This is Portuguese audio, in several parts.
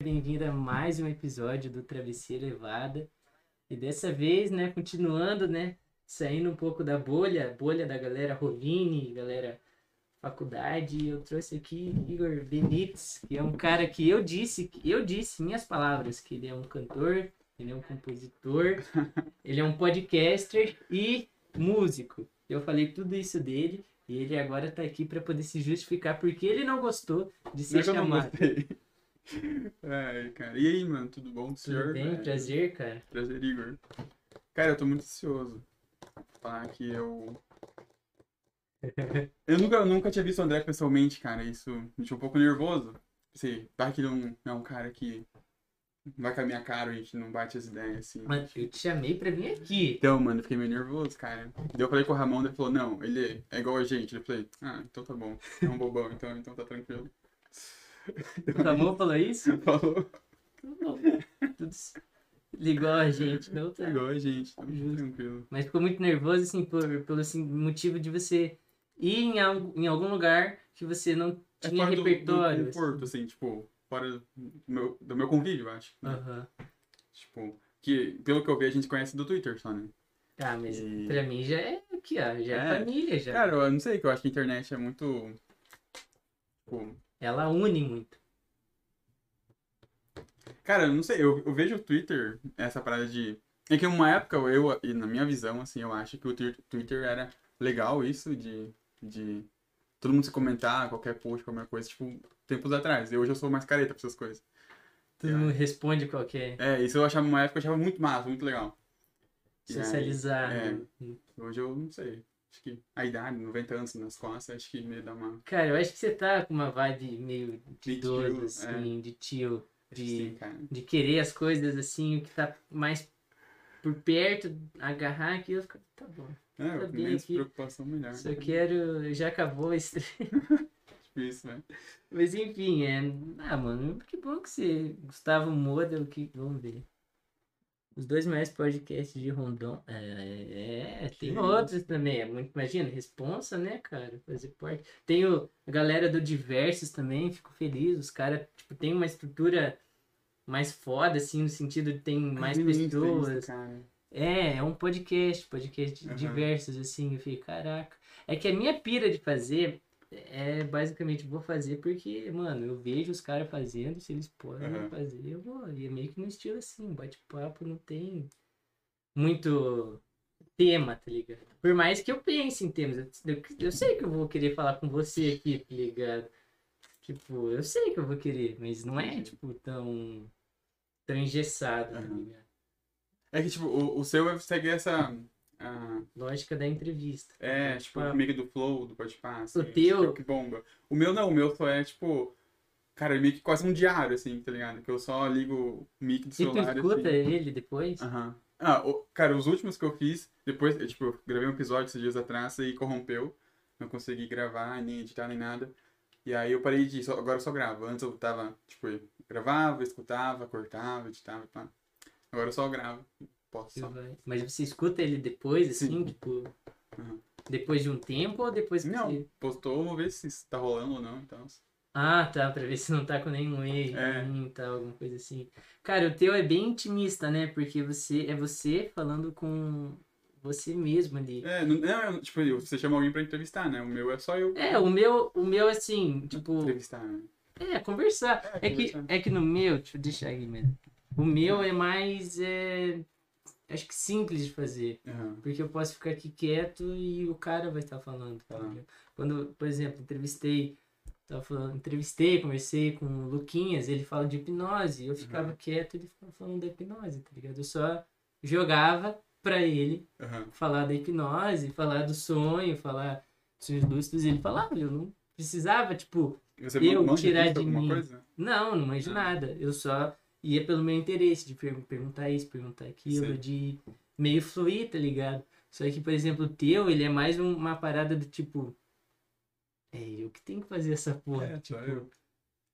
bem-vindo a mais um episódio do Travessia Levada. E dessa vez, né, continuando, né, saindo um pouco da bolha, bolha da galera Rovini, galera faculdade, eu trouxe aqui Igor Benites, que é um cara que eu disse, eu disse minhas palavras, que ele é um cantor, ele é um compositor, ele é um podcaster e músico. Eu falei tudo isso dele e ele agora tá aqui para poder se justificar porque ele não gostou de ser eu chamado. Ai, cara. E aí, mano, tudo bom, Tudo senhor? bem? É, Prazer, cara. Prazer, Igor. Cara, eu tô muito ansioso. Falar que eu. Eu nunca, nunca tinha visto o André pessoalmente, cara. Isso me deixou um pouco nervoso. Pensei, vai que ele não é um cara que vai com a minha cara, a gente não bate as ideias, assim. Mano, eu te chamei pra vir aqui. Então, mano, eu fiquei meio nervoso, cara. Daí eu falei com o Ramon, ele falou, não, ele é igual a gente. Eu falei, ah, então tá bom. É um bobão, então, então tá tranquilo. O Ramon falou isso? Falou, Não, tudo c- igual a gente, não tá. é igual a gente, tá tranquilo. Mas ficou muito nervoso, assim, por, pelo assim, motivo de você ir em, em algum lugar que você não É tinha do- repertório. Do, conforto, assim, tipo, fora do meu, do meu convívio, eu acho. né? Aham. Tipo, que pelo que eu vi a gente conhece do Twitter só, né? Tá, mas E- pra mim já é aqui, ó. Já é, É. família, já. Cara, eu não sei, que eu acho que a internet é muito. Tipo, Ela une muito. cara, eu não sei, eu, eu vejo o Twitter, essa parada de. É que uma época, eu, e na minha visão, assim, eu acho que o Twitter- era legal isso de. de todo mundo se comentar, qualquer post, qualquer coisa, tipo, tempos atrás. E hoje eu sou mais careta pra essas coisas. Todo mundo responde qualquer É, isso eu achava uma época, eu achava muito massa, muito legal. E aí, socializar. é. né? Hoje eu não sei. Acho que a idade, 90 anos nas costas, acho que me dá uma. Cara, eu acho que você tá com uma vibe meio de De idoso, tio, assim, de tio. Acho que De, sim, de querer as coisas, assim, o que tá mais por perto, agarrar aquilo, fica, tá bom. É, Tá bem menos aqui. preocupação melhor. Só quero. Já acabou esse. Tipo isso, né? Mas enfim, é. Ah, mano, que bom que você. Gustavo Moda, o que. Vamos ver. Os dois maiores podcasts de Rondon. É, é, tem Que outros também. É muito, imagina, responsa, né, cara? Fazer parte. Tem o, a galera do Diversos também, fico feliz. Os caras, tipo, tem uma estrutura mais foda, assim, no sentido de tem mais Insta pessoas. isso, cara. É, é um podcast, podcast Aham. diversos, assim. Eu fiquei, caraca. É que a minha pira de fazer é basicamente vou fazer porque, mano, eu vejo os caras fazendo, se eles podem Aham. fazer, eu vou. E é meio que no estilo assim, bate-papo não tem muito tema, tá ligado? Por mais que eu pense em temas, eu, eu, sei que eu vou querer falar com você aqui, tá ligado? Tipo, eu sei que eu vou querer, mas não é, tipo, tão, tão engessado, tá Aham. ligado? É que, tipo, o, o seu segue essa. Ah, Lógica da entrevista. é, Bate tipo, meio que do flow, do podpah, assim, O teu- que bomba. O meu não, o meu só é, tipo. Cara, é meio que quase um diário, assim, tá ligado? Que eu só ligo o mic do E tu celular. escuta assim. ele depois? Aham. Ah, o- cara, os últimos que eu fiz, depois, eu, tipo, eu gravei um episódio esses dias atrás e corrompeu. Não consegui gravar, nem editar, nem nada. E aí eu parei de. Só, agora eu só gravo. Antes eu tava, tipo, eu gravava, escutava, cortava, editava e pá. Agora eu só gravo. Posso Mas você escuta ele depois, assim, Sim. tipo. Aham. Depois de um tempo ou depois que Não, você. postou, vou ver se tá rolando ou não, então. Ah, tá, pra ver se não tá com nenhum erro É. ruim, tal, alguma coisa assim. Cara, o teu é bem intimista, né? Porque você é você falando com você mesmo ali. É, não, não, tipo, você chama alguém pra entrevistar, né? O meu é só eu É, o meu, o meu assim, tipo, entrevistar, né? é, conversar. É, É que, conversar. é que no meu, deixa eu deixar aqui mesmo. O meu é mais, é, acho que simples de fazer. Aham. Porque eu posso ficar aqui quieto e o cara vai estar falando. tá ligado? Quando, por exemplo, entrevistei, tava falando, entrevistei, conversei com o Luquinhas, ele fala de hipnose, eu ficava Uhum. quieto e ele ficava falando da hipnose, tá ligado? Eu só jogava pra ele falar da hipnose, falar do sonho, falar dos sonhos lúcidos, ele falava, eu não precisava, tipo, Você Eu tirar de mim. coisa? não, não manjo Ah. nada. Eu só ia pelo meu interesse de per- perguntar isso, perguntar aquilo, Sim. de meio fluir, tá ligado? Só que, por exemplo, o teu, ele é mais um- uma parada do tipo. É eu que tenho que fazer essa porra. É, tipo, só eu.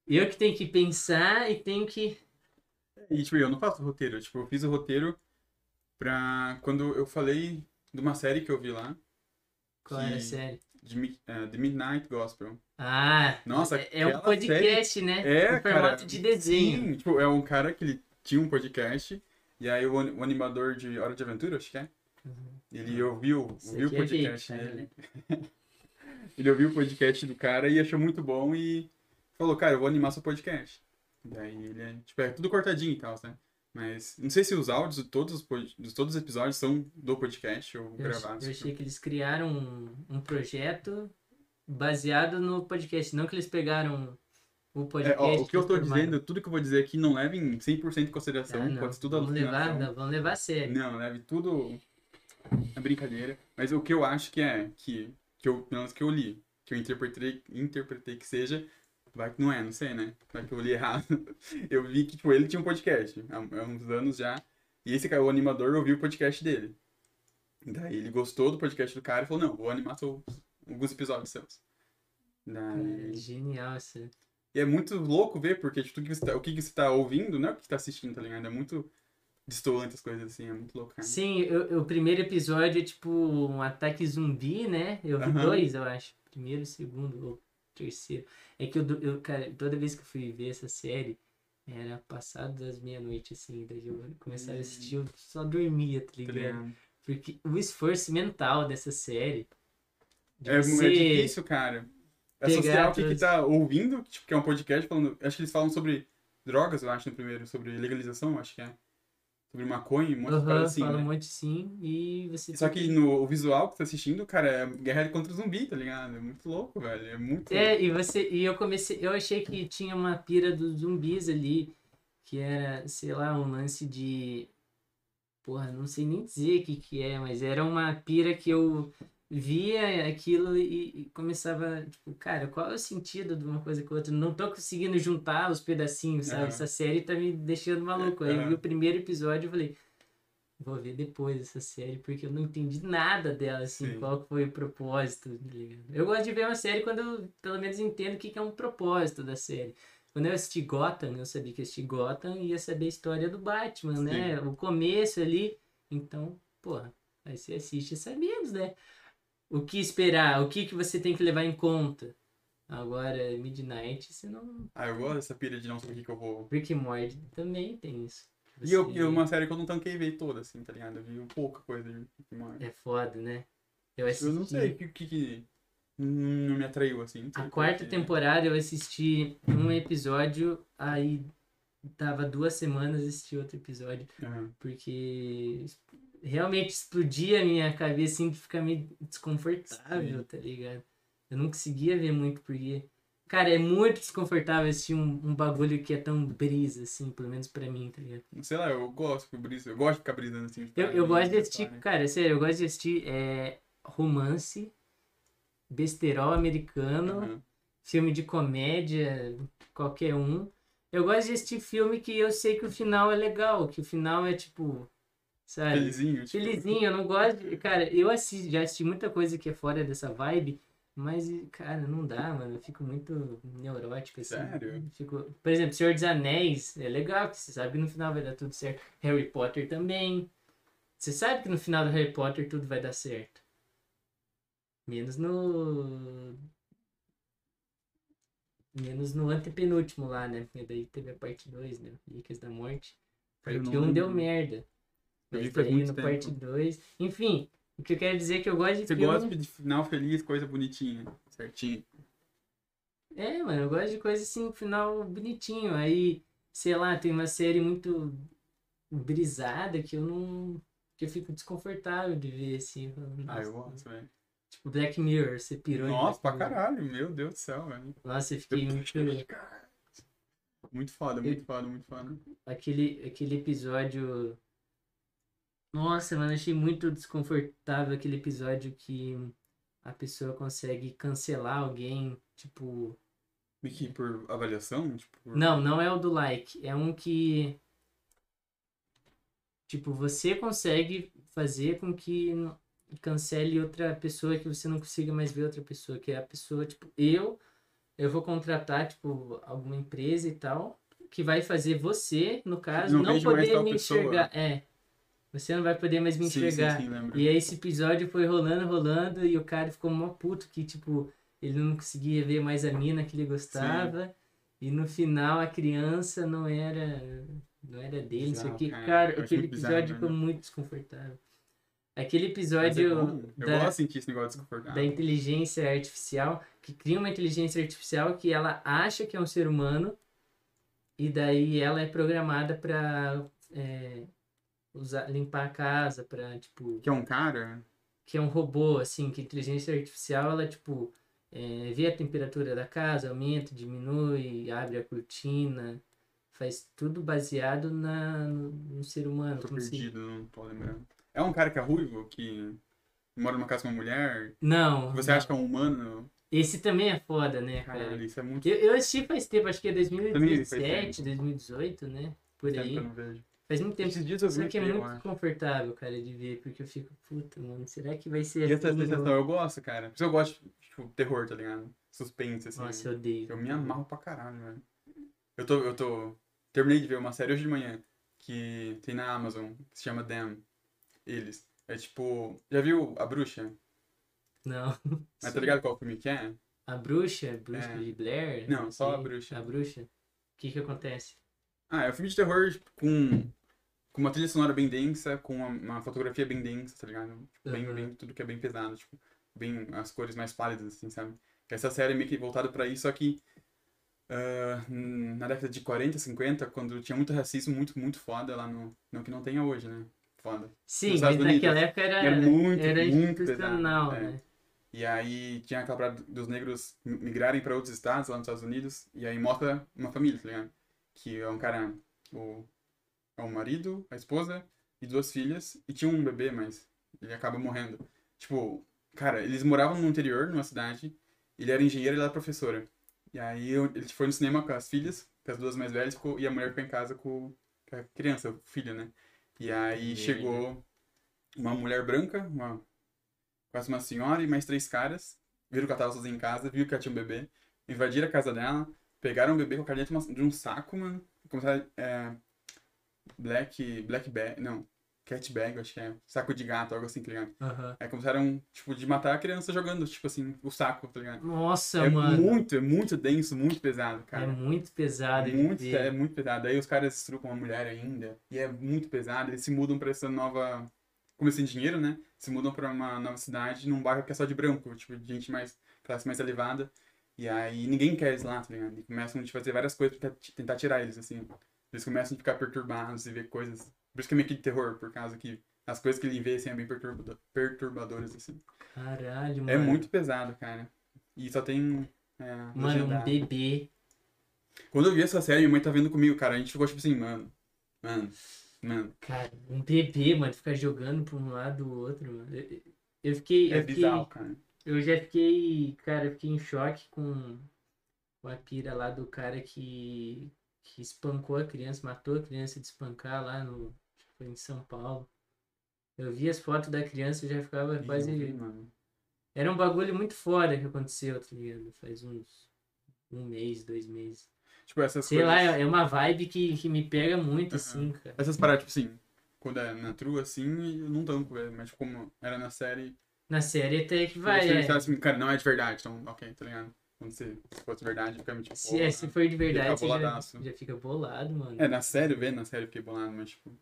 eu que tenho que pensar e tenho que. E, tipo, eu não faço roteiro. Tipo, eu fiz o roteiro pra... Quando eu falei de uma série que eu vi lá. Qual era a Que- série? De, Mi- eh, The Midnight Gospel. Ah, Nossa, é é um podcast, né? É, formato cara, de desenho. Sim, tipo, é um cara que ele tinha um podcast, e aí o, o animador de Hora de Aventura, acho que é, Uhum. ele ouviu, ouviu o é podcast cara, dele. ele ouviu o podcast do cara e achou muito bom e falou, cara, eu vou animar seu podcast. Daí ele é, tipo, é tudo cortadinho e tal, né? Mas não sei se os áudios de todos os, de todos os episódios são do podcast ou Eu, gravados. eu achei que eles criaram um, um projeto baseado no podcast, não que eles pegaram o É, podcast. ó, o que eu transformaram. dizendo, tudo que eu vou dizer aqui, não leve em 100% em consideração, Ah, não. pode ser tudo vamos levar, não, vamos levar a sério. Não, leve tudo na brincadeira. Mas o que eu acho que é, que, que eu, pelo menos que eu li, que eu interpretei, interpretei que seja, vai que não é, não sei, né? Vai que eu li errado. Eu vi que, tipo, ele tinha um podcast há, uns anos já, e esse cara, o animador, ouviu o podcast dele. Daí ele gostou do podcast do cara e falou, não, vou animar alguns episódios seus. Daí... É genial isso. E é muito louco ver, porque tipo, tudo que você tá- o que você tá ouvindo não é o que você tá assistindo, tá ligado? É muito distoante as coisas assim, é muito louco, cara. Sim, eu- o primeiro episódio é tipo um ataque zumbi, né? Eu vi Aham. dois, eu acho. Primeiro, segundo ou terceiro. É que eu, eu, cara, toda vez que eu fui ver essa série, era passado das meia-noite, assim. Daí eu começava a assistir, eu só dormia, tá ligado? ligado? Porque o esforço mental dessa série. de É, você- é difícil, cara. Associar o que, que tá ouvindo, tipo, que é um podcast falando. Acho que eles falam sobre drogas, eu acho, no primeiro, sobre legalização, acho que é. Sobre maconha, um monte de coisa assim, fala né? um monte sim, e você. Só que no o visual que tá assistindo, cara, é guerra contra o zumbi, tá ligado? É muito louco, velho. É muito. É, e você. E eu comecei. Eu achei que tinha uma pira dos zumbis ali, que era, sei lá, um lance de. Porra, não sei nem dizer o que, que é, mas era uma pira que eu via aquilo e, e começava, tipo, cara, qual é o sentido de uma coisa com a outra? Não tô conseguindo juntar os pedacinhos, sabe? Essa série tá me deixando maluco. Aí eu vi o primeiro episódio e falei, vou ver depois essa série, porque eu não entendi nada dela, assim, Sim. qual foi o propósito, tá? Eu gosto de ver uma série quando eu, pelo menos, entendo o que, que é um propósito da série. Quando eu assisti Gotham, eu sabia que assisti Gotham e ia saber a história do Batman, né? O começo ali. Então, porra, aí você assiste sabendo, né? O que esperar, o que, que você tem que levar em conta. Agora, Midnight, você não... Ah, eu gosto dessa pira de não saber o que, que eu vou. Rick Morty também tem isso. E eu, Você- e uma série que eu não tanquei ver toda, assim, tá ligado? Eu vi pouca coisa de Rick Morty. É foda, né? Eu assisti... Eu não sei o que, que, que não me atraiu, assim. A quarta quê. temporada eu assisti um episódio, aí tava duas semanas assisti outro episódio, Aham. porque realmente explodia a minha cabeça assim de ficar meio desconfortável, Sim. tá ligado? Eu não conseguia ver muito porque. Cara, é muito desconfortável assistir um, um bagulho que é tão brisa, assim, pelo menos pra mim, tá ligado? Sei lá, eu gosto de brisa, eu gosto de ficar brisando assim. Eu, eu gosto de assistir, cara, sério, eu gosto de assistir é, romance, besterol americano, Aham. filme de comédia, qualquer um. Eu gosto de assistir filme que eu sei que o final é legal, que o final é tipo, sabe? Felizinho, tipo. Felizinho, eu não gosto de... Cara, eu assisti, já assisti muita coisa que é fora dessa vibe, mas, cara, não dá, mano. Eu fico muito neurótico, assim. Sério? Fico... Por exemplo, Senhor dos Anéis é legal, porque você sabe que no final vai dar tudo certo. Harry Potter também. Você sabe que no final do Harry Potter tudo vai dar certo. Menos no. Menos no antepenúltimo lá, né? Porque daí teve a parte 2, né? Relíquias da Morte. Parte não 1 um deu merda. Eu vi Mas faz daí muito no tempo. parte 2. Enfim, o que eu quero dizer é que eu gosto de Você filme. gosta de final feliz, coisa bonitinha, certinho. É, mano, eu gosto de coisa assim, final bonitinho. Aí, sei lá, tem uma série muito brisada que eu não. que eu fico desconfortável de ver assim. Ah, eu gosto, velho. Tipo, Black Mirror, você pirou em Nossa, pra Mirror. caralho, meu Deus do céu, velho. Nossa, eu fiquei muito. Muito foda, muito foda, muito foda. Aquele, aquele episódio. Nossa, mano, achei muito desconfortável aquele episódio que a pessoa consegue cancelar alguém, tipo. E que por avaliação, tipo. por- Não, não é o do like. É um que. Tipo, você consegue fazer com que cancele outra pessoa que você não consiga mais ver outra pessoa. Que é a pessoa, tipo, eu. Eu vou contratar, tipo, alguma empresa e tal. Que vai fazer você, no caso, Não não, poder me pessoa. enxergar. É. Você não vai poder mais me Sim, sim, enxergar. sim, lembro. E aí esse episódio foi rolando, rolando, e o cara ficou mó puto que, tipo, ele não conseguia ver mais a mina que ele gostava. E no final a criança não era. Não era dele, não sei o Bizarro, que. cara. Cara, aquele bizarro, episódio foi né? muito desconfortável. Aquele é episódio. Eu da, gosto de sentir esse negócio desconfortável. da inteligência artificial, que cria uma inteligência artificial que ela acha que é um ser humano, e daí ela é programada pra é, usar, limpar a casa, pra, tipo, Que é um cara. que é um robô, assim, que a inteligência artificial, ela, tipo, é, vê a temperatura da casa, aumenta, diminui, abre a cortina, faz tudo baseado na, no, no ser humano. Tô como se- perdido, não tô lembrando. É um cara que é ruivo, que mora numa casa com uma mulher. Não, Você não. acha que é um humano? esse também é foda, né, Caralho, cara? isso é muito. Eu, eu assisti faz tempo, acho que é Também faz 2017, 2018, né? Por aí. eu não vejo. Faz muito tempo. Esses dias eu vi Só que é muito confortável, cara, de ver, porque eu fico, puta, mano, será que vai ser E essa assim? sensação eu gosto, cara. Por isso eu gosto de tipo, terror, tá ligado? Suspense, assim. Nossa, eu odeio. Eu me amarro pra caralho, velho. Eu tô, eu tô. Terminei de ver uma série hoje de manhã que tem na Amazon, que se chama Them. Eles. É tipo. Já viu A Bruxa? Não. Mas tá ligado qual filme que é? A bruxa? Bruxa É. de Blair? Não, só a sei. bruxa. A bruxa? O que que acontece? Ah, é um filme de terror tipo, com, com uma trilha sonora bem densa, com uma, uma fotografia bem densa, tá ligado? Tipo, bem, Uhum. bem, tudo que é bem pesado, tipo, bem as cores mais pálidas, assim, sabe? Essa série é meio que voltada pra isso, só que ah, na década de 40, 50, quando tinha muito racismo, muito, muito foda lá no. Não que não tenha hoje, né? Foda. Sim, mas naquela época era, Era muito, era muito institucional, pesado, é. né? E aí tinha aquela parada dos negros migrarem pra outros estados lá nos Estados Unidos, e aí mostra uma família, tá ligado? Que é um cara, o, é um marido, a esposa e duas filhas, e tinha um bebê, mas ele acaba morrendo. Tipo, cara, eles moravam no interior, numa cidade, ele era engenheiro e ela era professora. E aí ele foi no cinema com as filhas, com as duas mais velhas, e a mulher ficou em casa com, a criança, o filho, né? E aí Merda. chegou uma mulher branca, uma quase uma senhora e mais três caras. Viram que ela tava sozinha em casa, viram que ela tinha um bebê. Invadiram a casa dela, pegaram o bebê, colocaram dentro de um saco, mano. Começaram. É, black. Black bag. Não. Cat bag, acho que é. Saco de gato, algo assim, tá ligado? Aham. Aí começaram, tipo, de matar a criança jogando, tipo assim, o saco, tá ligado? Nossa, é mano. muito, é muito denso, muito pesado, É cara. muito pesado de muito, é muito pesado. Aí os caras estrucam uma mulher ainda. E é muito pesado. Eles se mudam pra essa nova. Como têm dinheiro, né? Se mudam pra uma nova cidade, num bairro que é só de branco, tipo, de gente mais. classe mais elevada. E aí ninguém quer eles lá, tá ligado? E começam a fazer várias coisas pra tentar tirar eles, assim. Eles começam a ficar perturbados e ver coisas. Por isso que é meio que de terror, por causa que as coisas que ele vê, assim, é bem perturba- perturbadoras, assim. Caralho, mano. É muito pesado, cara. E só tem. É, Mano, um bebê. Quando eu vi essa série, minha mãe tá vendo comigo, cara. A gente ficou tipo assim, mano. Mano. Mano. Cara, um bebê, mano, ficar jogando pra um lado do outro, mano. Eu, eu fiquei. É eu fiquei. bizarro, cara. Eu já fiquei, cara, eu fiquei em choque com, com a pira lá do cara que, que espancou a criança, matou a criança de espancar lá no, foi em São Paulo. Eu vi as fotos da criança e já ficava eu quase. vi. Era um bagulho muito foda que aconteceu, tá ligado? Faz uns um mês, dois meses. Tipo, essas Sei coisas. lá, é é uma vibe que, que me pega muito, Aham. assim, cara. Essas paradas, tipo assim, quando é na trua, assim, eu não tanco, velho. Mas como era na série. Na série até que Vai, vai, é. assim, cara, não é de verdade, então, ok, tá ligado? Quando se se fosse verdade, fica meio tipo. Se, é, se for de verdade, fica já, já fica bolado, mano. É, na série, vendo na série, eu fiquei bolado, mas tipo.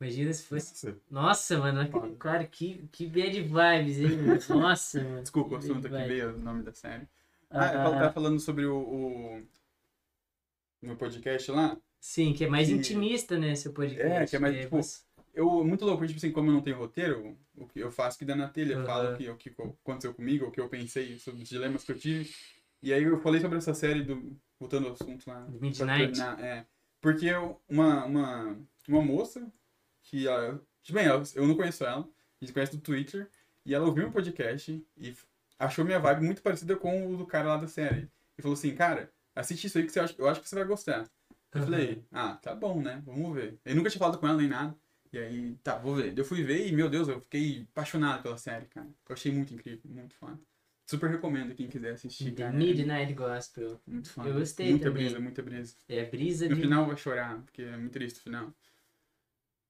Imagina se fosse Nossa. Nossa, mano, Foda. cara, que, que bad vibes, hein? mano? Nossa, mano. Desculpa, o assunto aqui veio o nome da série. Ah, eu tava falando sobre o. o... No podcast lá. Sim, que é mais que- intimista, né, seu podcast. É, que é mais, tipo, você- Eu, muito louco, tipo assim, como eu não tenho roteiro, o que eu faço que dá na telha, Aham. falo o que, o que aconteceu comigo, o que eu pensei sobre os dilemas que eu tive. E aí eu falei sobre essa série do. Voltando ao assunto lá. Midnight. terminar, é. Porque eu- uma, uma, uma moça, que ela. Tipo, bem, ela- eu não conheço ela, a gente conhece do Twitter, e ela ouviu meu podcast e achou minha vibe muito parecida com o do cara lá da série. E falou assim, cara, assiste isso aí que você acha, eu acho que você vai gostar. Eu Aham. falei, ah, tá bom, né? Vamos ver. Eu nunca tinha falado com ela nem nada. E aí, tá, vou ver. Eu fui ver e, meu Deus, eu fiquei apaixonado pela série, cara. Eu achei muito incrível, muito foda. Super recomendo quem quiser assistir, The cara. Midnight Gospel. Muito foda. Eu gostei Muita também. brisa, muita brisa. É brisa No de. final vai chorar, porque é muito triste o final.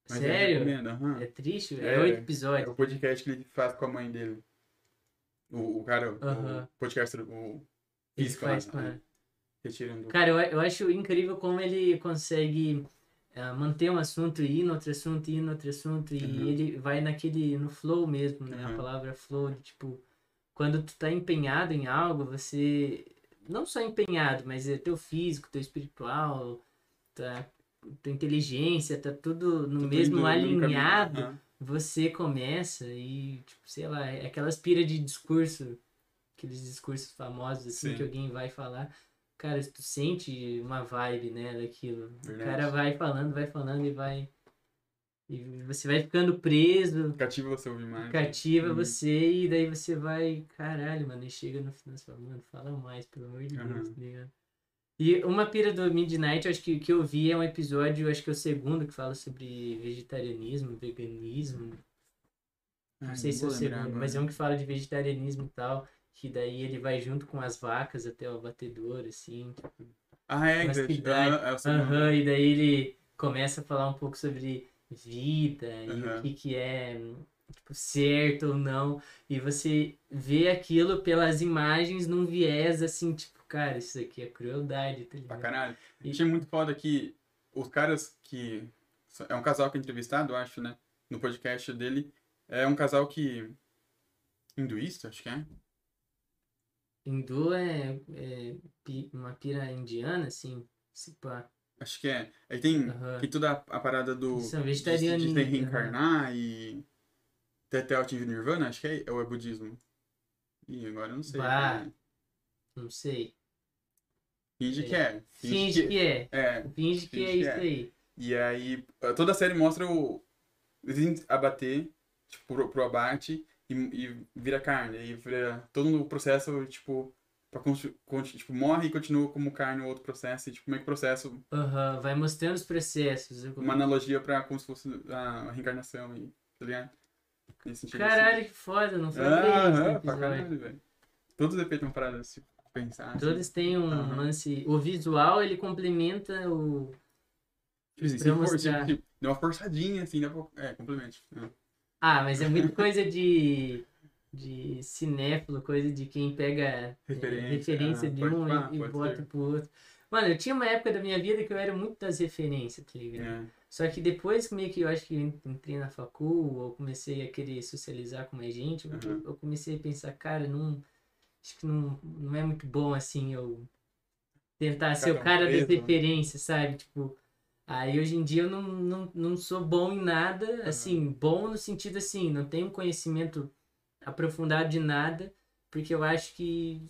Mas Sério? Eu recomendo, aham. É triste? É, É oito É episódios. o podcast que ele faz com a mãe dele. O, o cara, Aham. o podcaster, o Ele físico faz lá, com né? Retirando. Cara, eu, eu acho incrível como ele consegue ah, manter um assunto e ir no outro assunto, e ir no outro assunto, e Uhum. ele vai naquele, no flow mesmo, né? A Uhum. palavra flow, de, tipo, quando tu tá empenhado em algo, você, não só empenhado, mas é teu físico, teu espiritual, tá, tua inteligência, tá tudo no Tudo mesmo indo alinhado, aham. você começa e, tipo, sei lá, é aquela aspira de discurso, aqueles discursos famosos, assim, Sim. que alguém vai falar. Cara, tu sente uma vibe, né, daquilo. O Verdade. cara vai falando, vai falando e vai. E você vai ficando preso, Cativa você ouvir mais. cativa Uhum. você, e daí você vai. Caralho, mano, e chega no final e fala, mano, fala mais, pelo amor de Deus, Aham. tá ligado? E uma pira do Midnight, eu acho que que eu vi é um episódio, acho que é o segundo, que fala sobre vegetarianismo, veganismo. Não Ai, sei se é o segundo, mas é um que fala de vegetarianismo e tal. Que daí ele vai junto com as vacas até o abatedor, assim. tipo, Ah, é, que- segundo. Aham, e daí ele começa a falar um pouco sobre vida e o que, que é tipo, certo ou não. E você vê aquilo pelas imagens num viés assim, tipo, cara, isso aqui é crueldade, tá Pra ligado? caralho. E- Achei muito foda que os caras que. É um casal que é entrevistado, acho, né? No podcast dele. É um casal que. Hinduísta, acho que é. Hindu é, é pi- uma pira indiana, assim, se pá. Acho que é. Aí tem, Aham. tem toda a, a parada do. São de, vegetarianos. de, de reencarnar e. Até, atingir Nirvana, acho que é. Ou é budismo? Ih, agora eu não sei. Bah. Não sei. Finge que é. Finge que é. É. Finge que é Finge que isso é. aí. E aí, toda a série mostra o. Eles abater, tipo, pro, pro abate e, e vira carne. Aí vira todo o processo, tipo, pra tipo, morre e continua como carne o outro processo. E, tipo, meio que processo, Aham, vai mostrando os processos. Eu- uma analogia pra como se fosse a reencarnação aí, tá ligado? Sentido, Caralho, que foda, não assim. foi bem esse Aham, pra caralho, velho. Todos os efeitos são paradas, se pensar. assim. Todos têm um Aham. lance. O visual ele complementa o. Tipo, assim, mostrar. deu uma forçadinha, assim, dá pra... É, complemento. né? Ah, mas é muita coisa de. de cinéfilo, coisa de quem pega é, Referência, referência ah, de um pá, e, bota ser. pro outro. Mano, eu tinha uma época da minha vida que eu era muito das referências, tá ligado? É. Só que depois, meio que eu acho que eu entrei na facul, ou comecei a querer socializar com mais gente, eu- Uhum. eu comecei a pensar, cara, não. Acho que não, não é muito bom assim eu tentar ser o cara das né? referências, sabe? Tipo, aí hoje em dia eu não, não, não sou bom em nada, assim, bom no sentido assim, não tenho conhecimento aprofundado de nada, porque eu acho que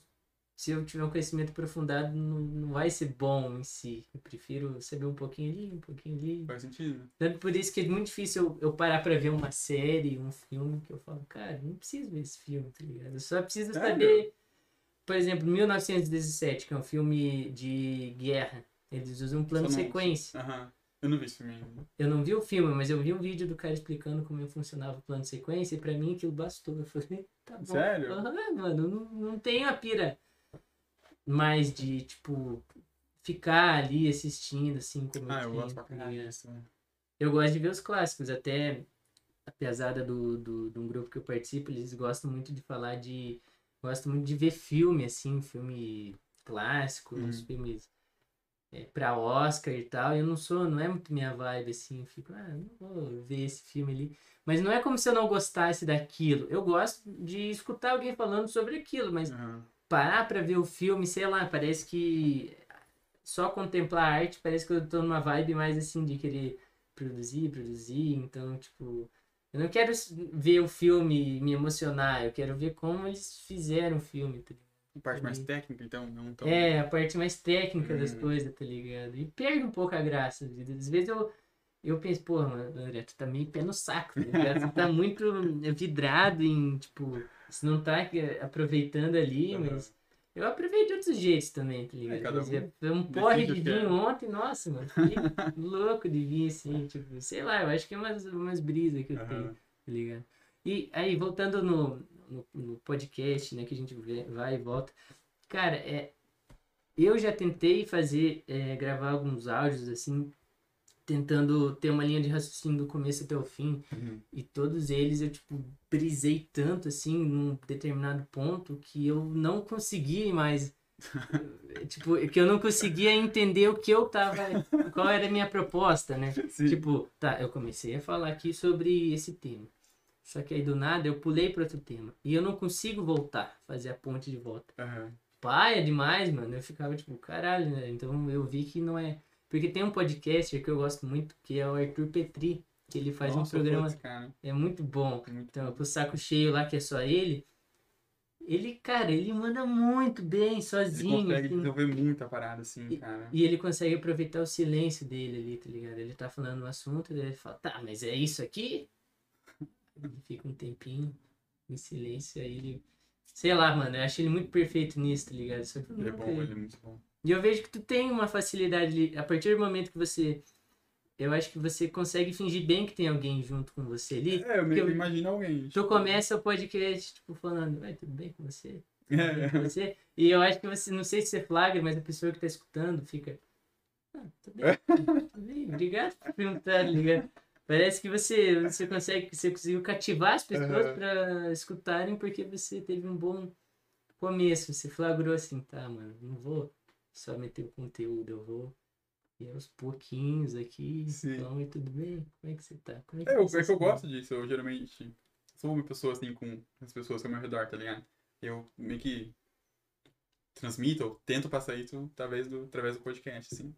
se eu tiver um conhecimento aprofundado, não, não vai ser bom em si. Eu prefiro saber um pouquinho ali, um pouquinho ali. Faz sentido. Tanto por isso que é muito difícil eu, eu parar pra ver uma série, um filme, que eu falo, cara, não preciso ver esse filme, tá ligado? Eu só preciso Sério? saber, por exemplo, 1917, que é um filme de guerra. Eles usam um plano não- sequência. Aham. Eu não vi esse filme ainda. Eu não vi o filme, mas eu vi um vídeo do cara explicando como funcionava o plano sequência e pra mim aquilo bastou. Eu falei, tá bom. Sério? Aham, mano, não, não tenho a pira mais de, tipo, ficar ali assistindo, assim, como Ah, eu gosto pra caralho disso. Eu gosto de ver os clássicos, até a pesada do, do, de um grupo que eu participo, eles gostam muito de falar de. Gostam muito de ver filme, assim, filme clássico, uns Uhum. filmes é, pra Oscar e tal. Eu não sou, não é muito minha vibe, assim, fico, ah, não vou ver esse filme ali. Mas não é como se eu não gostasse daquilo. Eu gosto de escutar alguém falando sobre aquilo, mas Aham. parar pra ver o filme, sei lá, parece que só contemplar a arte, parece que eu tô numa vibe mais assim de querer produzir, produzir, então, tipo, eu não quero ver o filme e me emocionar, eu quero ver como eles fizeram o filme, tá ligado? Parte mais Uhum. técnica, então, não tão... É, a parte mais técnica das Hum. coisas, tá ligado? E perde um pouco a graça. Às vezes eu, eu penso, porra, mano, André, tu tá meio pé no saco, tá ligado? Tu tá muito vidrado em, tipo, você não tá aproveitando ali, Aham. mas eu aproveito de outros jeitos também, tá ligado? É, cada um um porre de vinho é. ontem, nossa, mano, fiquei louco de vinho, assim, tipo, sei lá, eu acho que é umas, umas brisas que eu tenho Aham. tá ligado? E aí, voltando no, no, no podcast, né, que a gente vê- vai e volta. Cara, é, eu já tentei fazer, é, gravar alguns áudios, assim, tentando ter uma linha de raciocínio do começo até o fim. Uhum. E todos eles eu, tipo, brisei tanto, assim, num determinado ponto que eu não consegui mais. tipo, que eu não conseguia entender o que eu tava. Qual era a minha proposta, né? Sim. Tipo, tá, eu comecei a falar aqui sobre esse tema. Só que aí do nada eu pulei para outro tema. E eu não consigo voltar, fazer a ponte de volta. Aham. Pai, é demais, mano. Eu ficava tipo, caralho, né? Então eu vi que não é. Porque tem um podcast que eu gosto muito, que é o Arthur Petri, que ele faz Nossa, um programa. putz. É muito bom. Muito Então, bom. pro saco cheio lá, que é só ele. Ele, cara, ele manda muito bem, Ele sozinho. consegue assim. desenvolver muita parada, assim, cara. E ele consegue aproveitar o silêncio dele ali, tá ligado? Ele tá falando um assunto, ele fala, tá, mas é isso aqui? Ele fica um tempinho em silêncio, aí ele. Sei lá, mano, eu acho ele muito perfeito nisso, tá ligado? Só que Ele é bom, ele é muito bom. E eu vejo que tu tem uma facilidade a partir do momento que você. Eu acho que você consegue fingir bem que tem alguém junto com você ali. É, eu meio que eu- imagino alguém. Tu tipo, começa o podcast, tipo, falando, vai, tudo bem com você? Tudo bem É. com você? E eu acho que você, não sei se você flagra, mas a pessoa que tá escutando fica. Ah, tudo bem, tudo bem, obrigado por perguntar, tá ligado? Parece que você, você consegue, você conseguiu cativar as pessoas Aham. pra escutarem porque você teve um bom começo. Você flagrou assim, tá, mano, não vou só meter o conteúdo, eu vou ir aos pouquinhos aqui. Sim. Então, e tudo bem? Como é que você tá? Como É, eu, você é que eu gosto disso. Eu geralmente sou uma pessoa assim com as pessoas ao meu redor, tá ligado? Eu meio que transmito, ou tento passar isso através do, através do podcast, assim.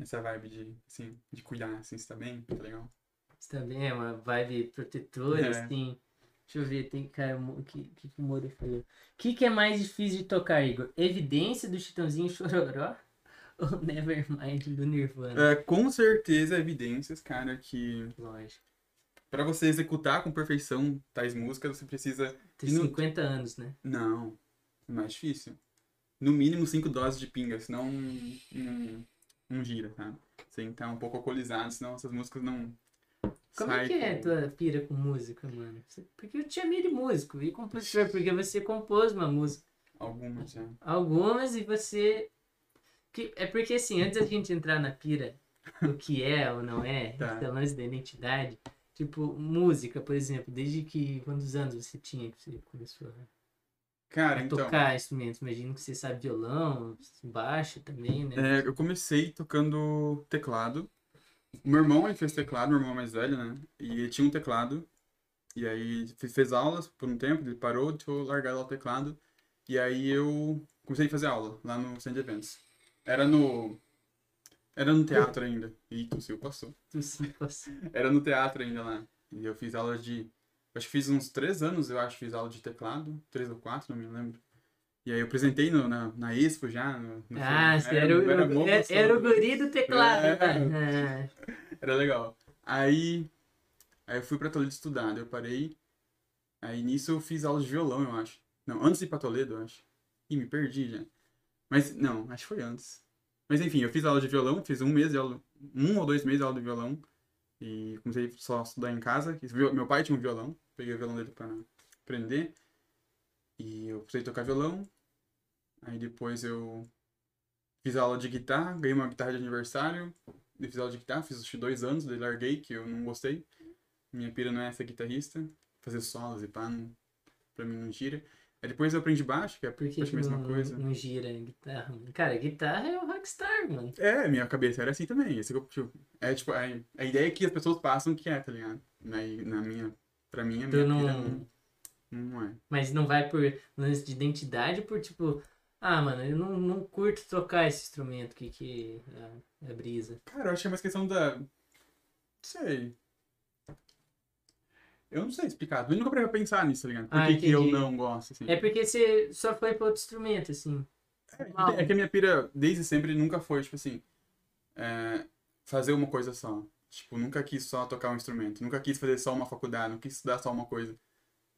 Essa vibe de, assim, de cuidar, assim, se tá bem, tá legal. Isso também é uma vibe protetora, É. assim. Deixa eu ver, tem cara, o que, que, que o Moro falou? O que, que é mais difícil de tocar, Igor? Evidência do Chitãozinho Chororó ou Nevermind do Nirvana? É, com certeza, evidências, cara, que Lógico. pra você executar com perfeição tais músicas, você precisa. Tem no- 50 anos, né? Não, é mais difícil. No mínimo cinco doses de pinga, senão não, não gira, tá? Você tem que estar um pouco alcoolizado, senão essas músicas não. Como é que é a tua pira com música, mano? Porque eu te chamei de músico e compositor, porque você compôs uma música. Algumas já. Algumas e você. Que, é porque assim, antes da gente entrar na pira do que é ou não é, Tá. esse lance da identidade, tipo, música, por exemplo, desde que. Quantos anos você tinha que você começou Cara, então. tocar instrumentos? Imagino que você sabe violão, baixo também, né? é, eu comecei tocando teclado. O meu irmão ele fez teclado, meu irmão é mais velho, né? E ele tinha um teclado. E aí fe- fez aulas por um tempo, ele parou, deixou largar lá o teclado. E aí eu comecei a fazer aula lá no centro de eventos. Era no. Era no teatro ainda. Ih, tossiu, passou. Tu se passou. Era no teatro ainda lá. E eu fiz aula de. Acho que fiz uns três anos, eu acho, fiz aula de teclado. Três ou quatro, não me lembro. E aí eu apresentei no, na, na Expo já. No, no Ah, você era, era o- era, gostoso. era o guri do teclado, É. tá? Ah, Era legal. Aí. Aí eu fui pra Toledo estudar, eu parei. Aí nisso eu fiz aula de violão, eu acho. Não, antes de ir pra Toledo, eu acho. Ih, me perdi já. Mas, não, acho que foi antes. Mas enfim, eu fiz aula de violão, fiz um mês de aula. Um ou dois meses de aula de violão. E comecei só a estudar em casa. Meu pai tinha um violão. Peguei o violão dele pra aprender. E eu comecei a tocar violão. Aí depois eu fiz aula de guitarra, ganhei uma guitarra de aniversário. Eu fiz aula de guitarra, fiz dois anos, daí larguei, que eu não gostei. Minha pira não é ser guitarrista, fazer solos e pá, não, pra mim não gira. Aí depois eu aprendi baixo, que é Por que, praticamente que a mesma coisa. não gira guitarra? Cara, guitarra é o rockstar, mano. É, minha cabeça era assim também. Esse, eu, tipo, é tipo, a, a ideia que as pessoas passam que é, tá ligado? Na, na minha, pra mim, a Tu minha não- não, não é. Mas não vai por lance de identidade, por tipo, ah, mano, eu não, não curto tocar esse instrumento que, que é a brisa. Cara, eu acho que é mais questão da. Não sei. Eu não sei explicar. Eu nunca parei pra pensar nisso, tá ligado? Por Ah, que, que eu não gosto, assim. É porque você só foi pra outro instrumento, assim. Mal. É que a minha pira, desde sempre, nunca foi, tipo assim, é, fazer uma coisa só. Tipo, nunca quis só tocar um instrumento. Nunca quis fazer só uma faculdade, não quis estudar só uma coisa.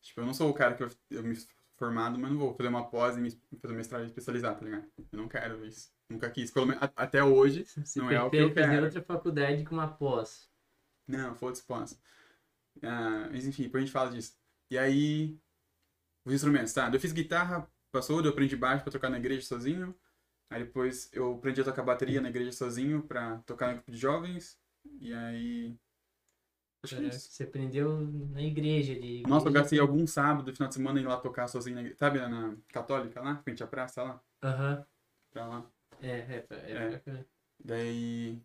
Tipo, eu não sou o cara que eu, eu me formado, mas não vou fazer uma pós e me, fazer mestrado e especializar, tá ligado? Eu não quero isso. Nunca quis. Pelo menos até hoje, Você Não é o que eu prefere fazer quero. outra faculdade com uma pós. Não, foda-se, pós. Ah, mas enfim, depois a gente fala disso. E aí, os instrumentos, tá? Eu fiz guitarra, passou, eu aprendi baixo pra tocar na igreja sozinho. Aí depois eu aprendi a tocar bateria na igreja sozinho pra tocar no grupo de jovens. E aí. Acho que é Caraca. Você aprendeu na igreja ali. Nossa, eu igreja- gastei algum sábado, final de semana, indo lá tocar sozinho, na igreja. sabe, na Católica lá, frente à praça lá, Aham. pra lá. É, é, é, É. bacana. Daí.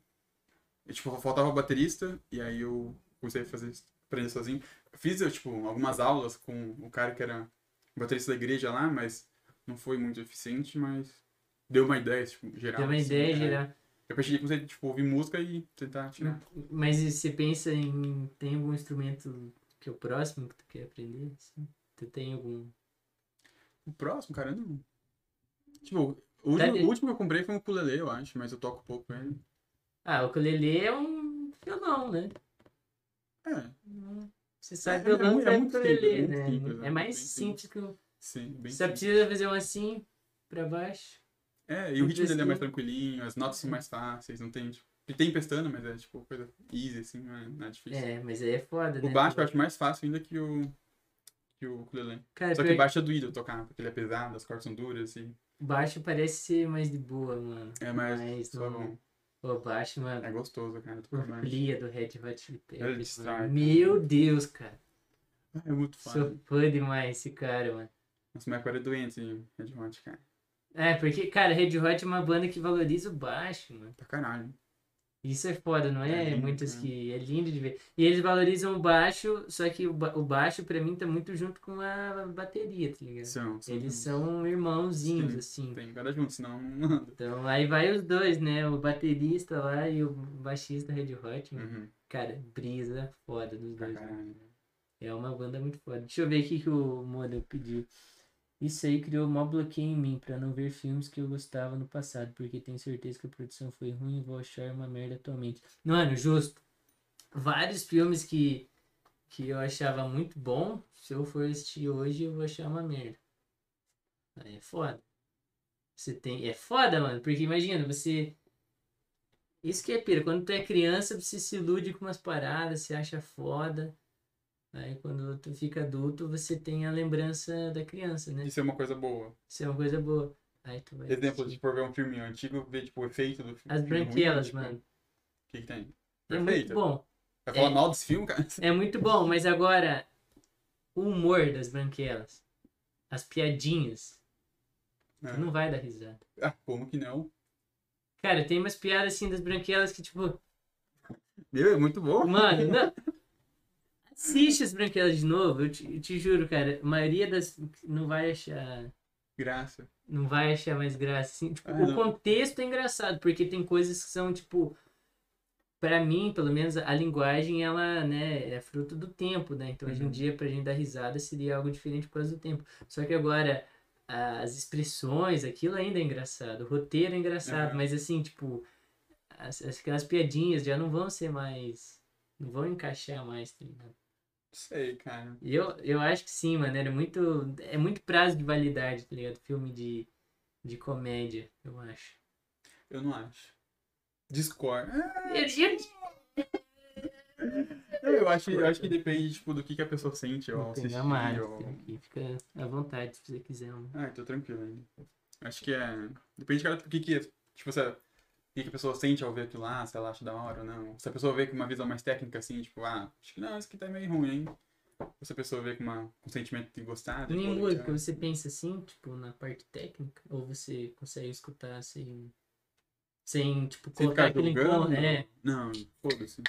eu, tipo, faltava baterista, e aí eu comecei a fazer, aprender sozinho. Fiz, eu, tipo, algumas aulas com o cara que era baterista da igreja lá, mas não foi muito eficiente, mas deu uma ideia, tipo, geral. Deu uma assim, ideia é. geral. Eu partir daí comecei, tipo, ouvir música e tentar tirar. Mas você pensa em. Tem algum instrumento que é o próximo que tu quer aprender? assim? Tu tem algum. O próximo, cara, não. Tipo, o último, o último que eu comprei foi um ukulele, eu acho, mas eu toco pouco ele. Ah, o ukulele é um violão, né? É, Você sabe É, é violão, muito- você é é muito ukulele, simples, né? muito simples, é né? mais simples que o. sim, bem Você simples. precisa fazer um assim pra baixo. É, e o ritmo dele é mais tranquilinho, as notas são mais fáceis, não tem, tipo... Tem pestana, mas é, tipo, coisa easy, assim, não é difícil. É, mas aí é foda, né? O baixo eu acho mais fácil ainda que o... que o ukulele. Cara, Só que o baixo é doído tocar, porque ele é pesado, as cordas são duras, e baixo parece ser mais de boa, mano. é mais Mas só bom. O baixo, mano. É gostoso, cara, tocar baixo. Lia do Red Hot Chili Peppers. Meu Deus, cara. É muito Sou fácil. fã demais esse cara, mano. Nossa, mas agora é doente, Red Hot, cara. É, porque, cara, Red Hot é uma banda que valoriza o baixo, mano. Pra caralho. Isso é foda, não é? É lindo, Muitas né? que. É lindo de ver. E eles valorizam o baixo, só que o, ba- o baixo, pra mim, tá muito junto com a bateria, tá ligado? São, são Eles são irmãozinhos, Sim, assim. Tem que cada junto, senão não anda. Então aí vai os dois, né? O baterista lá e o baixista Red Hot, mano. Uhum. Cara, brisa foda dos Pra dois. né? caralho. É uma banda muito foda. Deixa eu ver o que, que o Moda pediu. Isso aí criou mó bloqueio em mim pra não ver filmes que eu gostava no passado, porque tenho certeza que a produção foi ruim e vou achar uma merda atualmente. Mano, justo. Vários filmes que, que eu achava muito bom, se eu for assistir hoje, eu vou achar uma merda. Aí é foda. Você tem. É foda, mano, porque imagina, você. Isso que é pira. Quando tu é criança, você se ilude com umas paradas, você acha foda. Aí quando tu fica adulto, você tem a lembrança da criança, né? Isso é uma coisa boa. Isso é uma coisa boa. Aí tu vai. Exemplo, assistir. de por ver um filme antigo, ver tipo, o efeito do filme. As branquelas, tipo, mano. O que, que tem? É muito Perfeito. bom. Vai falar É. mal desse filme, cara? É muito bom, mas agora o humor das branquelas, as piadinhas, É. tu não vai dar risada. Ah, como que não? Cara, tem umas piadas assim das branquelas que, tipo, Meu, é muito bom. mano, não. Assiste as branquelas de novo, eu te, eu te juro, cara. A maioria das. Não vai achar. Graça. Não vai achar mais graça. Assim, tipo, Ah, o não. contexto é engraçado, porque tem coisas que são, tipo. Pra mim, pelo menos, a linguagem, ela, né, é fruto do tempo, né? Então, hoje em Uhum. dia, pra gente dar risada, seria algo diferente por causa do tempo. Só que agora, as expressões, aquilo ainda é engraçado. O roteiro é engraçado, Uhum. mas assim, tipo, as- aquelas piadinhas já não vão ser mais. Não vão encaixar mais, tá ligado? Sei, cara. Eu, eu acho que sim, mano. Era muito. É muito prazo de validade, tá ligado? Filme de, de comédia, eu acho. Eu não acho. Discord. É, Eu, acho, eu acho que depende, tipo, do que, que a pessoa sente ao assistir. mais. ou- Aqui. Fica à vontade se você quiser. Mano. Ah, tô tranquilo ainda. Acho que é. Depende de cada. O que que é. Tipo, se a... o que, a pessoa sente ao ver aquilo lá, se ela acha da hora ou não. Se a pessoa vê com uma visão mais técnica, assim, tipo, ah, acho que não, isso aqui tá meio ruim, hein? Ou se a pessoa vê com, uma... com um sentimento de gostar. de, música, legal. você pensa assim, tipo, na parte técnica? Ou você consegue escutar sem. Sem, tipo, Sem colocar aquilo em julgando. conta? É, Não, foda-se.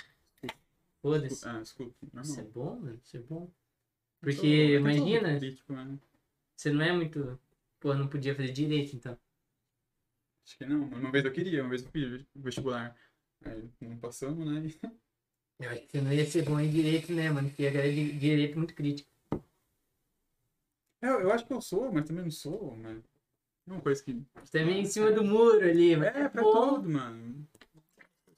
foda-se. Ah, escuta. Isso é bom, mano. Isso é bom. Sou- Porque, imagina, crítico, né? você não é muito. Pô, não podia fazer direito, então. Acho que não. Uma vez eu queria, uma vez eu fiz vestibular. Aí não passamos, né? Eu acho que você não ia ser bom em direito, né, mano? Porque a galera de direito é muito crítica. Eu, eu acho que eu sou, mas também não sou, mas. É uma coisa que. Você tá meio em cima do muro ali, mas É, pra bom. tudo, mano.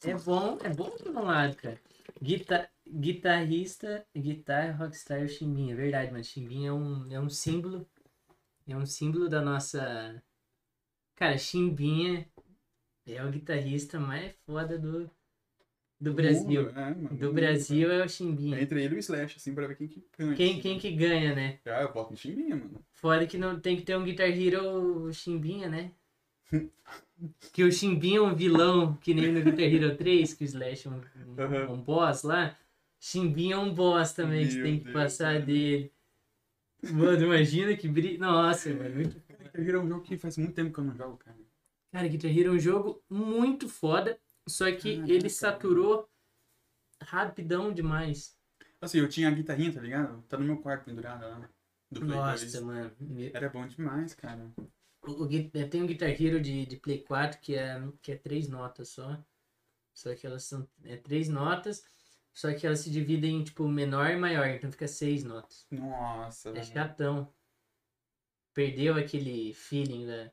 É bom, é bom por um lado, cara. Guita guitarrista, guitarra, rockstar e o Chimbinha. Verdade, mas Chimbinha é um, é um símbolo. É um símbolo da nossa. Cara, Chimbinha é o guitarrista mais foda do, do Brasil. É, mano. Do Brasil é o Chimbinha. Entre ele e o Slash, assim, pra ver quem que ganha. Quem, assim. quem que ganha, né? Ah, eu voto no Chimbinha, mano. Foda que não tem que ter um Guitar Hero Chimbinha, né? que o Chimbinha é um vilão, que nem no Guitar Hero 3, que o Slash é um, um, um boss lá. Chimbinha é um boss também, que Meu tem que Deus, passar dele. Mano, imagina que brilho. Nossa, mano, muito Guitar Hero é um jogo que faz muito tempo que eu não jogo, cara. Cara, Guitar Hero é um jogo muito foda, só que Caraca. ele saturou rapidão demais. Assim, eu tinha a guitarrinha, tá ligado? Tá no meu quarto pendurada lá. Do Play Nossa, 2. mano. Era bom demais, cara. O, o, tem um Guitar Hero de, de Play 4 que é, que é três notas só. Só que elas são é, três notas, só que elas se dividem em tipo menor e maior, então fica seis notas. Nossa, É velho. chatão. Perdeu aquele feeling, né?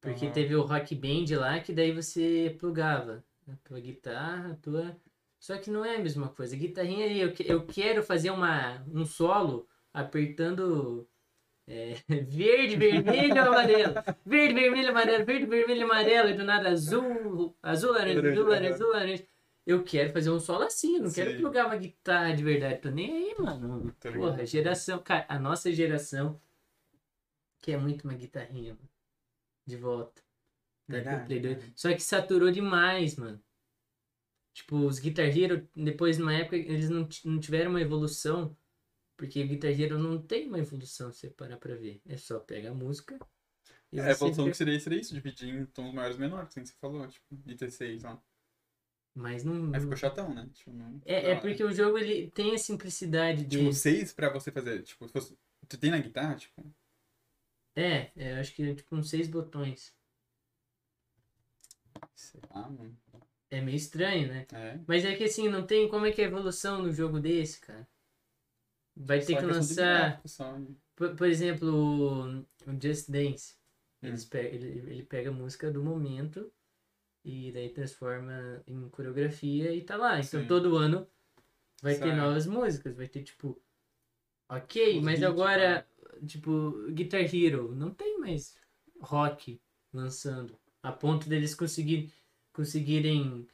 Porque Aham. teve o Rock Band lá que daí você plugava a tua guitarra, a tua. Só que não é a mesma coisa. Guitarrinha aí, eu, que- eu quero fazer uma, um solo apertando é, verde, vermelho, amarelo. Verde, vermelho, amarelo, verde, vermelho, amarelo, e do nada azul, azul, laranja, azul, Laranja, azul, laranja. Eu quero fazer um solo assim, eu não quero Sim. plugar uma guitarra de verdade. Tô nem aí, mano. Porra, geração, cara, a nossa geração quer muito uma guitarrinha, mano. De volta. Pro Verdade, Play 2. cara. Só que saturou demais, mano. Tipo, os Guitar Hero, depois, numa época, eles não, não tiveram uma evolução. Porque o Guitar Hero não tem uma evolução, se você parar pra ver. É só pega a música. e É, a evolução vê- que seria, seria isso, dividir em tons maiores e menores, assim que você falou, tipo, de T6 ó. Mas não. Aí ficou chatão, né? Tipo, não... É, é porque o jogo ele tem a simplicidade dele. Tipo, seis pra você fazer, tipo, se fosse... Tu tem na guitarra, tipo... É, é, eu acho que é tipo uns seis botões. Sei lá, mano. É meio estranho, né? É. Mas é que assim, não tem como é que é a evolução no jogo desse, cara. Vai ter Só que questão de lançar. só, né? Por, por exemplo, o, Just Dance. Hum. Ele, ele pega a música do momento e daí transforma em coreografia e tá lá. Então Sim. todo ano vai ter novas músicas, vai ter tipo. Ok, Os mas hits, agora, tipo, Guitar Hero, não tem mais rock lançando. A ponto deles conseguir, conseguirem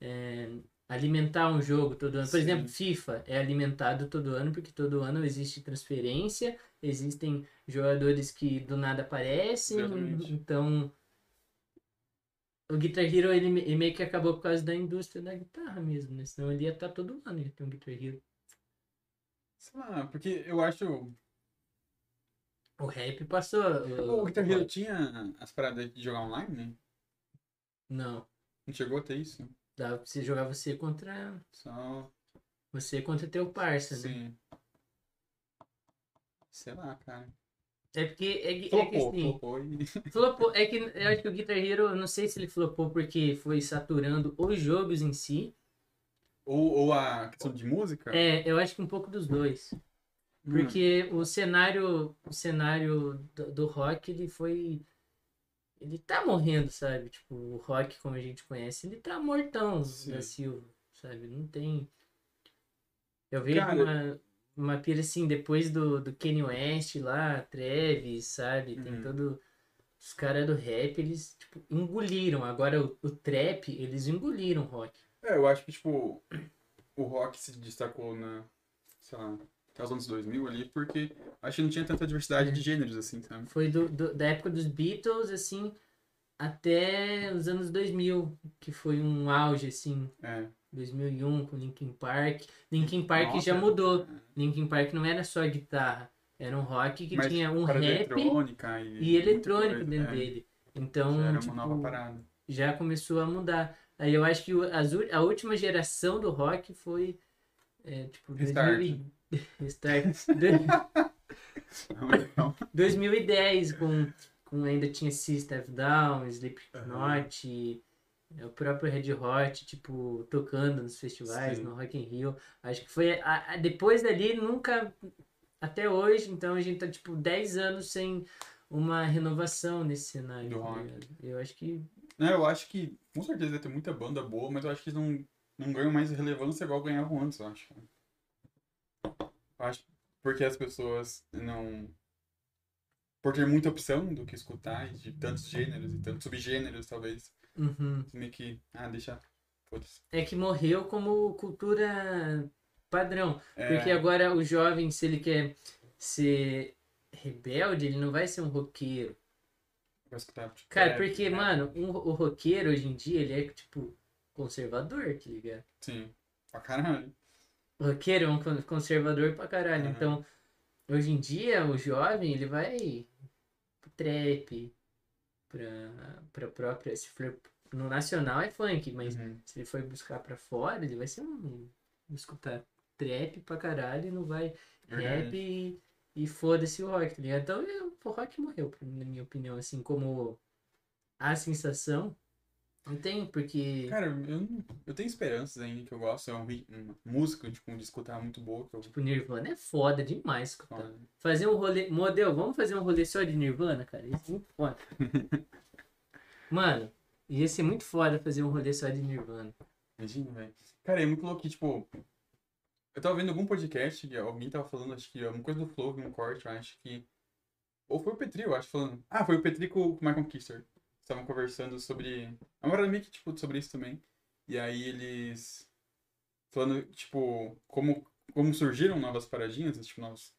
é, alimentar um jogo todo ano. Por Sim. exemplo, FIFA é alimentado todo ano, porque todo ano existe transferência, existem jogadores que do nada aparecem, Exatamente. então o Guitar Hero ele, ele meio que acabou por causa da indústria da guitarra mesmo, né? Senão ele ia estar todo ano, ele tem um Guitar Hero. Sei lá, porque eu acho... O rap passou. O Guitar Hero tinha as paradas de jogar online, né? Não. Não chegou a ter isso? Dava pra você jogar você contra. Só... Você contra teu parça, né? Sim. Sei lá, cara. É porque. É, que- é que Flopou, assim. flopou e... Flopou. É que eu acho que o Guitar Hero, não sei se ele flopou porque foi saturando os jogos em si. Ou, ou a questão de música? É, eu acho que um pouco dos dois. Hum. Porque o cenário, o cenário do, do rock, ele foi. Ele tá morrendo, sabe? Tipo, o rock, como a gente conhece, ele tá mortão Sim. da Silva, sabe? Não tem. Eu vejo Cara- uma, uma pira assim, depois do, do Kanye West lá, Travis, sabe? Tem Uhum. todo. Os caras do rap, eles, tipo, engoliram. Agora o, o trap, eles engoliram o rock. É, eu acho que, tipo, o rock se destacou na, sei lá, até os anos 2000 ali, porque acho que não tinha tanta diversidade É. de gêneros, assim, sabe? Foi do, do- da época dos Beatles, assim, até os anos 2000, que foi um auge, assim, É. 2001 com Linkin Park. Linkin Park Nossa, já mudou. é. Linkin Park não era só guitarra, era um rock que Mas tinha um rap eletrônica e, e eletrônico dentro é. dele. Então, Já era tipo, uma nova parada. já começou a mudar. Aí eu acho que a última geração do rock foi, é, tipo, Restart. 2000 Então, 2010, com, com ainda tinha System of Down, Slipknot, é, o próprio Red Hot, tipo, tocando nos festivais, Sim. no Rock in Rio. Acho que foi, a- a- depois dali, nunca, até hoje, então a gente tá, tipo, 10 anos sem uma renovação nesse cenário. Ligado? Eu acho que, né, eu acho que, com certeza, ter muita banda boa, mas eu acho que não, não ganham mais relevância igual ganhavam antes, eu acho. Acho porque as pessoas não... Por ter muita opção do que escutar, de tantos gêneros e tantos subgêneros, talvez, uhum. meio que, ah, deixa, é que morreu como cultura padrão. É, Porque agora o jovem, se ele quer ser rebelde, ele não vai ser um roqueiro. Tipo, Cara, porque, mano, um- o roqueiro hoje em dia, ele é, tipo, conservador, tá ligado? Sim. Pra caralho. O roqueiro é um con- conservador pra caralho. Aham. Então, hoje em dia, o jovem, ele vai pro trap, pra, pra própria. Se for no nacional é funk, mas Uhum. se ele for buscar pra fora, ele vai ser um. escutar trap pra caralho e não vai Verdade. rap e, e foda-se o rock, tá ligado? Então eu- o rock morreu, na minha opinião, assim, como a sensação. Não tem, porque. Cara, eu, eu tenho esperanças ainda que eu gosto. É um, ri- uma música, tipo, de escutar muito boa. Que eu Tipo, Nirvana é foda demais escutar. Foda. Fazer um rolê. Model, vamos fazer um rolê só de Nirvana, cara? Isso é muito foda. Mano, ia ser muito foda fazer um rolê só de Nirvana. Imagina, velho. Cara, é muito louco que, tipo. Eu tava vendo algum podcast que alguém tava falando, acho que alguma coisa do Flow, um corte, eu acho que. Ou foi o Petri, eu acho, falando. Ah, foi o Petri com o Michael Kister. Estavam conversando sobre. A moral meio que, tipo, sobre isso também. E aí eles. Falando, tipo, como, como surgiram novas paradinhas, tipo, novos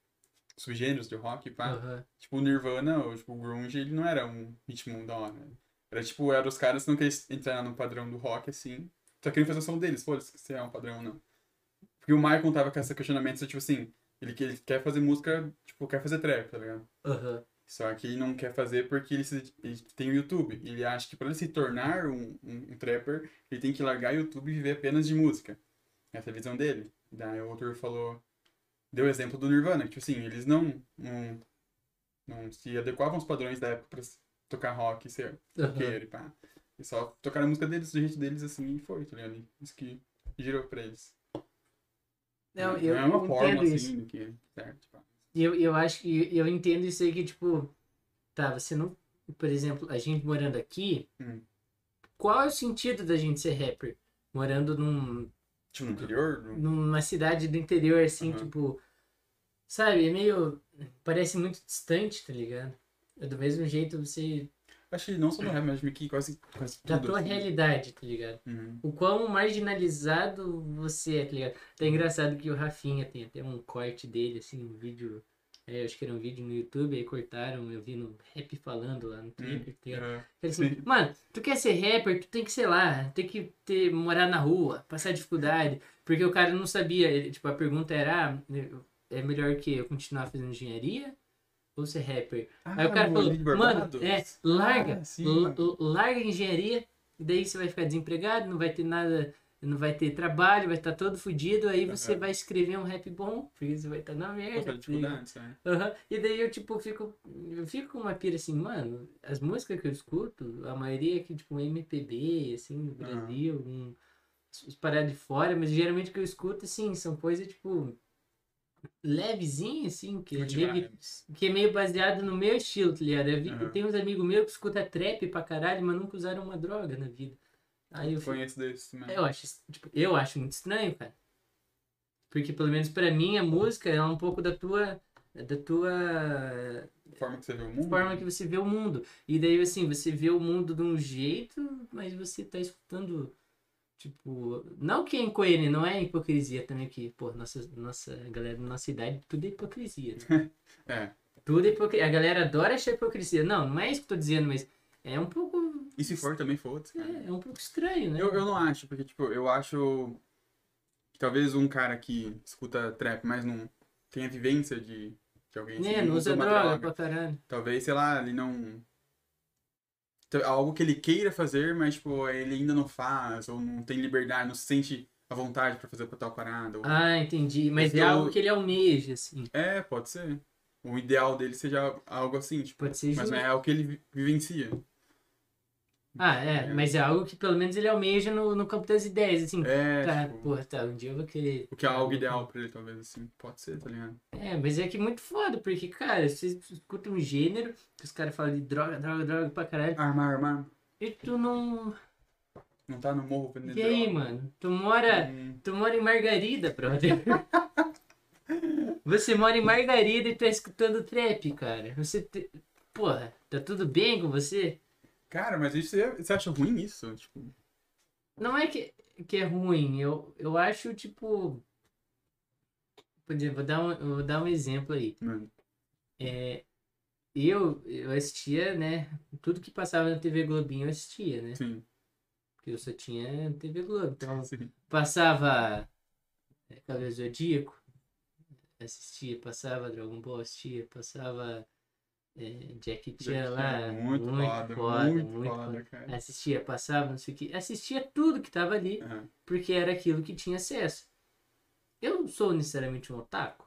subgêneros de rock, pá. Aham. Tipo, o Nirvana, ou tipo, o grunge, ele não era um ritmo da hora. né? Era tipo, eram os caras que não queriam entrar no padrão do rock, assim. Só queriam fazer o som deles, foda-se se é um padrão ou não. Porque o Michael tava com esse questionamento, tipo assim, ele, que- ele quer fazer música, tipo, quer fazer trap, tá ligado? Aham. Só que ele não quer fazer porque ele, se- ele tem o YouTube. Ele acha que para ele se tornar um, um, um trapper, ele tem que largar o YouTube e viver apenas de música. Essa é a visão dele. Daí o outro falou. Deu o exemplo do Nirvana, que tipo assim, eles não, não, não se adequavam aos padrões da época pra s- tocar rock e ser roqueiro e pá. Eles só tocaram a música deles do jeito deles assim e foi, tá ligado? Isso que girou pra eles. Não, eu, é uma forma entendo isso. assim do que. Certo, pá. E eu, eu acho que eu entendo isso aí que, tipo, tá, você não. Por exemplo, a gente morando aqui, Hum. qual é o sentido da gente ser rapper? Morando num, Tipo, no interior? numa cidade do interior, assim, Aham. tipo. Sabe, é meio. Parece muito distante, tá ligado? É do mesmo jeito você. Acho que não só no rap, mas meio que quase, quase Da tudo. tua assim. realidade, tá ligado? Uhum. O quão marginalizado você é, tá ligado? É engraçado que o Rafinha tem até um corte dele, assim, um vídeo. É, acho que era um vídeo no YouTube, aí cortaram, eu vi no rap falando lá no Twitter, tá ligado? Uhum. Ele assim, Sim. mano, tu quer ser rapper, tu tem que, sei lá, tem que ter, morar na rua, passar dificuldade. Porque o cara não sabia, ele, tipo, a pergunta era, ah, é melhor que eu continuar fazendo engenharia ou ser rapper? Aí o cara falou, mano, é, larga, Ah, sim. l- l- larga a engenharia, e daí você vai ficar desempregado, não vai ter nada, não vai ter trabalho, vai estar todo fudido, aí você Aham. vai escrever um rap bom, porque você vai estar na merda. Dificuldade, sabe? Aham. E daí eu, tipo, fico. Eu fico com uma pira assim, mano, as músicas que eu escuto, a maioria é que, tipo, MPB, assim, no. Brasil, um, os paradas de fora, mas geralmente o que eu escuto, assim, são coisas, tipo, levezinha, assim, que é, meio, que- é meio baseado no meu estilo, tá ligado? Eu, Aham. Tem uns amigos meus que escutam trap pra caralho, mas nunca usaram uma droga na vida. Aí eu Conheço desses também. eu acho, tipo, eu acho muito estranho, cara. Porque pelo menos pra mim a música é um pouco da tua da tua forma que você vê o mundo. forma que você vê o mundo. E daí assim, você vê o mundo de um jeito, mas você tá escutando tipo, não que é incoerente, não é hipocrisia também que, pô, nossa nossa galera da nossa idade, tudo é hipocrisia. Né? É. tudo é hipocrisia. A galera adora achar hipocrisia. Não, não é isso que eu tô dizendo, mas é um pouco E se for também, foda-se. cara. é, é um pouco estranho, né? Eu, eu não acho, porque, tipo, eu acho que talvez um cara que escuta trap, mas não tem a vivência de, de alguém assim, não usa uma droga pra caralho. Talvez, sei lá, ele não. Então, Algo que ele queira fazer, mas, tipo, ele ainda não faz, ou não tem liberdade, não se sente à vontade pra fazer tal parada. ou- Ah, entendi. Mas é Eu- algo que ele almeja, assim. É, pode ser. O ideal dele seja algo assim, tipo, Pode ser mas não é algo que ele vi- vivencia. Ah, é, mas é algo que pelo menos ele almeja no, no campo das ideias, assim. É, tá, tipo, porra, tá, um dia eu vou querer. o que é algo ideal pra ele, talvez, assim. Pode ser, tá ligado? É, mas é que é muito foda, porque, cara, você escuta um gênero que os caras falam de droga, droga, droga pra caralho, Armar, armar. e tu não. Não tá no morro vendendo E aí, mano? Tu mora. Hum, Tu mora em Margarida, brother. Você mora em Margarida e tá escutando trap, cara. Você. Te... Porra, tá tudo bem com você? Cara, mas isso é- você acha ruim isso? Tipo, Não é que, que é ruim, eu, eu acho, tipo. Por exemplo, vou dar um, vou dar um exemplo aí. É, eu, eu assistia, né? Tudo que passava na TV Globinho eu assistia, né? Sim. Porque eu só tinha TV Globo. Então, Sim. passava é, Cavaleiro Zodíaco, assistia. Passava Dragon Ball, assistia. Passava Jack Chan lá. Muito, foda, muito, foda, cara. Assistia, passava, não sei o que. Assistia tudo que tava ali, porque era aquilo que tinha acesso. Eu não sou necessariamente um otaku?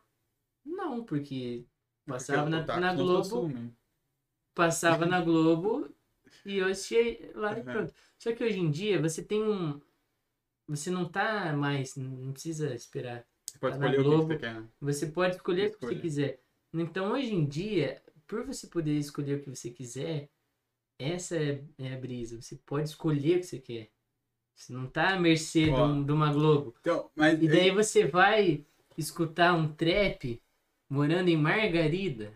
Não, porque passava Porque na, na Globo, passava na Globo e eu assistia lá e Uhum. pronto. Só que hoje em dia você tem um. Você não tá mais. Não precisa esperar. Você pode Tá escolher o que Globo. você quer. Você pode escolher o que você quiser. Então hoje em dia, por você poder escolher o que você quiser, essa é, é a brisa. Você pode escolher o que você quer. Você não tá à mercê de, um- de uma Globo. Então, mas E daí você vai escutar um trap morando em Margarida.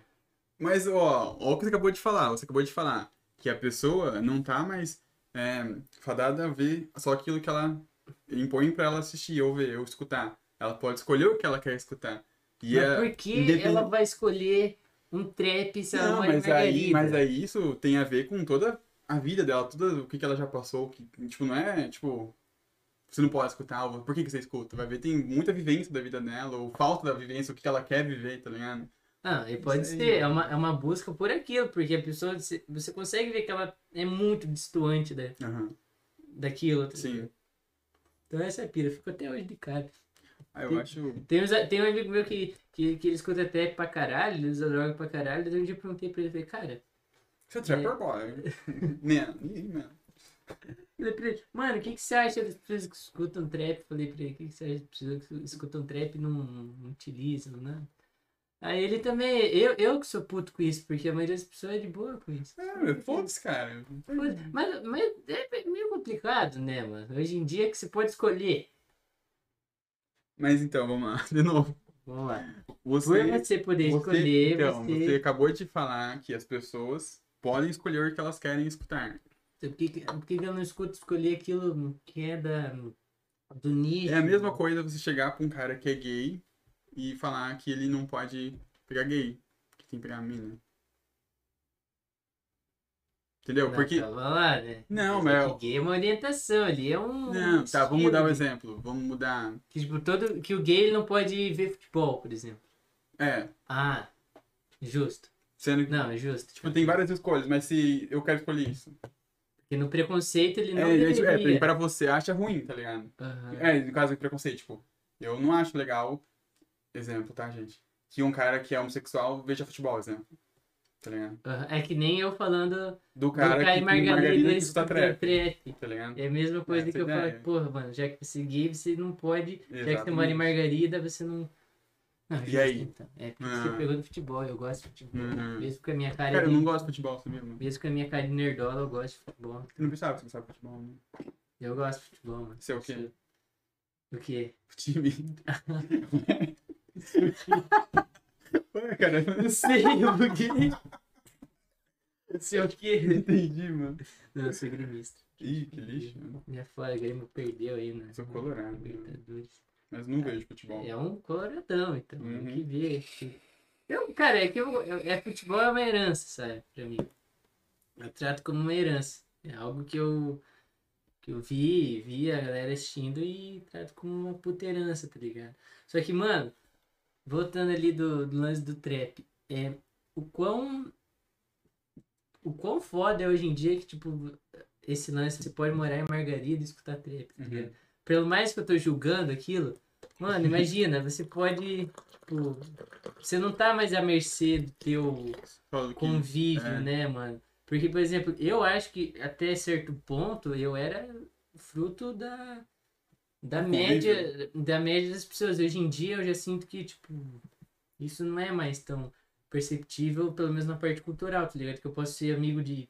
Mas, ó, ó o que você acabou de falar. Você acabou de falar que a pessoa não tá mais é, fadada a ver só aquilo que ela impõe pra ela assistir, ou ver, ou escutar. Ela pode escolher o que ela quer escutar. E Mas é por que independ- ela vai escolher um trap se ela Não, mora em mas aí, mas aí isso tem a ver com toda a vida dela, tudo o que, que ela já passou. Que, tipo, não é, tipo, você não pode escutar, ou por que, que você escuta? Vai ver, tem muita vivência da vida dela, ou falta da vivência, o que que ela quer viver, tá ligado? Ah, e pode Isso ser, é uma, é uma busca por aquilo, porque a pessoa, você, consegue ver que ela é muito distante da, Aham. daquilo. tá Sim. Então essa é a pira, fico até hoje de cara. Ah, eu Tem- acho. Tem, uns, tem um amigo meu que, que, que ele escuta trap pra caralho, ele usa droga pra caralho, daí um dia eu perguntei pra ele, falei, cara, Você é trapper boy. Man, man. Falei pra ele, mano, o que, que você acha das pessoas que escutam trap? Falei pra ele, o que, que você acha das pessoas que escutam trap e não, não utilizam, né? Aí ele também, eu, eu que sou puto com isso, porque a maioria das pessoas é de boa com isso. Ah, meu, foda-se, cara. Mas, mas é meio complicado, né, mano? Hoje em dia que você pode escolher. Mas então, vamos lá, de novo. Vamos lá. Você, Por você poder você, escolher, então, você... você acabou de falar que as pessoas podem escolher o que elas querem escutar. Por que, por que eu não escuto escolher aquilo que é da, do nicho? É a mesma coisa você chegar pra um cara que é gay e falar que ele não pode pegar gay, que tem que pegar mina. Entendeu? Não, Porque. Né? Não, Mas é que gay é uma orientação ali, é um. Não, tá, vamos mudar o de- exemplo. Vamos mudar. Que, tipo, todo, que o gay ele não pode ver futebol, por exemplo. É, Ah, justo. sendo que. Não, é justo. Tipo, tem várias escolhas, mas se eu quero escolher isso. Porque no preconceito ele não É, é, tipo, é, deveria. pra você acha ruim, tá ligado? Aham. É, no caso do preconceito, tipo, eu não acho legal, exemplo, tá, gente? Que um cara que é homossexual veja futebol, exemplo. Tá ligado? É que nem eu falando Do do cara cara que Margarida margarida que escuta trap, trap. tá ligado? É a mesma coisa Essa que eu falo, porra, mano, já que você é gay, você não pode. Já que você Exatamente. mora em Margarida, você não. Não, E aí? Então. É porque Ah. você pegou do futebol, eu gosto de futebol. Uhum. Mesmo com a minha cara Cara, eu de. não gosto de futebol, sabia, mano? Mesmo com a minha cara de nerdola, eu gosto de futebol. Eu não pensava que você gostava de futebol, né? Eu gosto de futebol, mano. Você é o quê? O quê? Time. Ué, cara, eu não sei o quê. Sei o quê? entendi, mano. Não, eu sou gremista. Ih, que lixo, mano. Minha fora, o Grêmio perdeu aí, né? Sou colorado, né? Libertadores. Mas não vejo futebol. É um coloradão, então. Uhum. Tem que ver. Eu, cara, é que eu, eu- é futebol é uma herança, sabe? Pra mim. Eu trato como uma herança. É algo que eu, que eu vi, vi a galera assistindo e trato como uma puta herança, tá ligado? Só que, mano, voltando ali do, do lance do trap, é o quão. O quão foda é hoje em dia que, tipo, esse lance, você pode morar em Margarida e escutar trap, tá Uhum. Pelo mais que eu tô julgando aquilo, mano, imagina, você pode, tipo, você não tá mais à mercê do teu Falo que- convívio, é. né, mano? Porque, por exemplo, eu acho que até certo ponto eu era fruto da, da Do média da média das pessoas. Hoje em dia eu já sinto que, tipo, isso não é mais tão perceptível, pelo menos na parte cultural, tá ligado? Que eu posso ser amigo de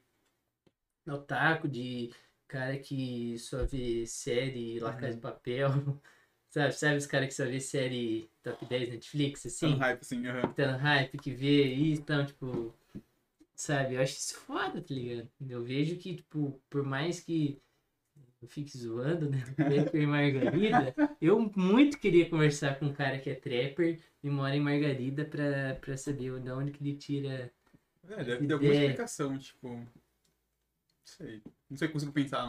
otaku, de cara que só vê série La Casa de Uhum. Papel, sabe? Sabe os caras que só vê série top 10 Netflix, assim? Tá no hype, assim, aham. tá no hype, que vê isso, então, tipo, sabe, eu acho isso foda, tá ligado? Eu vejo que, tipo, por mais que eu fique zoando, né, Trapper e Margarida, eu muito queria conversar com um cara que é trapper e mora em Margarida pra, pra saber de onde que ele tira É, deve ter alguma explicação, tipo. Não sei. Não sei se consigo pensar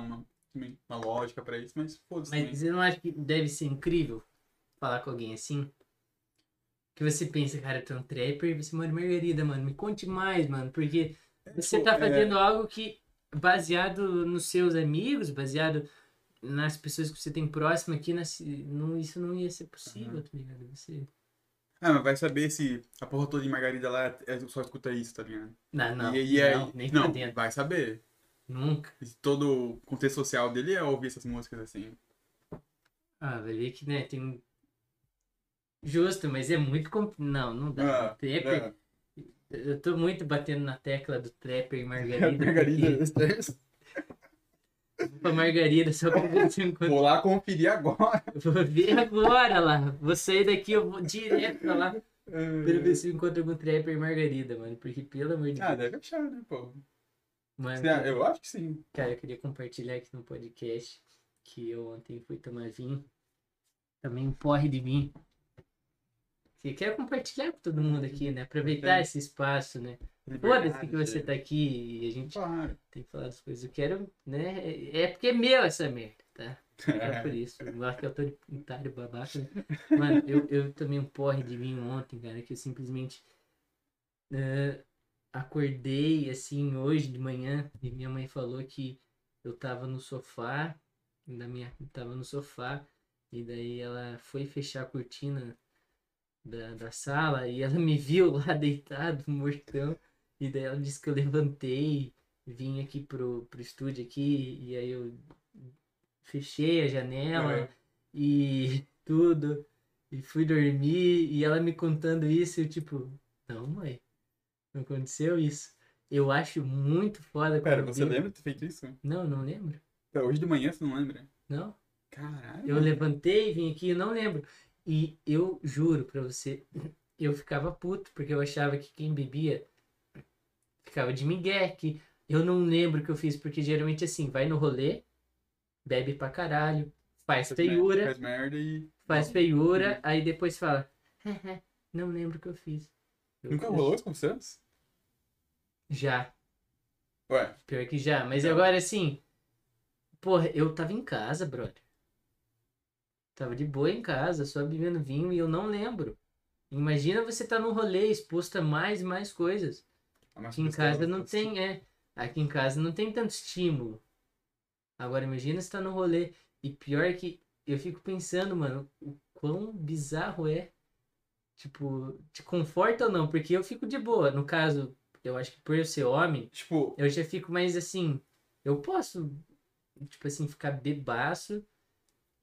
também, uma lógica pra isso, mas foda-se. Mas também. você não acha que deve ser incrível falar com alguém assim? Que você pensa, cara, eu tô um trapper e você, mano, Margarida, mano, me conte mais, mano, porque você Tipo, tá é, fazendo algo que, baseado nos seus amigos, baseado nas pessoas que você tem próximo aqui, não, isso não ia ser possível, Uhum. tá ligado? Você... Ah, mas vai saber se a porra toda de Margarida lá é, só escuta isso, tá ligado? Não, não, e, e aí, não, nem não, dentro, vai saber. nunca. E todo o contexto social dele é ouvir essas músicas assim. Ah, vai ver que, né, tem um... Justo, mas é muito... compl- Não, não dá. Ah, trapper, é. Eu tô muito batendo na tecla do trapper e Margarida. Margarida. porque- pra Margarida, só pra ver se eu encontro. Vou lá conferir agora. Vou ver agora lá. Vou sair daqui, eu vou direto pra lá. Pra ver se eu encontro algum trapper e Margarida, mano. Porque, pelo amor de Ah, Deus. deve achar, né, pô? Mano, Você- Eu acho que sim. cara, eu queria compartilhar aqui no podcast que eu ontem fui tomar vinho. Também um porre de vinho. Que quero compartilhar com todo mundo aqui, né? Aproveitar Sim. esse espaço, né? Foda-se que você é. tá aqui e a gente Claro. tem que falar das coisas. Eu quero, né? É porque é meu essa merda, tá? É É. por isso. Eu acho que eu tô de otário babaca. né? Mano, eu, eu tomei um porre de vinho ontem, cara, que eu simplesmente eh, acordei assim hoje de manhã e minha mãe falou que eu tava no sofá, da minha, tava no sofá, e daí ela foi fechar a cortina da, da sala e ela me viu lá deitado, mortão, e daí ela disse que eu levantei, vim aqui pro, pro estúdio aqui, e aí eu fechei a janela e tudo, e fui dormir, e ela me contando isso, eu tipo, não, mãe, não aconteceu isso. Eu acho muito foda Pera, você lembra de ter feito isso? Não, não lembro. Hoje de manhã você não lembra? Não. Caralho. Eu levantei, vim aqui, eu não lembro. E eu juro pra você, eu ficava puto, porque eu achava que quem bebia ficava de migué, que eu não lembro o que eu fiz, porque geralmente assim, vai no rolê, bebe pra caralho, faz Faz merda- feiura, Faz merda e. faz feiura, aí depois fala, não lembro o que eu fiz. Eu- Nunca eu- rolou isso com você? Já, Ué, pior que já. Mas agora assim, porra, eu tava em casa, brother. Tava de boa em casa, só bebendo vinho e eu não lembro. Imagina você tá num rolê exposto a mais e mais coisas. Aqui em casa não tem, é. Aqui em casa não tem tanto estímulo. Agora imagina você tá no rolê. E pior que eu fico pensando, mano, o quão bizarro é. Tipo, te conforta ou não? Porque eu fico de boa. No caso, eu acho que por eu ser homem, Tipo, eu já fico mais assim. Eu posso, tipo assim, ficar bebaço.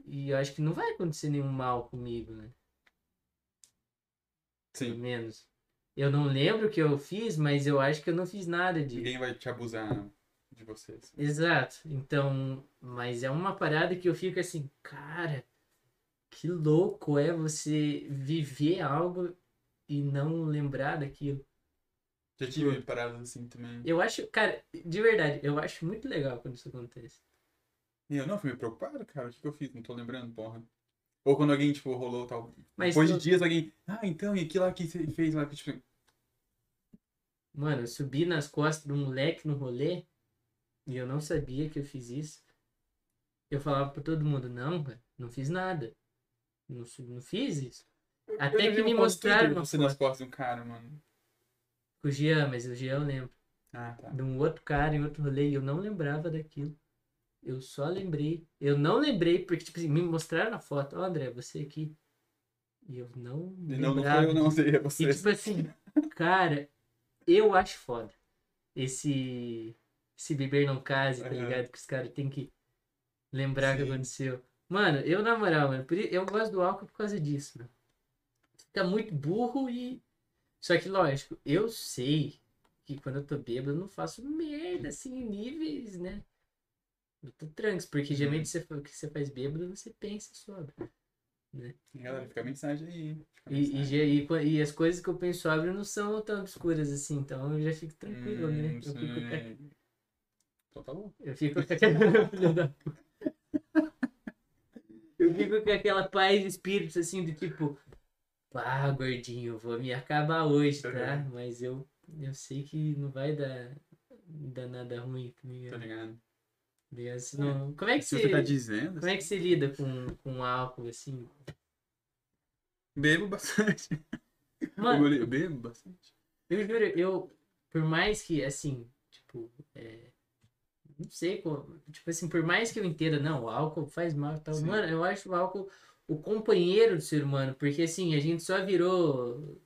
E eu acho que não vai acontecer nenhum mal comigo, né? Pelo sim. menos. Eu não lembro o que eu fiz, mas eu acho que eu não fiz nada de. Ninguém vai te abusar de você. assim. Exato. Então, mas é uma parada que eu fico assim, cara, que louco é você viver algo e não lembrar daquilo. Já tive paradas assim também. Eu acho, cara, de verdade, eu acho muito legal quando isso acontece. E eu não fui me preocupado, cara. O que, que eu fiz? Não tô lembrando, porra. Ou quando alguém, tipo, rolou tal. Mas Depois tu- de dias, alguém. Ah, então, e aquilo lá que você fez lá? que, Tipo, Mano, eu subi nas costas do moleque no rolê e eu não sabia que eu fiz isso. Eu falava pra todo mundo, não, cara, não fiz nada. Não, não fiz isso. Até eu que me mostraram de você nas costas de um cara, mano. Com o Jean, mas o Jean eu lembro. Ah, tá. De um outro cara em outro rolê e eu não lembrava daquilo. Eu só lembrei. Eu não lembrei porque, tipo assim, me mostraram a foto. Ó, André, você aqui. E eu não E não, não foi eu, não, seria E você. tipo assim, cara, eu acho foda. Esse. Esse beber não case, tá Aham. ligado? Que os caras têm que lembrar o que aconteceu. Mano, eu na moral, mano, eu gosto do álcool por causa disso, mano. Fica muito burro e. Só que, lógico, eu sei que quando eu tô bêbado eu não faço merda assim em níveis, né? Eu tô tranks, porque geralmente você, fa- o que você faz bêbado você pensa sobre. Galera, fica a mensagem aí. Fica a E, e, mensagem. já- e, qua- e as coisas que eu penso sobre não são tão obscuras assim, então eu já fico tranquilo, né? Hum, Eu fico. Então tá bom. eu fico com aquela. Eu fico com aquela paz de espírito assim, do tipo, pá, gordinho, vou me acabar hoje, tá? Uhum. Mas eu eu sei que não vai dar, dar nada ruim, tá Tá ligado? Se não- Como é que Se você, você tá dizendo, como é que você lida com, com álcool, assim? bebo bastante. Mano, Eu bebo bastante. Eu juro, eu, por mais que, assim, tipo, é, não sei, como, tipo assim, por mais que eu entenda, não, o álcool faz mal e tal, Sim. mano, eu acho o álcool o companheiro do ser humano, porque assim, a gente só virou,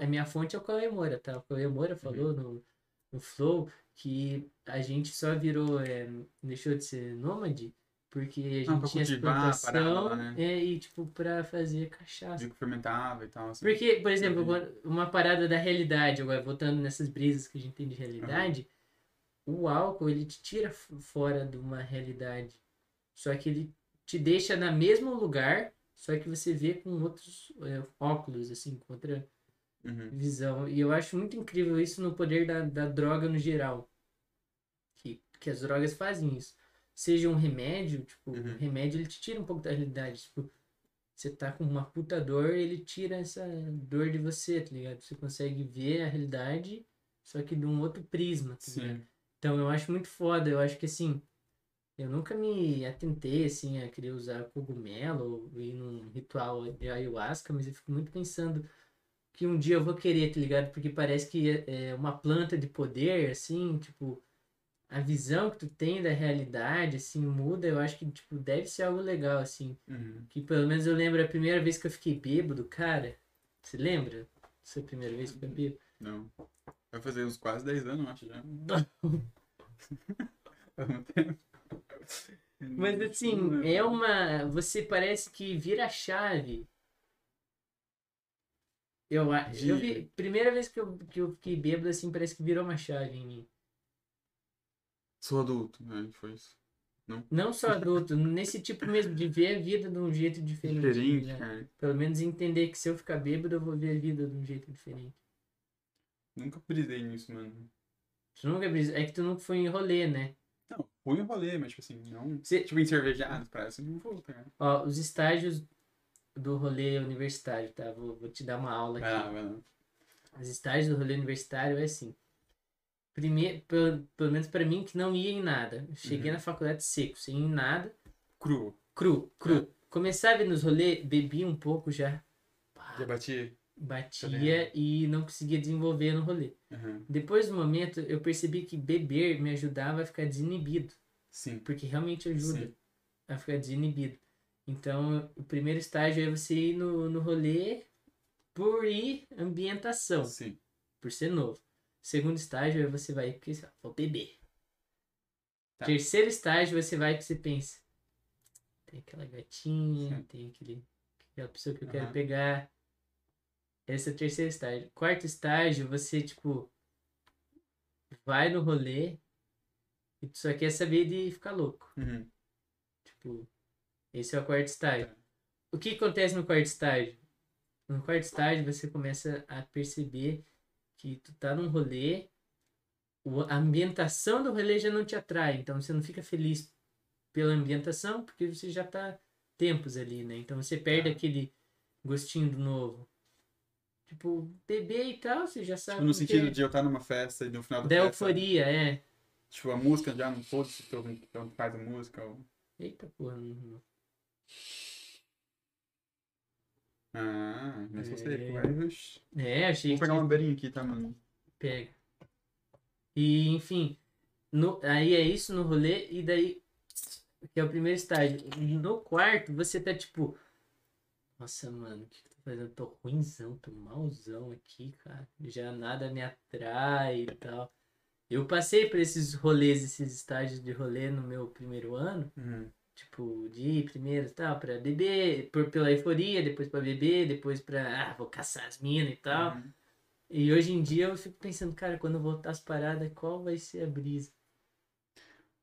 a minha fonte é o Cauê Moura, tá? O Cauê Moura falou no, no Flow que a gente só virou, é, deixou de ser nômade, porque a gente Ah, pra tinha essa cultivar a plantação, parada né? é, e tipo, pra fazer cachaça. Digo que fermentava e tal. Assim. Porque, por exemplo, Uhum. uma parada da realidade, agora voltando nessas brisas que a gente tem de realidade, o álcool ele te tira fora de uma realidade. Só que ele te deixa no mesmo lugar, só que você vê com outros é, óculos, assim, com outra Uhum. visão. E eu acho muito incrível isso no poder da, da droga no geral. Que, que as drogas fazem isso. Seja um remédio, tipo, Uhum. remédio ele te tira um pouco da realidade. Tipo, você tá com uma puta dor, ele tira essa dor de você, tá ligado? Você consegue ver a realidade, só que de um outro prisma, tá ligado? Sim. Então eu acho muito foda, eu acho que assim, eu nunca me atentei assim a querer usar cogumelo ou ir num ritual de ayahuasca, mas eu fico muito pensando que um dia eu vou querer, tá ligado? Porque parece que é é uma planta de poder, assim, tipo, a visão que tu tem da realidade, assim, muda, eu acho que, tipo, deve ser algo legal, assim. Uhum. Que pelo menos eu lembro a primeira vez que eu fiquei bêbado, cara. Você lembra? Sua primeira vez que foi bêbado? Não. Vai fazer uns quase 10 anos, eu acho já. Mas assim, é uma. Você parece que vira a chave. Eu, a- eu vi. Primeira vez que eu, que eu fiquei bêbado, assim, parece que virou uma chave em mim. Sou adulto, né? Foi isso. Não só adulto, nesse tipo mesmo, de ver a vida de um jeito diferente. Diferente, né? cara. Pelo menos entender que se eu ficar bêbado, eu vou ver a vida de um jeito diferente. Nunca brisei nisso, mano. Tu nunca brisa- É que tu nunca foi em rolê, né? Não, fui em rolê, mas tipo assim, não. Você- Tipo, em cervejado, parece, não vou, tá ligado? Ó, os estágios do rolê universitário, tá? Vou, vou te dar uma aula aqui. Vai lá. Os estágios do rolê universitário é assim. Primeiro, pelo, pelo menos pra mim, que não ia em nada. Eu cheguei Uhum. na faculdade seco, sem ir em nada. Cru. Cru, cru. Começava a ir nos rolê, bebia um pouco já. Pá, Já bati. batia e não conseguia desenvolver no rolê. Uhum. Depois do momento, eu percebi que beber me ajudava a ficar desinibido. Sim. Porque realmente ajuda Sim. a ficar desinibido. Então, o primeiro estágio é você ir no, no rolê por ir ambientação, Sim. por ser novo. Segundo estágio é você vai porque lá, vou beber. Tá. Terceiro estágio você vai que você pensa. Tem aquela gatinha, Sim. tem aquele, aquela pessoa que eu quero Aham. pegar. Esse é o terceiro estágio. Quarto estágio, você, tipo, vai no rolê e tu só quer saber de ficar louco. Uhum. Tipo, esse é o quarto estágio. Tá. O que acontece no quarto estágio? No quarto estágio você começa a perceber que tu tá num rolê, a ambientação do rolê já não te atrai, então você não fica feliz pela ambientação, porque você já tá tempos ali, né? Então você perde Tá. aquele gostinho do novo. Tipo, beber e tal, você já sabe Tipo, no sentido é. de eu estar numa festa e no final da da festa. euforia, é. Tipo, a música já não foda-se, então então faz a música. Ou... Eita porra, não. Ah, mas você É. vai. Vou É, achei pegar que uma beirinha aqui, tá, mano? Pega. E, enfim, no, aí é isso no rolê, e daí, que é o primeiro estágio. No quarto, você tá tipo, nossa, mano, o que, que eu tô fazendo? Tô ruimzão, tô malzão aqui, cara. Já nada me atrai e tal. Eu passei por esses rolês, esses estágios de rolê no meu primeiro ano, Uhum. Tipo, de ir primeiro e tal, pra beber, por, pela euforia, depois pra beber, depois pra, ah, vou caçar as minas e tal. Uhum. E hoje em dia eu fico pensando, cara, quando eu voltar as paradas, qual vai ser a brisa?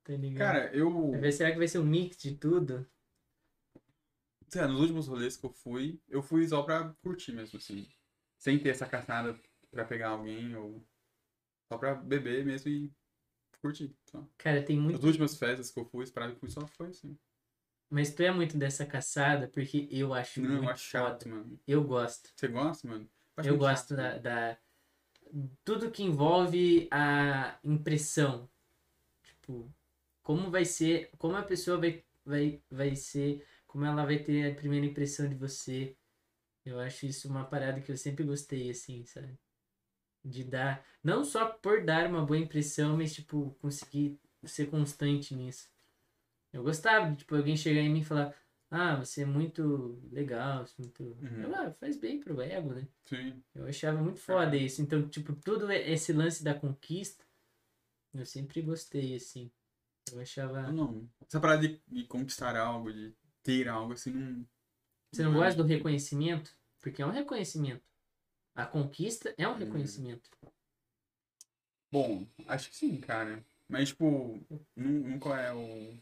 Tá ligado? Cara, eu. Será que vai ser um mix de tudo? Sei lá, nos últimos rolês que eu fui, eu fui só pra curtir mesmo, assim. Sem ter essa caçada pra pegar alguém, ou só pra beber mesmo e curtir. Só. Cara, tem muito. As últimas festas que eu fui, esperava que fui só foi assim. Mas tu é muito dessa caçada, porque eu acho Não, muito eu acho chato, foda. mano. Eu gosto. Você gosta, mano? Eu muito gosto da, da, tudo que envolve a impressão. Tipo, como vai ser, como a pessoa vai, vai, vai ser, como ela vai ter a primeira impressão de você. Eu acho isso uma parada que eu sempre gostei, assim, sabe? De dar, não só por dar uma boa impressão, mas, tipo, conseguir ser constante nisso. Eu gostava de, tipo, alguém chegar em mim e falar, ah, você é muito legal, você é muito... Uhum. Ah, faz bem pro ego, né? Sim. Eu achava muito foda isso. Então, tipo, todo esse lance da conquista, eu sempre gostei, assim. Eu achava. Eu não. Essa parada de, de conquistar algo, de ter algo, assim, não. Você não não gosta do reconhecimento? Porque é um reconhecimento. A conquista é um Hum. reconhecimento. Bom, acho que sim, cara. Mas, tipo, nu- nunca é o.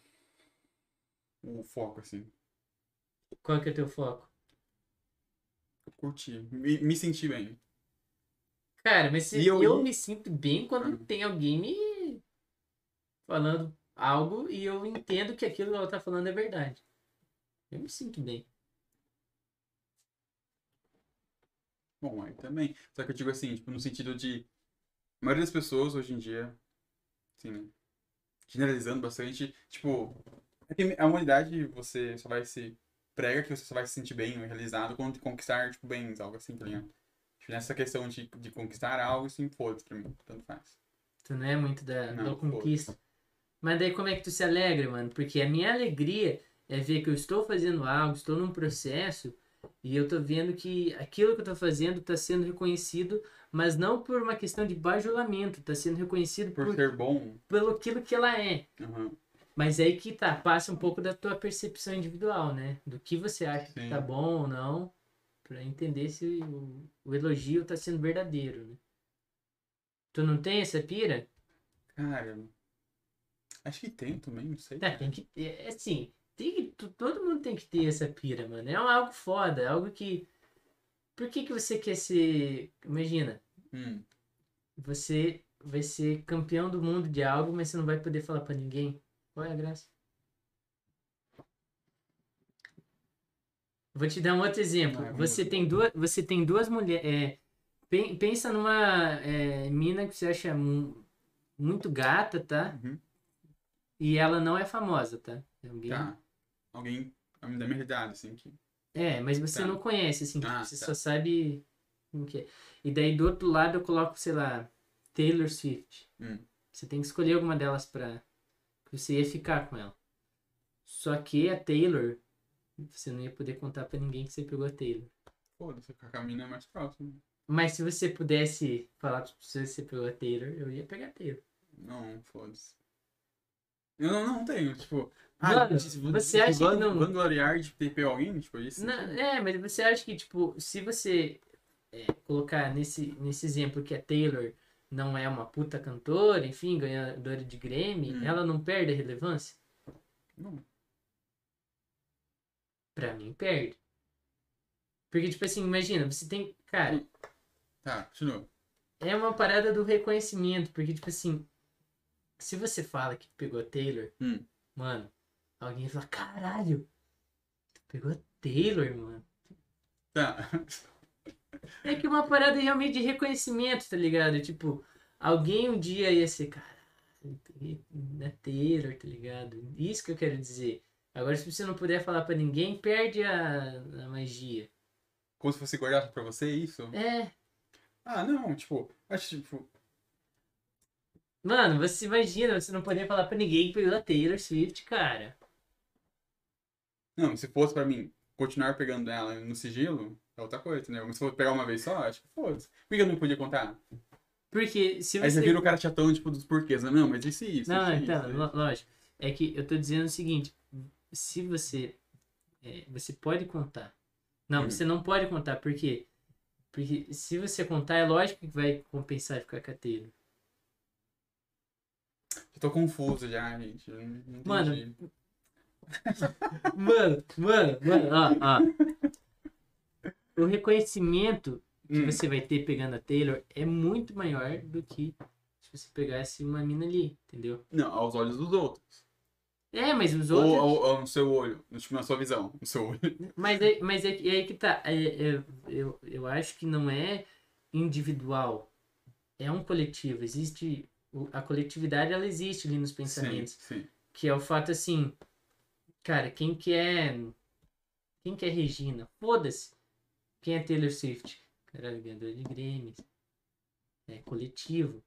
O foco, assim. Qual que é o teu foco? Curtir. Me, me sentir bem. Cara, mas se eu, eu- me sinto bem quando Ah. tem alguém me falando algo e eu entendo que aquilo que ela tá falando é verdade. Eu me sinto bem. Bom, aí também. Só que eu digo assim, tipo, no sentido de. A maioria das pessoas hoje em dia, assim? Generalizando bastante, tipo, é que a humanidade você só vai se. prega que você só vai se sentir bem realizado quando conquistar, tipo, bens, algo assim, tá ligado? Tipo, nessa questão de, de conquistar algo, assim, foda-se pra mim, tanto faz. Tu não é muito da, Não, da conquista. Mas daí como é que tu se alegra, mano? Porque a minha alegria é ver que eu estou fazendo algo, estou num processo e eu tô vendo que aquilo que eu tô fazendo tá sendo reconhecido, mas não por uma questão de bajulamento, tá sendo reconhecido Por por, ser bom, pelo aquilo que ela é. aham, Mas aí que tá, passa um pouco da tua percepção individual, né? Do que você acha que Sim. tá bom ou não, pra entender se o, o elogio tá sendo verdadeiro, né? Tu não tem essa pira? cara. Acho que tem também, não sei. Tá, tem que ter, é assim, tem que, to- todo mundo tem que ter essa pira, mano. É algo foda, é algo que. Por que que você quer ser. Imagina, Hum, você vai ser campeão do mundo de algo, mas você não vai poder falar pra ninguém. Qual é a graça? Vou te dar um outro exemplo. Vamos você, tem duas, você tem duas mulheres. pensa numa é, mina que você acha mu- muito gata, tá? uhum, E ela não é famosa, tá? É alguém tá. Alguém da minha realidade, assim, que. É, mas você Tá. não conhece, assim, Ah, você tá. só sabe como que é. E daí do outro lado eu coloco, sei lá, Taylor Swift. Hum. Você tem que escolher alguma delas pra. Que você ia ficar com ela. Só que a Taylor, você não ia poder contar pra ninguém que você pegou a Taylor. Foda-se, a caminho é mais próximo. Mas se você pudesse falar pra você que você pegou a Taylor, eu ia pegar a Taylor. Não, foda-se. Eu não, não tenho, tipo. Mano, se- você acha que van- não- Vangloriar de ter pego alguém, tipo, isso? Não, é, mas você acha que, tipo, se você é, colocar nesse, nesse exemplo que a Taylor não é uma puta cantora, enfim, ganhadora de Grammy, Hum. ela não perde a relevância? Não. Pra mim, perde. Porque, tipo assim, imagina, você tem. Cara, Tá, continua. é uma parada do reconhecimento, porque, tipo assim, se você fala que pegou a Taylor, Hum. mano, alguém fala, caralho, tu pegou a Taylor, mano. Tá. É que uma parada realmente de reconhecimento, tá ligado? Tipo, alguém um dia ia ser, caralho, peguei na Taylor, tá ligado? Isso que eu quero dizer. Agora, se você não puder falar pra ninguém, perde a, a magia. Como se fosse guardado pra você, isso? É, Ah, não, tipo, acho tipo. mano, você imagina você não poder falar pra ninguém que pegou a Taylor Swift, cara. Não, se fosse pra mim continuar pegando ela no sigilo, é outra coisa, entendeu? Mas se for pegar uma vez só, acho que foda-se. Por que eu não podia contar? Porque se Aí você você. vira o cara chatão, tipo, dos porquês. né? Não, mas isso e isso. Não, isso, então, isso, lógico. É que eu tô dizendo o seguinte: se você. é, você pode contar. Não, Hum. você não pode contar, por quê? Porque se você contar, é lógico que vai compensar ficar Taylor. Eu tô confuso já, gente. Eu não. Mano, Mano, mano, mano, ó, ó. O reconhecimento que Hum. você vai ter pegando a Taylor é muito maior do que se você pegasse uma mina ali, entendeu? Não, aos olhos dos outros. É, mas os Ou, outros. ou- ou no seu olho. Tipo, na sua visão. No seu olho. Mas, é, mas é, que- é aí que tá. É, é, eu, eu acho que não é individual. é um coletivo, existe a coletividade ela existe ali nos pensamentos, Sim, sim. que é o fato assim, cara, quem que é quem que é Regina? Foda-se. Quem é Taylor Swift? Caralho, ganhador de Grammys. É coletivo.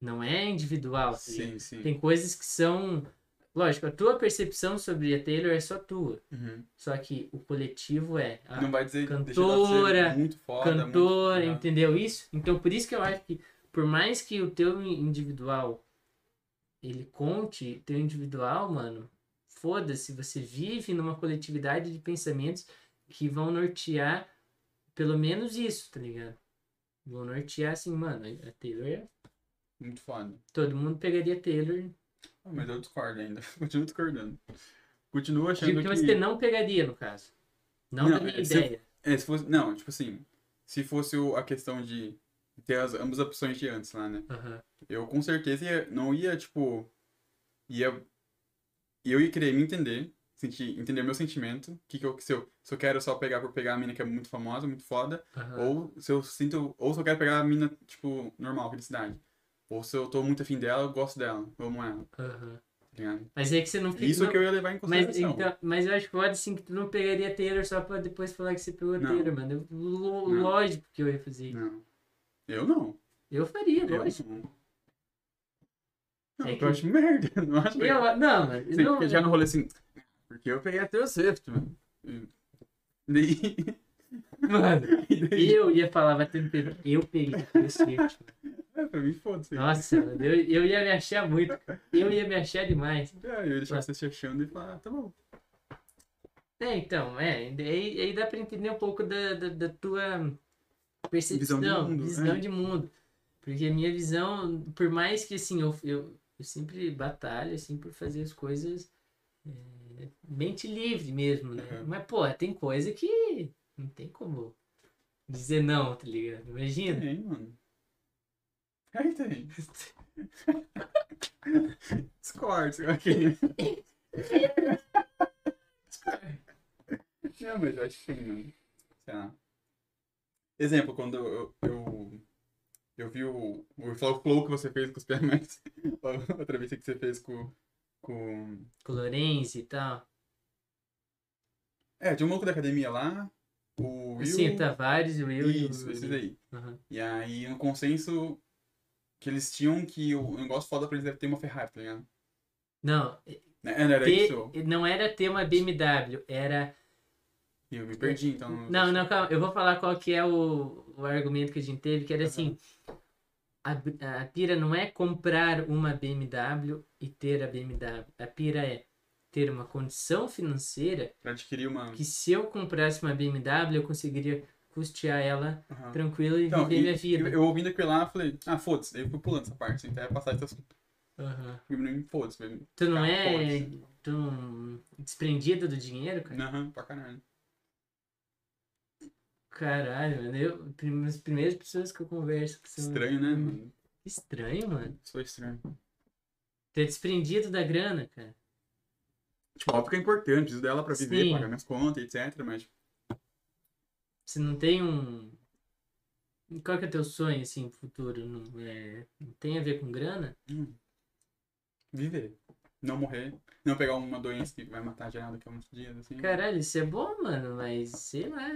Não é individual. tá? Sim, sim. Tem coisas que são. Lógico, a tua percepção sobre a Taylor é só tua. Uhum. Só que o coletivo é. A Não vai dizer cantora, muito foda, cantora, muito... entendeu isso? Então por isso que eu acho que, por mais que o teu individual ele conte, teu individual, mano, foda-se, você vive numa coletividade de pensamentos que vão nortear pelo menos isso, tá ligado? Vão nortear assim, mano, a Taylor é. Muito foda. Todo mundo pegaria Taylor. Ah, mas eu discordo ainda. Continuo discordando. Continuo achando Digo que que... você não pegaria, no caso. Não, Não, minha é, se- ideia. É, se fosse... Não, tipo assim, se fosse a questão de ter as, ambas as opções de antes lá, né? Aham. Eu com certeza ia, não ia, tipo. Ia. Eu ia querer me entender, sentir, entender meu sentimento. Que que eu, se, eu, se eu quero só pegar por pegar a mina que é muito famosa, muito foda. aham. Ou se eu sinto. Ou se eu quero pegar a mina, tipo, normal, felicidade. Ou se eu tô muito afim dela, eu gosto dela. Eu amo ela, ligado? Mas é que você não fica. Isso não- que eu ia levar em Mas, consideração. então, mas eu acho que pode sim que tu não pegaria Taylor só pra depois falar que você pegou Não. Taylor, mano. Eu- lo- Não. Lógico que eu ia fazer isso. Não. Eu não. Eu faria, Eu lógico. não. Não, É eu que- acho merda. eu Não acho. Eu, não, mano. Sim, não, já no rolê assim. Porque eu peguei até o Swift, mano. Daí. Mano, daí eu ia falar, vai ter um Taylor. Eu peguei Taylor Swift. é, pra mim, foda-se. Nossa, mano, eu, eu ia me achar muito. Eu ia me achar demais. É, eu ia deixar você se achando e falar, ah, tá bom. É, então, é. Aí, aí dá pra entender um pouco da, da, da tua percepção, Visão visão, de mundo, é. de mundo. Porque a minha visão, por mais que assim, eu, eu, eu sempre batalho assim, por fazer as coisas é, mente livre mesmo, né? Uhum. Mas, pô, tem coisa que não tem como dizer não, tá ligado? Imagina. Tem, mano. Aí tem. Discord, ok. Não, mas eu acho que tem, mano. Sei lá. Exemplo, quando eu, eu, eu vi o, o flow que você fez com os PMS, outra vez que você fez com, com... Com o Lourenço e tal. É, tinha um louco da academia lá, o Will... Sim, o Tavares, o Will e o... Isso, esses aí. Aham. E aí, no consenso que eles tinham que o negócio foda pra eles deve ter uma Ferrari, tá ligado? Não, Né? Não era ter- isso? não era ter uma BMW, era E eu me perdi, então... Não, não, calma. Eu vou falar qual que é o, o argumento que a gente teve, que era assim. A, a pira não é comprar uma BMW e ter a BMW. A pira é ter uma condição financeira adquirir uma... que se eu comprasse uma BMW, eu conseguiria custear ela Aham. tranquilo e Então, viver e- minha vida. Eu, eu ouvindo aquilo lá, falei, ah, foda-se. Daí eu fui pulando essa parte, sem até passar esse assunto. Aham. Não foda-se. Tu não Ah, é tu não- desprendido do dinheiro, cara? Aham, pra caralho. Caralho, mano. Eu, as primeiras pessoas que eu converso que são. Estranho, né, mano? Estranho, mano. Foi estranho. Ter desprendido da grana, cara. Tipo, óbvio que é importante, preciso dela pra viver, Sim. pagar minhas contas, etc. Mas, Você não tem um. Qual que é o teu sonho, assim, futuro? Não, é... não tem a ver com grana? hum, viver. Não morrer. Não pegar uma doença que vai matar geral daqui a uns dias, assim. Caralho, isso é bom, mano, mas sei lá.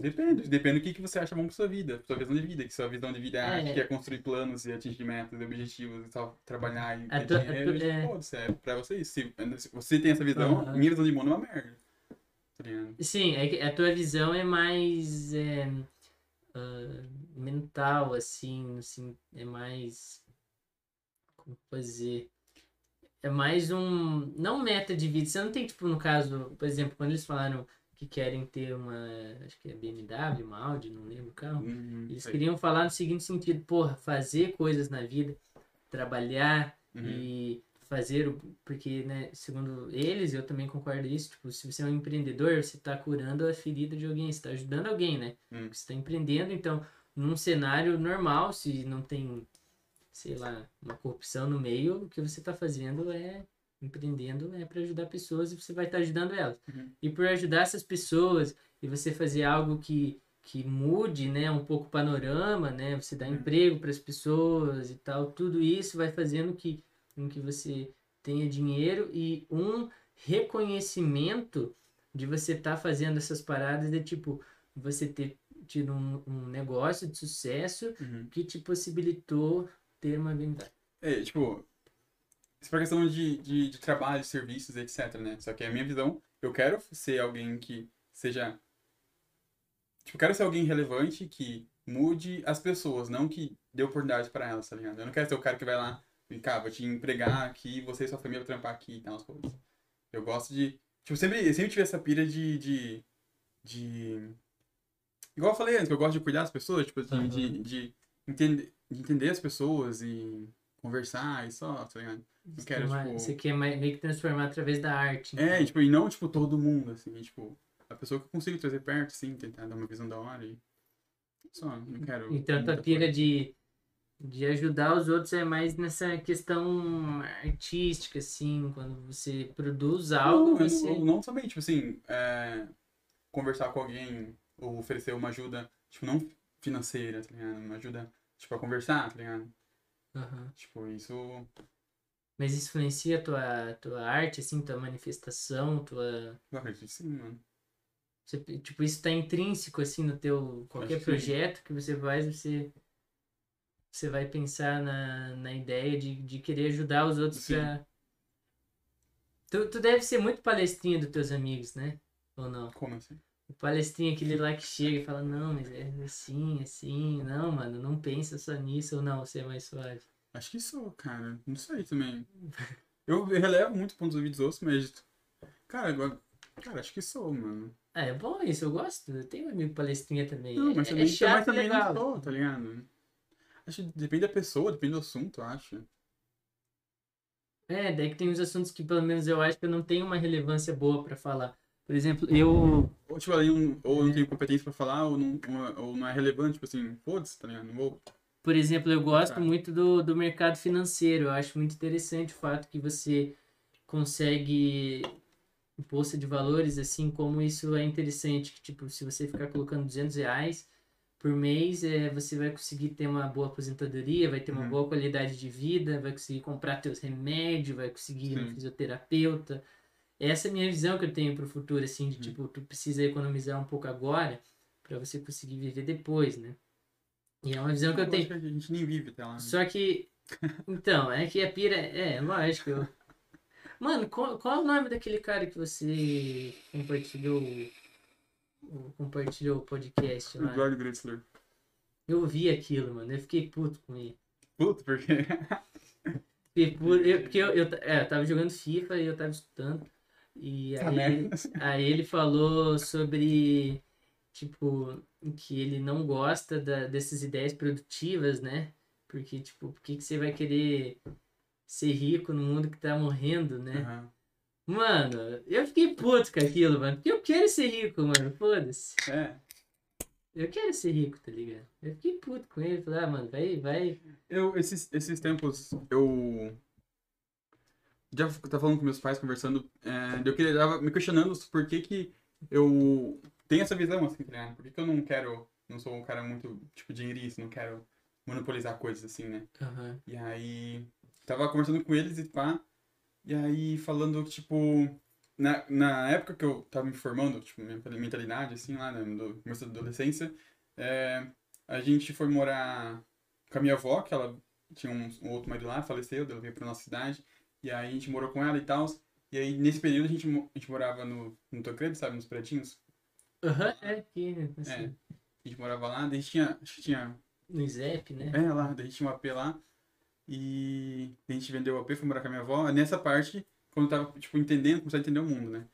Depende, depende do que, que você acha bom pra sua vida, pra sua visão de vida. Que sua visão de vida é, É. que é construir planos e atingir metas, objetivos e tal, trabalhar e ter dinheiro, tua- é. foda-se, é pra você isso. Se, se você tem essa visão, Aham. minha visão de mundo é uma merda. Tá? Sim, é a tua visão é mais é, ah, mental, assim, assim, é mais. Como fazer? É mais um. Não meta de vida. Você não tem, tipo, no caso, por exemplo, quando eles falaram que querem ter uma. Acho que é BMW, uma Audi, não lembro o carro. Hum, Eles sei. queriam falar no seguinte sentido, porra, fazer coisas na vida, trabalhar Uhum. e fazer o. Porque, né, segundo eles, eu também concordo isso, tipo, se você é um empreendedor, você está curando a ferida de alguém, você está ajudando alguém, né? Hum. Você está empreendendo, então, num cenário normal, se não tem, sei lá, uma corrupção no meio, o que você está fazendo é empreendendo é para ajudar pessoas e você vai estar ajudando elas. Uhum. E por ajudar essas pessoas e você fazer algo que que mude, né, um pouco o panorama, né? Você dá emprego para as pessoas e tal. Tudo isso vai fazendo que, com que você tenha dinheiro e um reconhecimento de você estar tá fazendo essas paradas de tipo você ter tido um, um negócio de sucesso Uhum. que te possibilitou ter uma habilidade. É, tipo, isso pra questão de, de, de trabalho, serviços, etc, né? Só que a minha visão, eu quero ser alguém que seja... Tipo, eu quero ser alguém relevante que mude as pessoas, não que dê oportunidade pra elas, tá ligado? Eu não quero ser o cara que vai lá e, cara, vou te empregar aqui, você e sua família vão trampar aqui e tal, as coisas. Eu gosto de... Tipo, sempre, eu sempre tive essa pira de... de, de... Igual eu falei antes, que eu gosto de cuidar das pessoas, tipo, assim, Aham. de, de, entender, de entender as pessoas e conversar e só, tá ligado? Não quero, tipo... Você quer meio que transformar através da arte. É, então. e, tipo, e não, tipo, todo mundo, assim, tipo, a pessoa que eu consigo trazer perto, assim, tentar dar uma visão da hora e só, não quero... Então, tua muita pira de, de ajudar os outros é mais nessa questão artística, assim, quando você produz algo, Não, você... não, não somente, tipo assim, é, conversar com alguém ou oferecer uma ajuda, tipo, não financeira, tá ligado? Uma ajuda, tipo, a conversar, tá ligado? Aham. Tipo, isso... Mas isso influencia a tua, tua arte, assim, tua manifestação, tua... Eu acredito que sim, mano. você- tipo, isso tá intrínseco, assim, no teu... Qualquer que sim. projeto que você faz, você... Você vai pensar na, na ideia de, de querer ajudar os outros Sim. pra... Tu, tu deve ser muito palestrinha dos teus amigos, né? Ou não? Como assim? O palestrinha aquele lá que chega e fala, não, mas é assim, assim, não, mano, não pensa só nisso ou não, você é mais suave. Acho que sou, cara. Não sei também. Eu relevo muito pontos de dos outros, mas. Cara, agora. Cara, acho que sou, mano. Ah, é bom isso, eu gosto. Eu tenho um amigo palestrinha também. Não, é, mas é também, chato mas também legal. não sou, tá ligado? Acho que depende da pessoa, depende do assunto, eu acho. É, daí que tem uns assuntos que pelo menos eu acho que eu não tenho uma relevância boa pra falar. Por exemplo, eu. Ou, tipo, ali, um, ou eu não tenho competência pra falar, ou não, ou, não é relevante, tipo assim, foda-se, tá ligado? Não vou. Por exemplo, eu gosto Tá. muito do, do mercado financeiro. Eu acho muito interessante o fato que você consegue bolsa de valores, assim, como isso é interessante. Que, tipo, se você ficar colocando 200 reais por mês, é, você vai conseguir ter uma boa aposentadoria, vai ter uma Uhum. boa qualidade de vida, vai conseguir comprar teus remédios, vai conseguir ir no fisioterapeuta. Essa é a minha visão que eu tenho pro futuro, assim, de, Uhum. tipo, tu precisa economizar um pouco agora para você conseguir viver depois, né? E é uma visão que eu acho tenho. que a gente nem vive até lá. né? Só que. Então, é que a pira. É, lógico. Eu... Mano, qual, qual é o nome daquele cara que você compartilhou. o- o- Compartilhou o podcast O lá? Eduardo Gritzler. Eu ouvi aquilo, mano. Eu fiquei puto com ele. Puto, porque. Fiquei puto. Eu, porque eu, eu, é, eu tava jogando FIFA e eu tava escutando. E Tá aí, merda. aí ele falou sobre. Tipo, que ele não gosta da, dessas ideias produtivas, né? Porque, tipo, por que, que você vai querer ser rico no mundo que tá morrendo, né? Aham. Mano, eu fiquei puto com aquilo, mano. Porque eu quero ser rico, mano. Foda-se. É. Eu quero ser rico, tá ligado? Eu fiquei puto com ele. Falei, ah, mano, vai, vai. Eu, esses, esses tempos, eu. Já tava falando com meus pais, conversando. É, eu queria, tava me questionando por que que eu tenho essa visão, assim, tá ligado? Por que que eu não quero. Não sou um cara muito, tipo, dinheirista, não quero monopolizar coisas assim, né? Aham. E aí. Tava conversando com eles e pá. E aí falando, tipo. Na, na época que eu tava me formando, tipo, minha mentalidade, assim, lá, né, no começo da adolescência, é, a gente foi morar com a minha avó, que ela tinha um, um outro marido lá, faleceu, ela veio pra nossa cidade. E aí a gente morou com ela e tal. E aí, nesse período, a gente, a gente morava no, no Tocredo, sabe, nos prédios. Aham, é aqui, assim, É. A gente morava lá, daí a gente tinha, acho que tinha no Zep, né? É, lá, daí tinha um AP lá. E a gente vendeu o AP, foi morar com a minha avó. Nessa parte, quando eu tava, tipo, entendendo, começando a entender o mundo, né?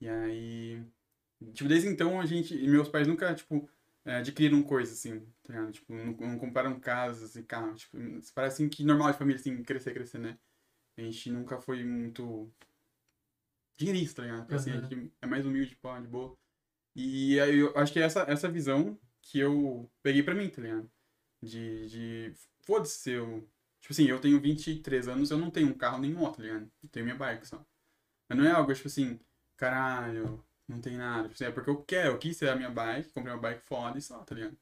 E aí. Tipo, desde então a gente. Meus pais nunca, tipo, é, adquiriram coisas assim, tá ligado? Tipo, não, não compraram casas e carros. Tipo, parece assim que normal de família, assim, crescer, crescer, né? A gente nunca foi muito. dinheirista, tá ligado? Assim, a gente é mais humilde, pô, de boa. E aí eu acho que é essa, essa visão que eu peguei pra mim, tá ligado? De. de Foda-se, eu. Tipo assim, eu tenho 23 anos, eu não tenho um carro nem moto, tá ligado? Eu tenho minha bike só. Mas não é algo, tipo assim, caralho, Não tem nada. Tipo assim, é porque eu quero, eu quis ser a minha bike, comprei uma bike foda e só, tá ligado?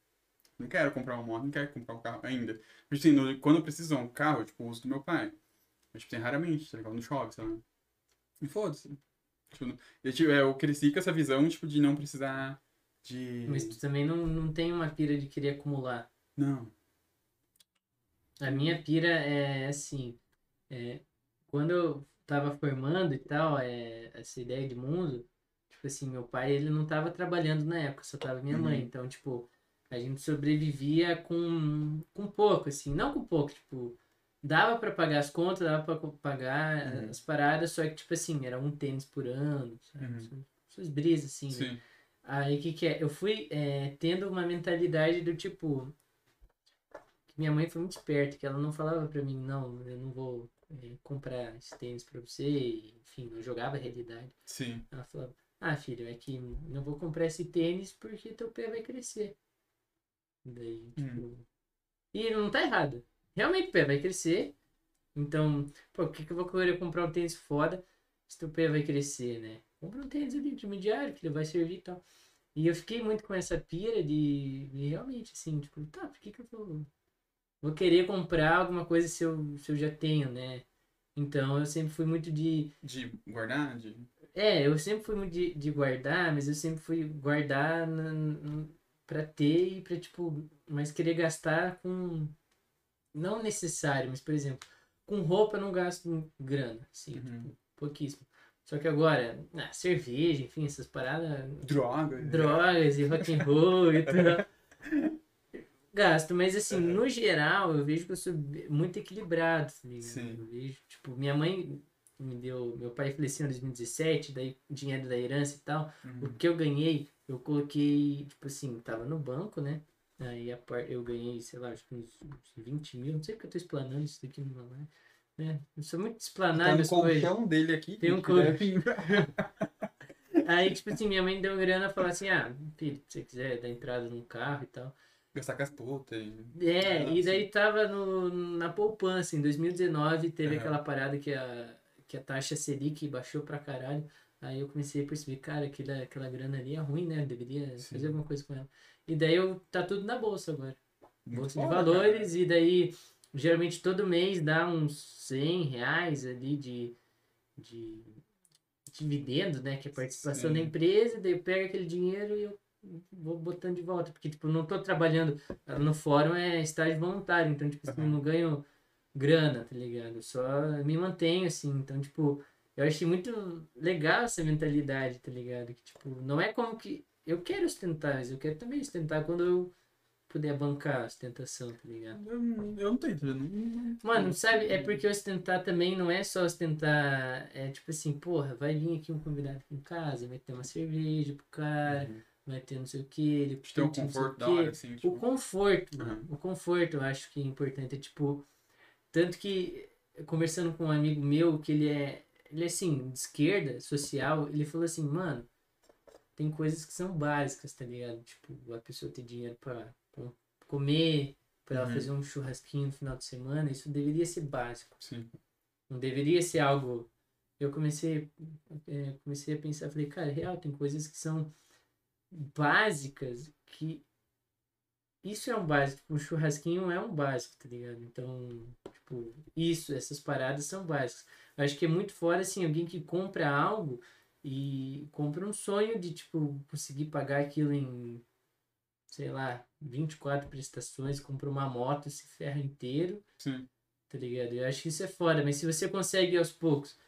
Não quero comprar uma moto, não quero comprar um carro ainda. Tipo assim, no- quando eu preciso de um carro, eu, tipo, uso do meu pai. Mas, tipo, tem raramente, tá ligado? No chove, sei lá. E foda-se. Tipo, não- eu, tipo, é, eu cresci com essa visão, tipo, de não precisar de... Mas tu também não, não tem uma pira de querer acumular. Não. A minha pira é assim, é, quando eu tava formando e tal, é, essa ideia de mundo, tipo assim, meu pai ele não tava trabalhando na época, só tava minha mãe, Uhum. então, tipo, a gente sobrevivia com, com pouco, assim, não com pouco, tipo, dava pra pagar as contas, dava pra co- pagar Uhum. as paradas, só que, tipo assim, era um tênis por ano, sabe? Uhum. Essas- brisas, assim, né? Sim. Aí o que que é? Eu fui é, tendo uma mentalidade do tipo. Minha mãe foi muito esperta, que ela não falava pra mim, não, eu não vou é, comprar esse tênis pra você, e, enfim, eu jogava a realidade. Sim. Ela falava, ah, filho, é que não vou comprar esse tênis porque teu pé vai crescer. Daí, tipo. E não tá errado. Realmente o pé vai crescer. Então, pô, por que, que eu vou querer comprar um tênis foda se teu pé vai crescer, né? Compra um tênis ali intermediário que ele vai servir e tal. E eu fiquei muito com essa pira de, de realmente, assim, tipo, tá, por que, que eu vou, vou querer comprar alguma coisa se eu, se eu já tenho, né? Então eu sempre fui muito de. De guardar, de... É, eu sempre fui muito de, de guardar, mas eu sempre fui guardar na, na- pra ter e pra, tipo, mas querer gastar com. Não necessário, mas, por exemplo, com roupa eu não gasto grana, assim, Uhum. tipo, pouquíssimo. Só que agora, ah, cerveja, enfim, essas paradas, Droga. drogas e rock and roll e tudo. Gasto, mas assim, no geral, eu vejo que eu sou muito equilibrado, tá ligado? Sim. Eu vejo, tipo, minha mãe me deu, meu pai faleceu em 2017, daí dinheiro da herança e tal. O Uhum. que eu ganhei, eu coloquei, tipo assim, tava no banco, né? Aí a par... eu ganhei, sei lá, acho que uns, uns 20 mil, não sei porque eu tô explanando isso daqui numa live, né? Eu sou muito Tá no as coisas. colchão dele aqui. Tem um que deve- Aí, tipo assim, minha mãe deu grana e falou assim, ah, filho, se você quiser dar entrada num carro e tal. Gastar com as putas. e- É, Ah, e sim. daí tava no, na poupança, em 2019 teve Aham. aquela parada que a, que a taxa Selic baixou pra caralho. Aí eu comecei a perceber, cara, aquela, aquela grana ali é ruim, né? Eu deveria Sim. fazer alguma coisa com ela. E daí eu, tá tudo na bolsa agora. Bolsa de foda, valores, e daí geralmente todo mês dá uns 100 reais ali de, de dividendo, né? Que é participação Sim. da empresa, daí eu pego aquele dinheiro e eu vou botando de volta. Porque, tipo, não tô trabalhando no fórum, é estágio voluntário, então, tipo, assim, eu não ganho grana, tá ligado? Eu só me mantenho, assim, então, tipo, eu achei muito legal essa mentalidade, tá ligado? Que, tipo, não é como que. Eu quero ostentar, mas eu quero também ostentar quando eu puder bancar a ostentação, tá ligado? Eu, não- eu não tô entendendo. Mano, sabe, é porque ostentar também não é só ostentar, é tipo assim, porra, vai vir aqui um convidado aqui em casa, vai ter uma cerveja pro cara, Uhum. vai ter não sei o que, ele Tem um curte sei o conforto da hora, assim, O tipo... conforto, mano. Uhum. O conforto eu acho que é importante. É tipo. Tanto que, conversando com um amigo meu, que ele é. Ele é assim, de esquerda, social, ele falou assim, mano, tem coisas que são básicas, tá ligado? Tipo, a pessoa ter dinheiro pra, pra comer, pra ela Uhum. fazer um churrasquinho no final de semana, isso deveria ser básico. Sim. Não deveria ser algo. Eu comecei, é, comecei a pensar, falei, cara, real, tem coisas que são básicas que. Isso é um básico, um churrasquinho é um básico, tá ligado? Então, tipo, isso, essas paradas são básicas. Eu acho que é muito fora, assim, alguém que compra algo e compra um sonho de, tipo, conseguir pagar aquilo em, sei lá, 24 prestações, compra uma moto, se ferra inteiro Sim. tá ligado? Eu acho que isso é foda, mas se você consegue aos poucos,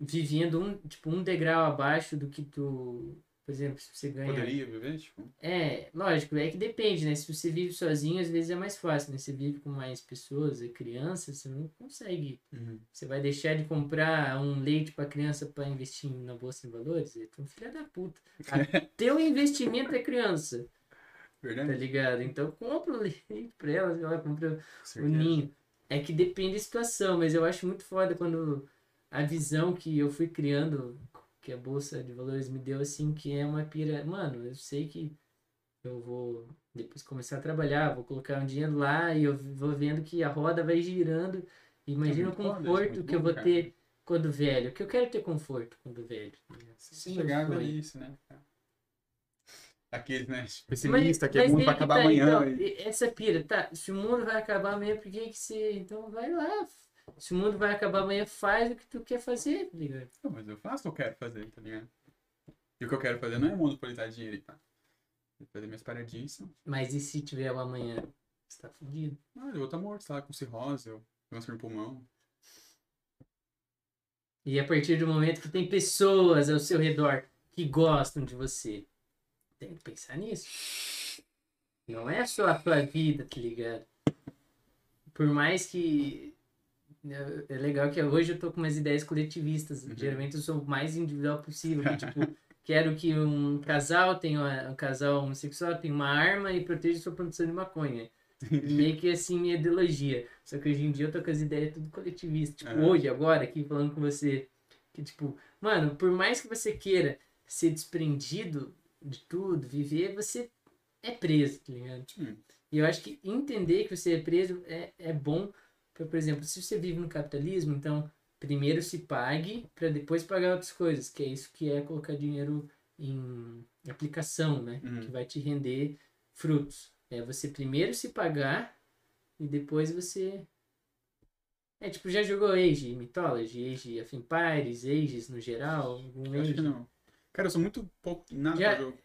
vivendo um, tipo, um degrau abaixo do que tu, por exemplo, se você ganha... Poderia viver, tipo... É, lógico, é que depende, né? Se você vive sozinho, às vezes é mais fácil, né? Você vive com mais pessoas, é criança, você não consegue. Você vai deixar de comprar um leite pra criança pra investir na bolsa de valores? Um filho da puta. Teu investimento é criança, tá Verdade? ligado? Então compra o leite pra ela, ela compra o ninho. É que depende da situação, mas eu acho muito foda quando a visão que eu fui criando, que a Bolsa de Valores me deu, assim, que é uma pira. Mano, eu sei que eu vou depois começar a trabalhar, vou colocar um dinheiro lá e eu vou vendo que a roda vai girando. Imagina o muito foda, isso é conforto muito que eu vou cara. ter quando velho? Que eu quero ter conforto quando velho. Se Sim, chegava foi. isso, né? Aqueles, né? Pessimista, que é mas mundo vai acabar tá, amanhã. então, e- essa pira, tá? Se o mundo vai acabar amanhã, por que que você. Então vai lá. Se o mundo vai acabar amanhã, faz o que tu quer fazer, tá ligado? Não, mas eu faço o que eu quero fazer, tá ligado? E o que eu quero fazer não é monopolizar dinheiro, tá? Eu fazer minhas paradinhas. Mas e se tiver o amanhã? Você tá fudido. Ah, eu vou estar morto, sei lá, com cirrose, eu câncer no pulmão. E a partir do momento que tem pessoas ao seu redor que gostam de você, tem que pensar nisso. Não é só a tua vida, tá ligado? Por mais que. É é legal que hoje eu tô com umas ideias coletivistas. Uhum. Geralmente eu sou o mais individual possível. que, tipo, quero que um casal tenha um casal homossexual tenha uma arma e proteja sua produção de maconha. Meio que assim, minha ideologia. Só que hoje em dia eu tô com as ideias tudo coletivistas. Tipo, É. hoje, agora, aqui falando com você. Que, tipo, mano, por mais que você queira ser desprendido de tudo, viver, você é preso, tá ligado? Sim. E eu acho que entender que você é preso é, é bom. Por exemplo, se você vive no capitalismo, então primeiro se pague para depois pagar outras coisas, que é isso que é colocar dinheiro em aplicação, né? Uhum. Que vai te render frutos. É você primeiro se pagar e depois você. É tipo, já jogou Age, Mythology, Age of Empires, Ages no geral? Algum Eu acho Age? que não. Cara, eu sou muito pouco. Nada Já- jogo.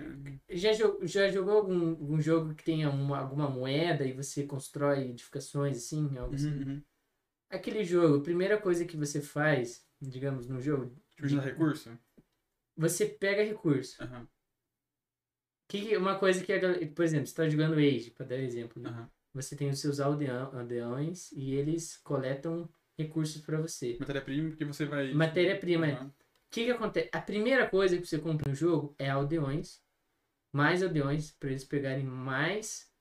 Já, já jogou algum, algum jogo que tenha uma, alguma moeda e você constrói edificações assim? Algo assim? Uhum, uhum. Aquele jogo, a primeira coisa que você faz, digamos, no jogo, Tipo, de recurso? você pega recurso. Aham, Que, uma coisa que, a por exemplo, você está jogando Age, para dar exemplo, né? Você tem os seus aldeão, aldeões e eles coletam recursos para você. Matéria-prima, porque você vai. Matéria-prima, é. Que, que acontece? A primeira coisa que você compra no jogo é aldeões, mais aldeões, para eles pegarem mais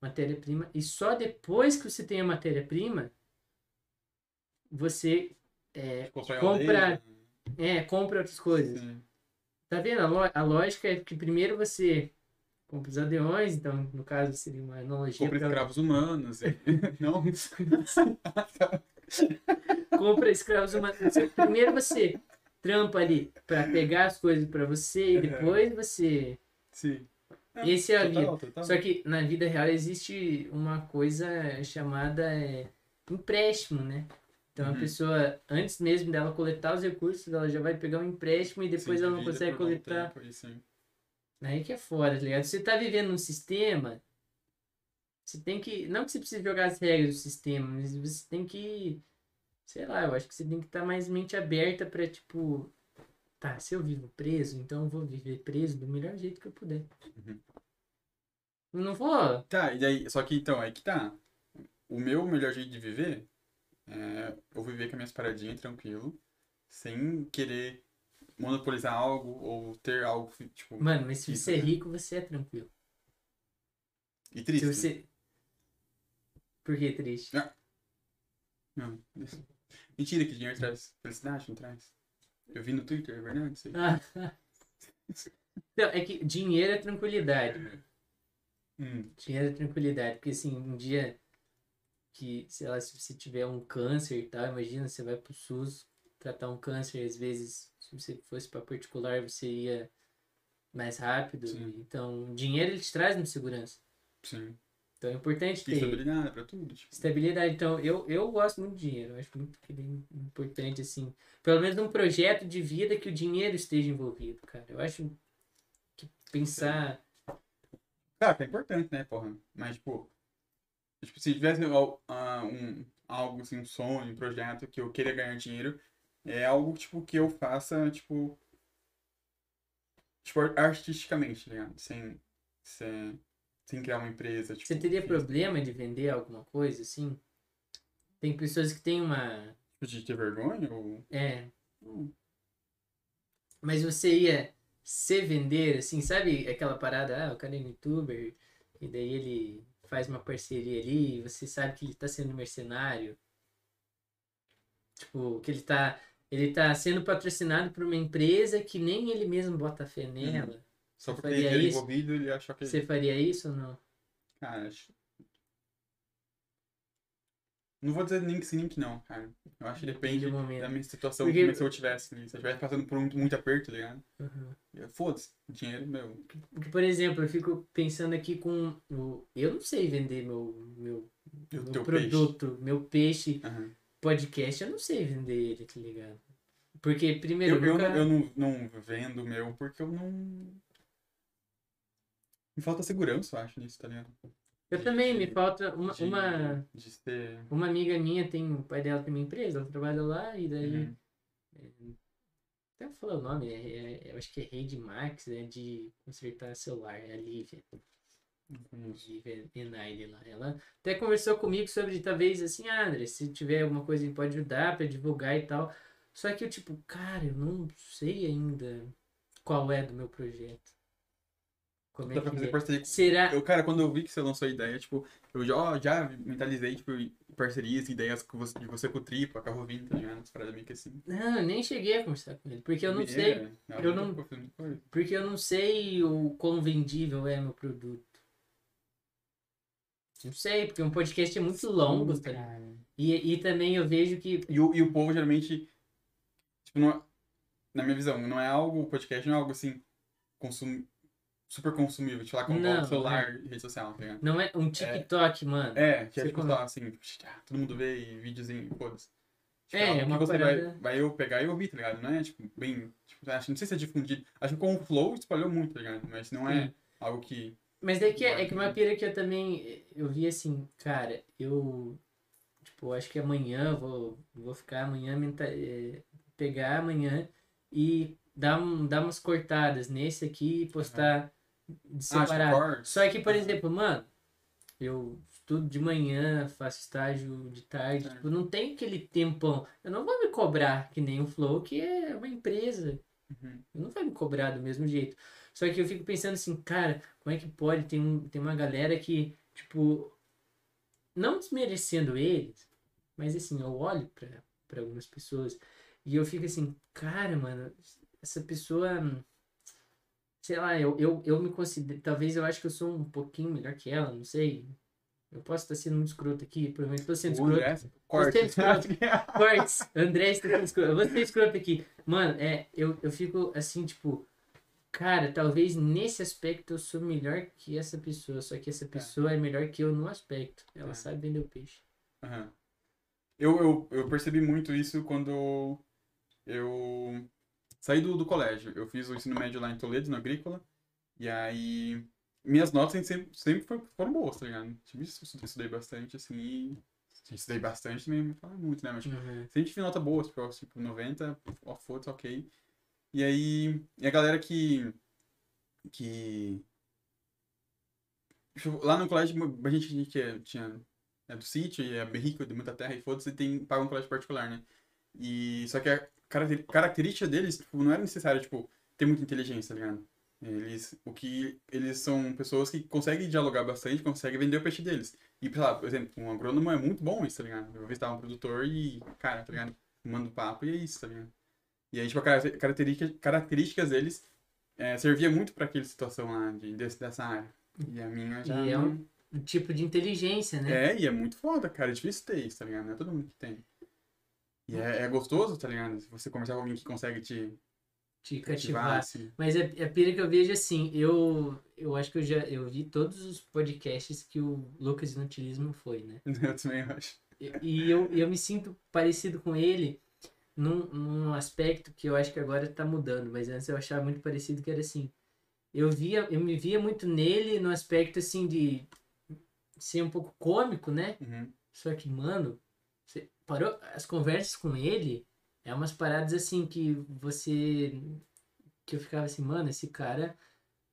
matéria-prima. E só depois que você tem a matéria-prima, você é, Compra- é, compra outras coisas. Sim. Tá vendo? A, lógica é que primeiro você compra os aldeões, então no caso seria uma analogia. Compra pra- escravos humanos. Não? compra escravos humanos. Primeiro você trampa ali para pegar as coisas para você e depois você. Sim. Esse é a vida. Total, total. Só que na vida real existe uma coisa chamada é, empréstimo, né? Então a Uhum. pessoa, antes mesmo dela coletar os recursos, ela já vai pegar um empréstimo e depois Sim, ela não consegue coletar. tempo aí, que é foda, tá ligado? Você tá vivendo num sistema, você tem que. Não que você precise jogar as regras do sistema, mas você tem que. Sei lá, eu acho que você tem que estar mais mente aberta pra, tipo. Tá, se eu vivo preso, então eu vou viver preso do melhor jeito que eu puder. Uhum. Não vou. Tá, e daí, só que então, aí que tá. O meu melhor jeito de viver é eu viver com as minhas paradinhas tranquilo, sem querer monopolizar algo ou ter algo, tipo, Mano, mas se Isso, você é né? rico, você é tranquilo. e triste. Se você. Por que triste? Não. Mentira que dinheiro traz felicidade, não traz. Eu vi no Twitter, é verdade? Isso. Ah. Então, é que dinheiro é tranquilidade, mano. Hum, Dinheiro é tranquilidade, porque assim, um dia que, sei lá, se você tiver um câncer e tal, imagina, você vai pro SUS tratar um câncer, às vezes, se você fosse para particular, você ia mais rápido. Sim. Então, dinheiro ele te traz uma segurança. sim. Então é importante ter estabilidade pra tudo. Tipo. estabilidade. Então, eu, eu gosto muito de dinheiro. Eu acho muito que é importante, assim, pelo menos num projeto de vida que o dinheiro esteja envolvido, cara. Eu acho que pensar. Claro que é importante, né, porra? Mas, tipo, tipo se tivesse ah, um, algo assim, um sonho, um projeto que eu queria ganhar dinheiro, é algo, tipo, que eu faça, tipo, tipo, artisticamente, tá ligado? Sem, sem, sem criar uma empresa, tipo... Você teria problema de vender alguma coisa, assim? Tem pessoas que têm uma. Tipo, de ter vergonha ou... É. Hum, Mas você ia se vender, assim, sabe aquela parada, ah, o cara é youtuber, e daí ele faz uma parceria ali, e você sabe que ele tá sendo mercenário. Tipo, que ele tá. Ele tá sendo patrocinado por uma empresa que nem ele mesmo bota fé nela. Só porque dinheiro isso? envolvido, ele achou que... Você faria isso ou não? Cara, acho... Não vou dizer nem que sim, nem que não, cara. Eu acho que depende da minha situação, Porque- como é que se eu tivesse. né? Se eu estivesse passando por muito, muito aperto, tá ligado? Uhum. Eu- Foda-se, dinheiro, meu. Porque, por exemplo, eu fico pensando aqui com. O... Eu não sei vender meu, meu, meu teu produto, meu peixe Aham. podcast, eu não sei vender ele, tá ligado? Porque, primeiro, Eu, eu, nunca... não, eu não, não vendo o meu porque eu não. Me falta segurança, eu acho, nisso, tá ligado? eu também, me falta uma, De, uma, de ser. uma amiga minha, tem o pai dela tem uma empresa, ela trabalha lá, e daí. Uhum. Até vou falar o nome, é, é- eu acho que é Rede Max, é de consertar celular, é a Lívia. Lívia Enaide lá. Ela até conversou comigo sobre, talvez, assim, ah, André, se tiver alguma coisa que pode ajudar pra divulgar e tal. Só que eu, tipo, cara, eu não sei ainda qual é do meu projeto. Como é Dá pra fazer é. parceria com Será? Eu, cara, quando eu vi que você lançou a ideia, tipo, eu já, ó, já mentalizei, tipo, parcerias, ideias com você, de você com o Tripa, com a Rovin, tá ligado? As paradas meio que assim. Não, eu nem cheguei a conversar com ele, porque eu não É, sei, é, eu não- porque eu não sei o quão vendível é meu produto. Não sei, porque um podcast é muito longo, tá? Cara. E, e também eu vejo que E o, e o povo geralmente, tipo, não é- na minha visão, não é algo, o podcast não é algo assim, consum, super consumível, tipo lá com Não, o celular e rede social, tá ligado? não é um TikTok, mano. É, que é Você tipo só assim, todo mundo vê e videozinho, foda-se. Tipo, É, é que uma você parada- vai, vai eu pegar e ouvir, tá ligado? Não é, tipo, bem, tipo, acho, não sei se é difundido, acho que com o Flow espalhou muito, tá ligado? Mas não é Sim. algo que... Mas é que, é que uma pira que eu também. Eu vi assim, cara, eu. Tipo, acho que amanhã eu vou, vou ficar amanhã, menta- é, pegar amanhã e dar, um, dar umas cortadas nesse aqui e postar de Ah, tipo. Só que, por exemplo, mano, eu estudo de manhã, faço estágio de tarde, tipo, não tem aquele tempão. Eu não vou me cobrar que nem o Flow, que é uma empresa. Uhum. Não vai me cobrar do mesmo jeito. Só que eu fico pensando assim, cara, como é que pode? Tem, um, tem uma galera que, tipo, não desmerecendo eles, mas assim, eu olho pra, pra algumas pessoas e eu fico assim, cara, mano, essa pessoa, sei lá, eu, eu, eu me considero, talvez eu acho que eu sou um pouquinho melhor que ela, não sei. Eu posso estar sendo muito escroto aqui, provavelmente estou sendo escroto. André, corte. É escroto. Cortes, André está sendo escroto. Eu vou ser escroto aqui. Mano, é, eu, eu fico assim, tipo, cara, talvez nesse aspecto eu sou melhor que essa pessoa, só que essa pessoa é, melhor que eu no aspecto. Ela É. sabe vender o peixe. Aham. Eu, eu, eu percebi muito isso quando eu saí do, do colégio. Eu fiz o ensino médio lá em Toledo, no Agrícola. E aí, minhas notas sempre, sempre foram, boas, tá ligado? Tive, estudei, estudei bastante, assim, e... Estudei bastante também, não fala muito, né? Mas tipo, Uhum. sempre tive nota boa, tipo, tipo 90, ó, foda-se, ok. E aí, e a galera que... que... tipo, Lá no colégio, a gente que é- tinha é do sítio e é bem rico, de muita terra, e foda-se, tem, paga um colégio particular, né? E, só que a caracter- característica deles, tipo, não era necessário, tipo, ter muita inteligência, tá ligado? Eles, o que, eles são pessoas que conseguem dialogar bastante, conseguem vender o peixe deles. E, sei lá, por exemplo, um agrônomo é muito bom isso, tá ligado? Eu visitava um produtor e, cara, tá ligado? Manda um papo e é isso, tá ligado? E aí, tipo, a caracter- característica, características deles é, servia muito pra aquela situação lá, de, desse, dessa área. E a minha já... E é um- Um tipo de inteligência, né? é, e é muito foda, cara. É difícil ter isso, tá ligado? Não é todo mundo que tem. E é, é gostoso, tá ligado? Se você conversar com alguém que consegue te Te cativar, cativar. assim. Mas a, a pira que eu vejo assim, eu, eu acho que eu já eu vi todos os podcasts que o Lucas Inutilismo foi, né? Eu também acho. E- E eu, eu me sinto parecido com ele num, num aspecto que eu acho que agora tá mudando, mas antes eu achava muito parecido que era assim. Eu via, eu me via muito nele no aspecto assim de ser um pouco cômico, né? Uhum. Só que, mano, você parou as conversas com ele, é umas paradas assim que você que eu ficava assim, mano, esse cara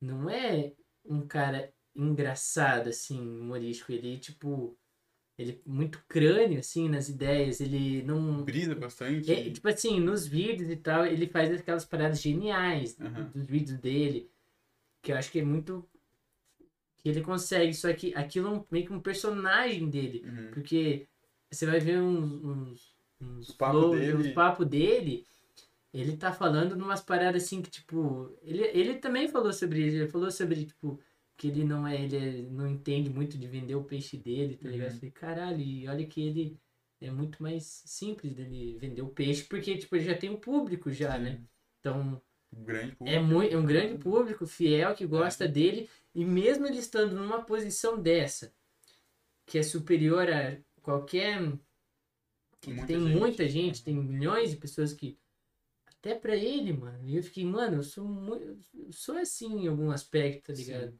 não é um cara engraçado assim, humorístico, ele tipo ele é muito crânio assim nas ideias, ele não Brisa bastante. é, tipo assim, nos vídeos e tal, ele faz aquelas paradas geniais Aham. dos vídeos dele, que eu acho que é muito que ele consegue, só que aquilo é um- meio que um personagem dele. Uhum. Porque você vai ver uns, uns, uns O papo dele- uns papo dele, ele tá falando numas paradas assim que, tipo, ele, ele também falou sobre isso, ele falou sobre, tipo, que ele não é, ele é- não entende muito de vender o peixe dele, tá ligado? Uhum. Eu falei, caralho, e olha que ele é muito mais simples dele vender o peixe, porque tipo, ele já tem um público já, Sim. né? Então, Um grande é, público. muito, é um grande público fiel que gosta dele, e mesmo ele estando numa posição dessa, que é superior a qualquer. que Muita tem gente. muita gente, tem milhões de pessoas que. Até pra ele, mano. E eu fiquei, mano, eu sou, muito, eu sou assim em algum aspecto, tá Sim. ligado?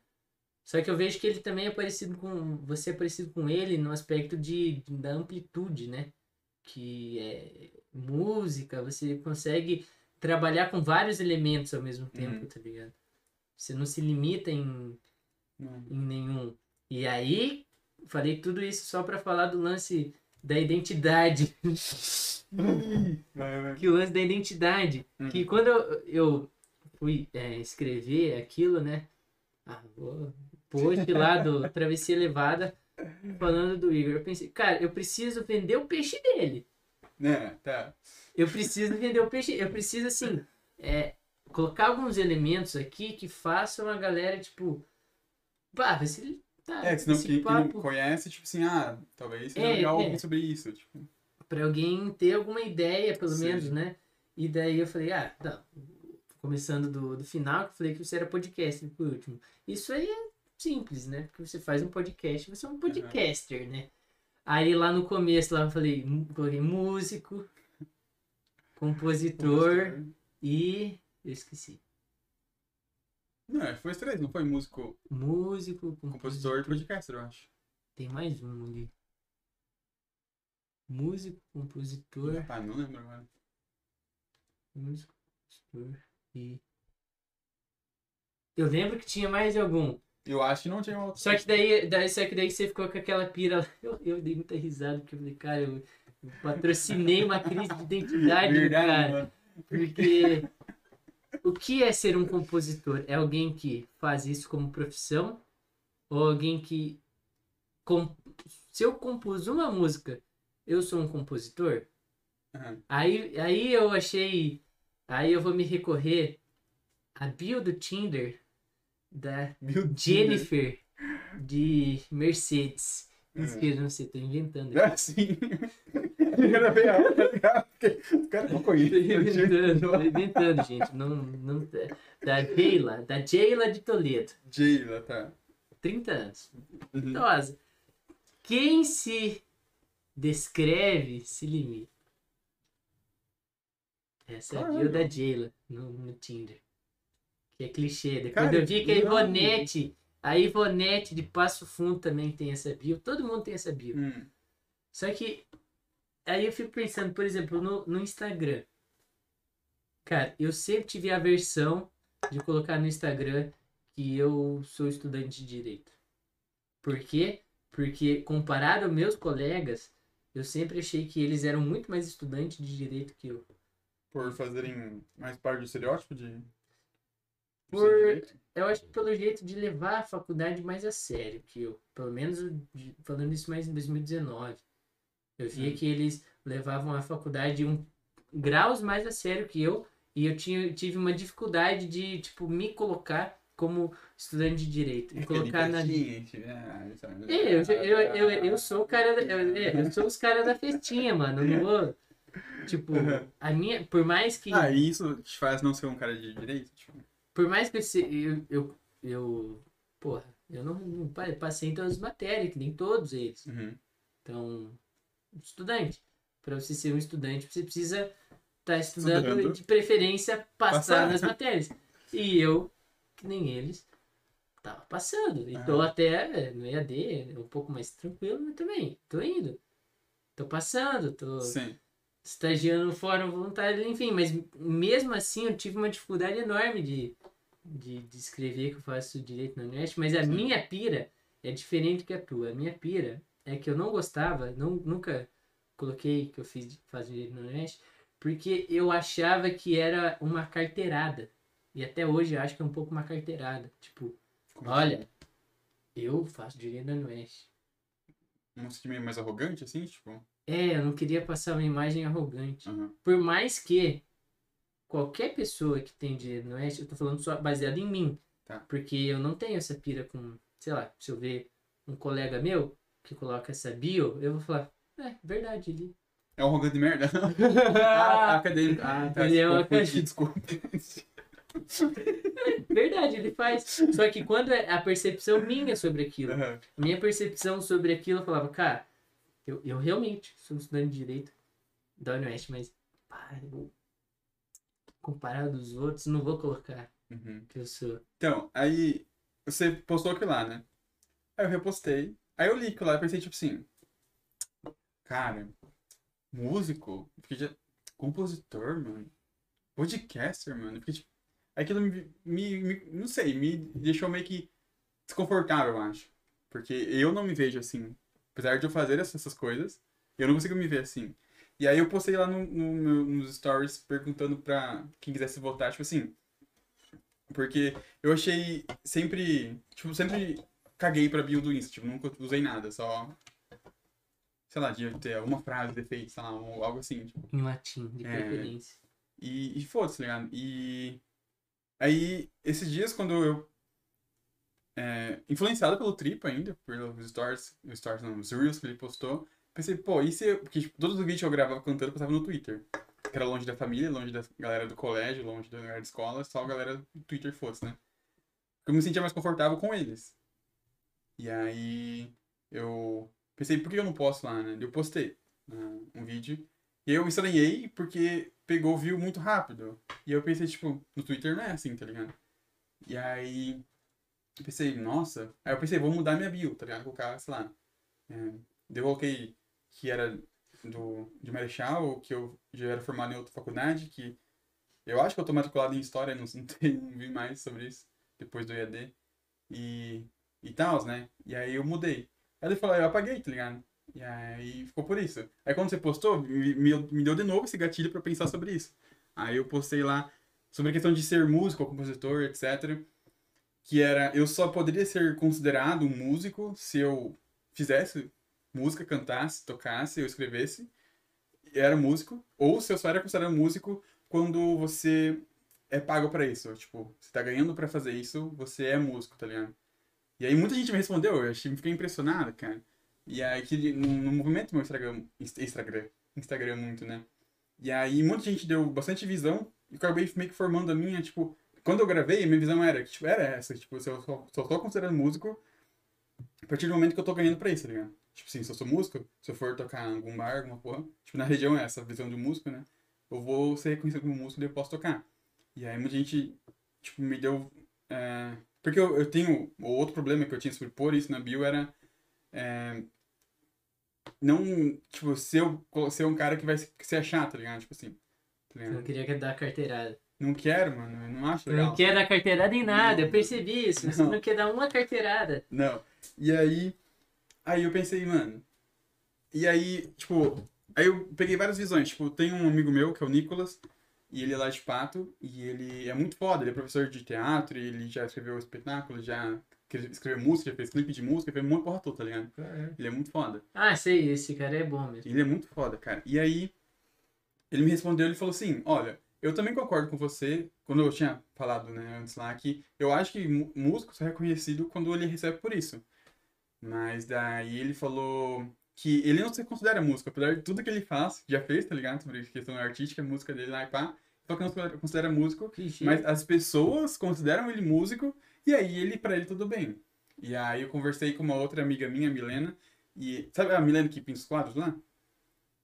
Só que eu vejo que ele também é parecido com. Você é parecido com ele no aspecto de, da amplitude, né? Que é música, você consegue trabalhar com vários elementos ao mesmo tempo, Uhum. tá ligado? Você não se limita em, Não. em nenhum. E aí, falei tudo isso só pra falar do lance da identidade. Vai, vai. que o lance da identidade. Uhum. Que quando eu, eu fui é, escrever aquilo, né? Ah, vou post lá do Travessia Elevada falando do Igor. Eu pensei, cara, eu preciso vender o peixe dele. É, tá. Eu preciso vender o peixe. Eu preciso, assim, é, colocar alguns elementos aqui que façam a galera, tipo. Pá, se ele tá. É, que senão quem papo não conhece, tipo assim, ah, talvez seja É, legal é. ouvir sobre isso. Tipo, para alguém ter alguma ideia, pelo Sim. menos, né? E daí eu falei, ah, tá. Começando do, do final, que eu falei que você era podcast por último. Isso aí é simples, né? Porque você faz um podcast, você é um podcaster, né? Aí lá no começo, lá eu falei, coloquei músico, compositor e. Eu esqueci. Não, é, foi os três, não foi músico, Músico, compositor e podcaster, eu acho. Tem mais um ali. Músico, compositor. Rapaz, não lembro agora. Músico, compositor e. Eu lembro que tinha mais algum. Eu acho que não tinha outro. Só que daí, daí, só que daí você ficou com aquela pira lá. Eu, eu dei muita risada, porque eu falei, cara, eu, eu patrocinei uma crise de identidade, Verdade, cara. mano. Porque o que é ser um compositor? É alguém que faz isso como profissão? Ou alguém que. com- Se eu compus uma música, eu sou um compositor? Aham. Aí, aí eu achei. Aí eu vou me recorrer à bio do Tinder da Meu. Jennifer de Mercedes. É. Mentira, não sei, tô inventando. É assim. Era bem alto, tá Tô conhecem. inventando, tô inventando, gente. Não, não, da Jayla, da Jayla de Toledo. Jayla, tá. 30 anos. Uhum. Idosa. Quem se descreve se limita. Essa é a bio da Jayla no, no Tinder. Que é clichê. Depois Cara, eu vi que a. Ivonete, a Ivonete de Passo Fundo também tem essa bio. Todo mundo tem essa bio. Hum. Só que aí eu fico pensando, por exemplo, no, no Instagram. Cara, eu sempre tive a versão de colocar no Instagram que eu sou estudante de direito. Por quê? Porque comparado aos meus colegas, eu sempre achei que eles eram muito mais estudantes de direito que eu. Por fazerem mais parte do estereótipo de. Por-? Eu acho que pelo jeito de levar a faculdade mais a sério que eu. Pelo menos de- falando isso mais em 2019. Eu via que eles levavam a faculdade um graus mais a sério que eu. E eu tinha, tive uma dificuldade de, tipo, me colocar como estudante de direito. E colocar na. Sabe? É, eu, eu, eu, eu sou o cara. da- Eu, é, eu sou os caras da festinha, mano. Não vou. Tipo, a minha. Por mais que. Ah, isso te faz não ser um cara de direito? Tipo, Por mais que eu, eu, eu, eu porra, eu não, não pa- passei em todas as matérias, que nem todos eles. uhum. Então, estudante. Para você ser um estudante, você precisa estar estudando Estudando. e, de preferência, passar, Passar. nas matérias. E eu, que nem eles, tava passando. E tô Ah. até no EAD, um pouco mais tranquilo, mas também, tô indo. Tô passando, tô Sim. estagiando no fórum voluntário, enfim, mas mesmo assim eu tive uma dificuldade enorme de, de, de escrever que eu faço direito na Unesp, mas a Sim. minha pira é diferente que a tua. A minha pira é que eu não gostava, não, nunca coloquei que eu fiz faço direito Unesp, porque eu achava que era uma carteirada. E até hoje eu acho que é um pouco uma carteirada. Tipo, Como olha, eu faço direito na Unesp. Um sentimento mais arrogante, assim, tipo. É, eu não queria passar uma imagem arrogante. aham. Por mais que qualquer pessoa que tem dinheiro no Oeste, eu tô falando só baseado em mim. Tá. Porque eu não tenho essa pira com, sei lá, se eu ver um colega meu que coloca essa bio, eu vou falar, É, verdade, ele. É um arrogante de merda? ah, acadêmico. Ah, tá. Ele é um desculpa. Verdade, ele faz. Só que quando é a percepção minha sobre aquilo, Aham. minha percepção sobre aquilo, eu falava, cara, eu, eu realmente sou um estudante de direito da Unioeste, mas pá, eu, comparado aos outros, não vou colocar Uhum. que eu sou. Então, aí você postou aquilo lá, né? Aí eu repostei. Aí eu li aquilo lá e pensei, tipo assim. Cara, músico? Fiquei de... Compositor, mano. Podcaster, mano. Fiquei, tipo... Aquilo me, me, me- Não sei, me deixou meio que desconfortável, eu acho. Porque eu não me vejo assim. Apesar de eu fazer essas coisas, eu não consigo me ver assim. E aí eu postei lá no, no nos stories perguntando pra quem quisesse votar, tipo assim. Porque eu achei sempre. Tipo, sempre caguei pra bio do Insta. Tipo, nunca usei nada. Só. Sei lá, de ter alguma frase, defeito, sei lá, ou algo assim. Tipo, Em latim, de É. preferência. e, e foda-se, tá ligado? E. Aí, esses dias, quando eu. é, influenciado pelo Trip ainda, pelos stories, os stories não, os reels que ele postou, pensei, pô, e se eu. Porque tipo, todos os vídeos que eu gravava cantando eu postava no Twitter. Que era longe da família, longe da galera do colégio, longe da galera da escola, só a galera do Twitter fosse, né? Eu me sentia mais confortável com eles. E aí eu pensei, por que eu não posso lá, né? Eu postei né, um vídeo. E eu estranhei porque pegou view muito rápido. E eu pensei, tipo, no Twitter não é assim, tá ligado? E aí eu pensei, nossa. Aí eu pensei, vou mudar minha bio, tá ligado? Colocar, sei lá. É, eu coloquei que era do, de Marechal, que eu já era formado em outra faculdade, que eu acho que eu tô matriculado em História, não, não, tem, não vi mais sobre isso, depois do EAD. E, e tal, né? E aí eu mudei. Aí ele falou, eu apaguei, tá ligado? E aí ficou por isso. Aí quando você postou, me, me, deu de novo esse gatilho pra pensar sobre isso. Aí eu postei lá sobre a questão de ser músico compositor, etc. Que era, eu só poderia ser considerado um músico se eu fizesse música, cantasse, tocasse, eu escrevesse, era músico. Ou se eu só era considerado músico quando você é pago pra isso. Tipo, você tá ganhando pra fazer isso, você é músico, tá ligado? E aí muita gente me respondeu, eu achei, fiquei impressionado, cara. E aí que no, no movimento meu Instagram, Instagram, Instagram muito, né? E aí muita gente deu bastante visão e acabei meio que formando a minha, tipo, quando eu gravei, a minha visão era, que, tipo, era essa, tipo, eu só, só tô considerando músico a partir do momento que eu tô ganhando pra isso, tá ligado? Tipo assim, se eu sou músico, se eu for tocar em algum bar, alguma porra, tipo, na região é essa visão de músico, né? Eu vou ser reconhecido como músico e eu posso tocar. E aí muita gente, tipo, me deu... é, Porque eu, eu tenho... O outro problema que eu tinha sobre pôr isso na bio era... é, Não, tipo, ser, ser um cara que vai se achar, tá ligado? Tipo assim. Tá Eu ligado? não queria dar carteirada. Não quero, mano. Eu não acho Eu legal. não quer dar carteirada em nada, eu percebi isso. Você Não. não quer dar uma carteirada. Não. E aí. Aí eu pensei, mano. E aí, tipo. Aí eu peguei várias visões. Tipo, tem um amigo meu, que é o Nicolas, e ele é lá de Pato, e ele é muito foda. Ele é professor de teatro, e ele já escreveu espetáculo, já escreveu música, já fez clipe de música, fez um monte de porra toda, tá ligado? Ele é muito foda. Ah, sei, esse cara é bom mesmo. Ele é muito foda, cara. E aí, ele me respondeu, ele falou assim, olha, eu também concordo com você, quando eu tinha falado, né, antes lá, que eu acho que músico só é reconhecido quando ele recebe por isso. Mas daí ele falou que ele não se considera músico, apesar de tudo que ele faz, já fez, tá ligado? Sobre questão artística, música dele lá e pá. Só que não se considera- músico, Clichê. mas as pessoas consideram ele músico e aí ele para ele tudo bem. E aí eu conversei com uma outra amiga minha, Milena, e sabe a Milena que pinta os quadros lá?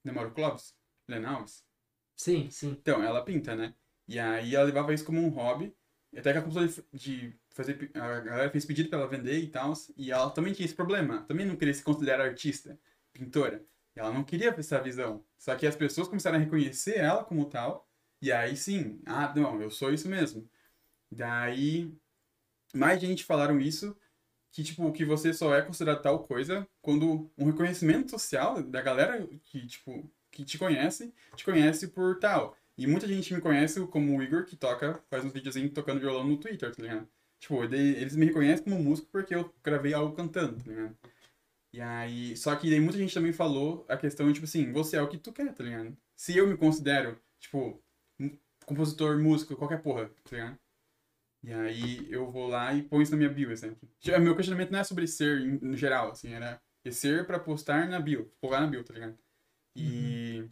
Namora o Clóvis? Milena Alves? Sim, sim. Então, ela pinta, né? E aí ela levava isso como um hobby, até que ela começou de fazer a galera fez pedido pra ela vender e tal, e ela também tinha esse problema, também não queria se considerar artista, pintora. Ela não queria essa visão. Só que as pessoas começaram a reconhecer ela como tal, e aí sim, ah, não, eu sou isso mesmo. Daí, mais gente falaram isso, que tipo, que você só é considerado tal coisa quando um reconhecimento social da galera que, tipo, que te conhece, te conhece por tal. E muita gente me conhece como o Igor, que toca, faz uns videozinhos tocando violão no Twitter, tá ligado? Tipo, eles me reconhecem como músico porque eu gravei algo cantando, tá ligado? E aí, só que daí muita gente também falou a questão, tipo assim, você é o que tu quer, tá ligado? Se eu me considero, tipo, compositor, músico, qualquer porra, tá ligado? E aí eu vou lá e ponho isso na minha bio, exemplo. Meu questionamento não é sobre ser em- no geral, assim, era é ser pra postar na bio, colocar na bio, tá ligado? E.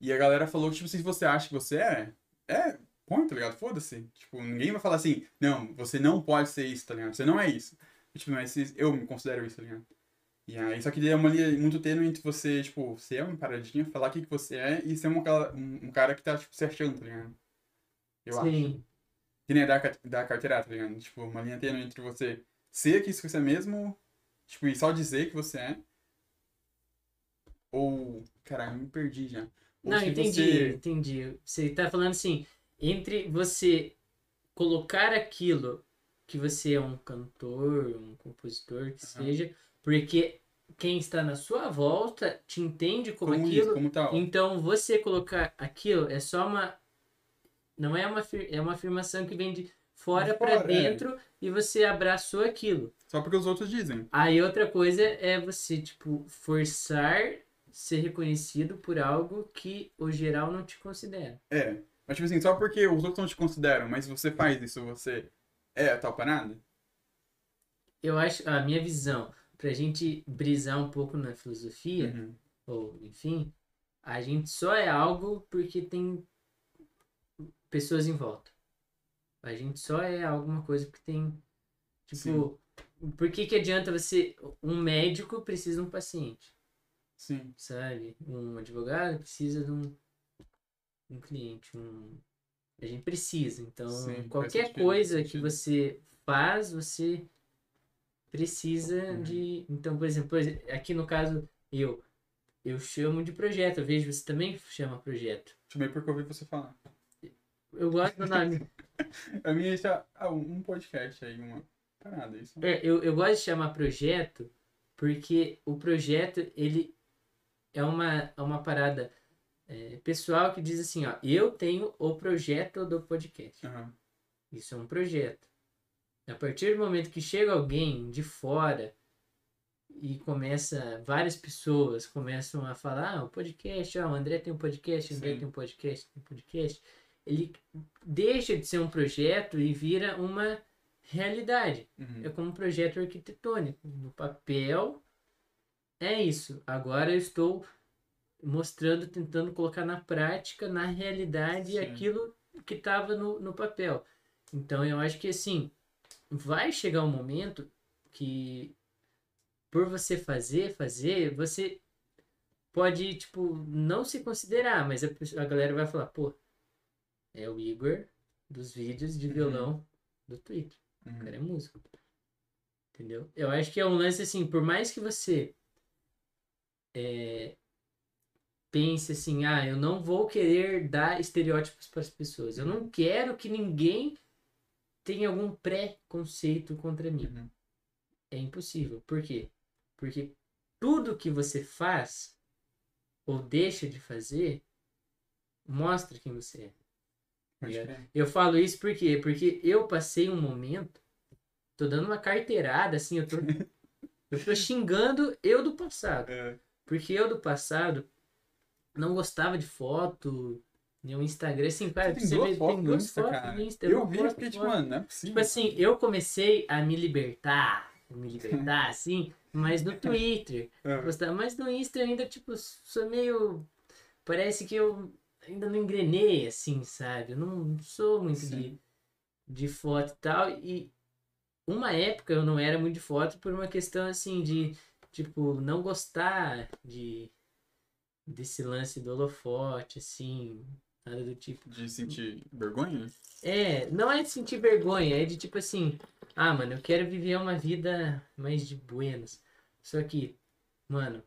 E a galera falou que, tipo, se você acha que você é, é, põe, tá ligado? Foda-se. Tipo, ninguém vai falar assim, não, você não pode ser isso, tá ligado? Você não é isso. E, tipo, mas eu me considero isso, tá ligado? E aí, só que é uma linha muito tênue entre você, tipo, ser uma paradinha, falar o que, que você é e ser um, cara- um, um cara que tá, tipo, se achando, tá ligado? Eu acho. Sim. Que nem da, da carteirada, tá ligado? Tipo, uma linha tênue entre você ser que isso que você é mesmo, tipo, e só dizer que você é. Ou. Caralho, eu me perdi já. Ou Não, entendi, você- entendi. Você tá falando assim, entre você colocar aquilo que você é um cantor, um compositor, que Aham. seja, porque quem está na sua volta te entende como, Como aquilo, isso, como então você colocar aquilo é só uma não é uma é uma afirmação que vem de fora para é. dentro e você abraçou aquilo. Só porque os outros dizem. Aí outra coisa é você, tipo, forçar ser reconhecido por algo que o geral não te considera. É. Mas, tipo assim, só porque os outros não te consideram, mas você faz isso, você é a tal parada? Eu acho, a minha visão, pra gente brisar um pouco na filosofia, Uhum. ou enfim, a gente só é algo porque tem pessoas em volta. A gente só é alguma coisa porque tem, tipo, por que que adianta você, um médico precisa de um paciente? Sim. sabe? Um advogado precisa de um, um cliente, um... A gente precisa. Então, Sim, qualquer coisa que você faz, você precisa Uhum. de... Então, por exemplo, aqui no caso, eu, eu chamo de projeto. Eu vejo você também chama projeto. Chamei porque eu ouvi você falar. Eu gosto do nome. A minha isso é ah, um podcast aí, uma parada. Isso. É, eu, eu gosto de chamar projeto porque o projeto, ele é uma, é uma parada é, pessoal que diz assim, ó, eu tenho o projeto do podcast. Aham. Isso é um projeto. A partir do momento que chega alguém de fora e começa, várias pessoas começam a falar, ah, o podcast, ah, o André tem um podcast, o André Sim. tem um podcast, tem um podcast, ele deixa de ser um projeto e vira uma realidade. Uhum. É como um projeto arquitetônico. No papel, é isso. Agora eu estou mostrando, tentando colocar na prática, na realidade, Sim. aquilo que estava no, no papel. Então eu acho que assim, vai chegar um momento que por você fazer, fazer, você pode, tipo, não se considerar, mas a, a galera vai falar, pô, é o Igor dos vídeos de Uhum. violão do Twitter. O Uhum. cara é músico. Entendeu? Eu acho que é um lance assim, por mais que você é, pense assim, ah, eu não vou querer dar estereótipos para as pessoas. Eu não quero que ninguém tenha algum preconceito contra mim. Uhum. É impossível. Por quê? Porque tudo que você faz ou deixa de fazer mostra quem você é. É. Eu falo isso por quê? Porque eu passei um momento, tô dando uma carteirada, assim, eu tô, eu tô xingando eu do passado. É, Porque eu do passado não gostava de foto, nem o Instagram, assim, cara, Você você fotos tem no duas Insta, fotos cara. no Insta. Eu vi, fiquei tipo, mano, não é possível. Tipo assim, eu comecei a me libertar, me libertar, assim, mas no Twitter. É. Gostava, mas no Insta ainda, tipo, sou meio. Parece que eu ainda não engrenei, assim, sabe? Eu não sou muito de, de foto e tal. E uma época eu não era muito de foto por uma questão, assim, de, tipo, não gostar de desse lance do holofote, assim, nada do tipo. De sentir vergonha? É, não é de sentir vergonha, é de tipo assim, ah, mano, eu quero viver uma vida mais de buenas. Só que, mano,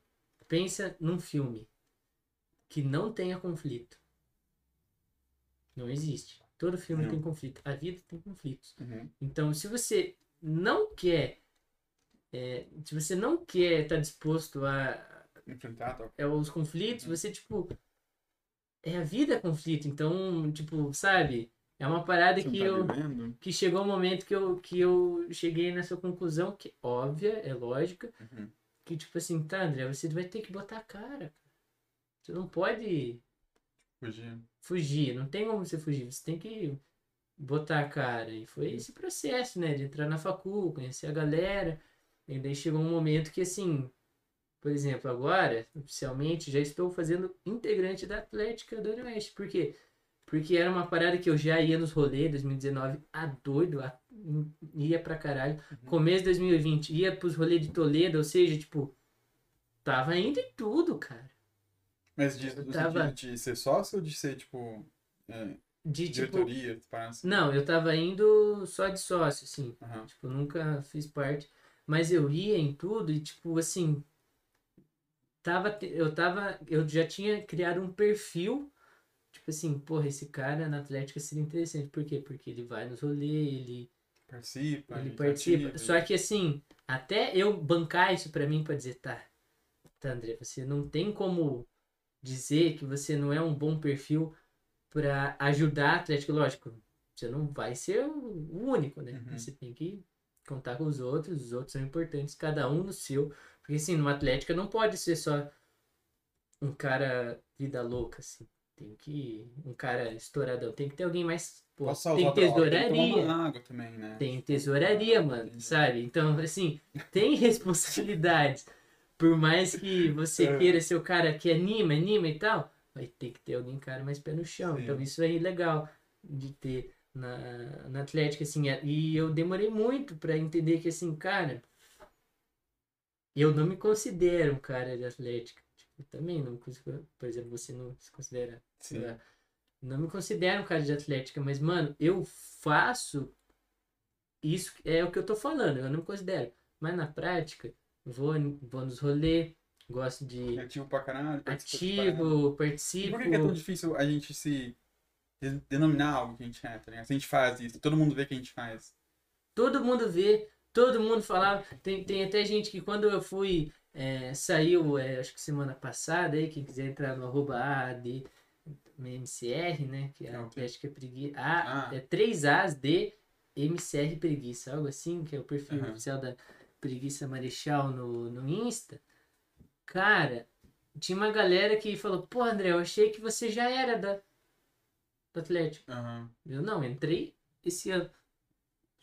pensa num filme que não tenha conflito. Não existe. Todo filme Não. tem conflito. A vida tem conflitos. Uhum. Então, se você não quer, é, se você não quer estar disposto a, Enfrentar, tal. é, os conflitos, Uhum. você, tipo. É a vida é conflito. Então, tipo, sabe? É uma parada Você que tá eu. vivendo? Que chegou um momento que eu, que eu cheguei nessa conclusão, que é óbvia, é lógica, Uhum. que tipo assim, tá, André, você vai ter que botar a cara. Você não pode Fugir. fugir, não tem como você fugir, você tem que botar a cara. E foi esse processo, né? De entrar na facul, conhecer a galera. E daí chegou um momento que, assim, por exemplo, agora, oficialmente, já estou fazendo integrante da Atlética do Oeste. Por quê? Porque era uma parada que eu já ia nos rolês 2019, a doido, a, ia pra caralho. Uhum. Começo de 2020, ia pros rolês de Toledo, ou seja, tipo, tava indo em tudo, cara. Mas de, Eu tava- de ser sócio ou de ser, tipo, é, De tipo. diretoria, parece? Não, eu tava indo só de sócio, assim. Aham. Tipo, nunca fiz parte. Mas eu ia em tudo e, tipo, assim. Tava, eu tava. Eu já tinha criado um perfil. Tipo assim, porra, esse cara na Atlética seria interessante. Por quê? Porque ele vai nos rolês, ele, Participa. ele e participa. ativa, Só que assim, até eu bancar isso pra mim pra dizer, tá, tá, André, você não tem como dizer que você não é um bom perfil pra ajudar a Atlética. Lógico, você não vai ser o o único, né? Uhum. Você tem que contar com os outros, os outros são importantes, cada um no seu. Porque assim, numa Atlética não pode ser só um cara vida louca, assim. Tem que. Um cara estouradão. Tem que ter alguém mais. Pô, tem tem tesouraria. água também, né? Tem tesouraria, mano, sabe? Então, assim, tem responsabilidades. Por mais que você É. queira ser o cara que anima, anima e tal, vai ter que ter alguém, cara, mais pé no chão. Sim. Então, isso aí é legal de ter na, na Atlética, assim. E eu demorei muito pra entender que, assim, cara, eu não me considero um cara de Atlética. Tipo, também não, por exemplo, você não se considera Sim. lá, não me considero um cara de atlética, mas, mano, eu faço isso, é o que eu tô falando, eu não me considero. Mas na prática, vou, vou nos rolês, gosto de Ativo pra caralho. ativo, E participo. por que é tão difícil a gente se de- denominar algo que a gente é, tá ligado? Se a gente faz isso, todo mundo vê que a gente faz. Todo mundo vê, todo mundo falava. Tem, tem até gente que quando eu fui, é, saiu, é, acho que semana passada, aí, quem quiser entrar no arroba AD, MCR, né? Que é Ah, a. Atlética Preguiça. A, Ah. É 3 As de MCR Preguiça, algo assim, que é o perfil Aham. oficial da Preguiça Marechal no, no Insta. Cara, tinha uma galera que falou, pô, André, eu achei que você já era da, do Atlético. Aham. Eu não, entrei esse ano.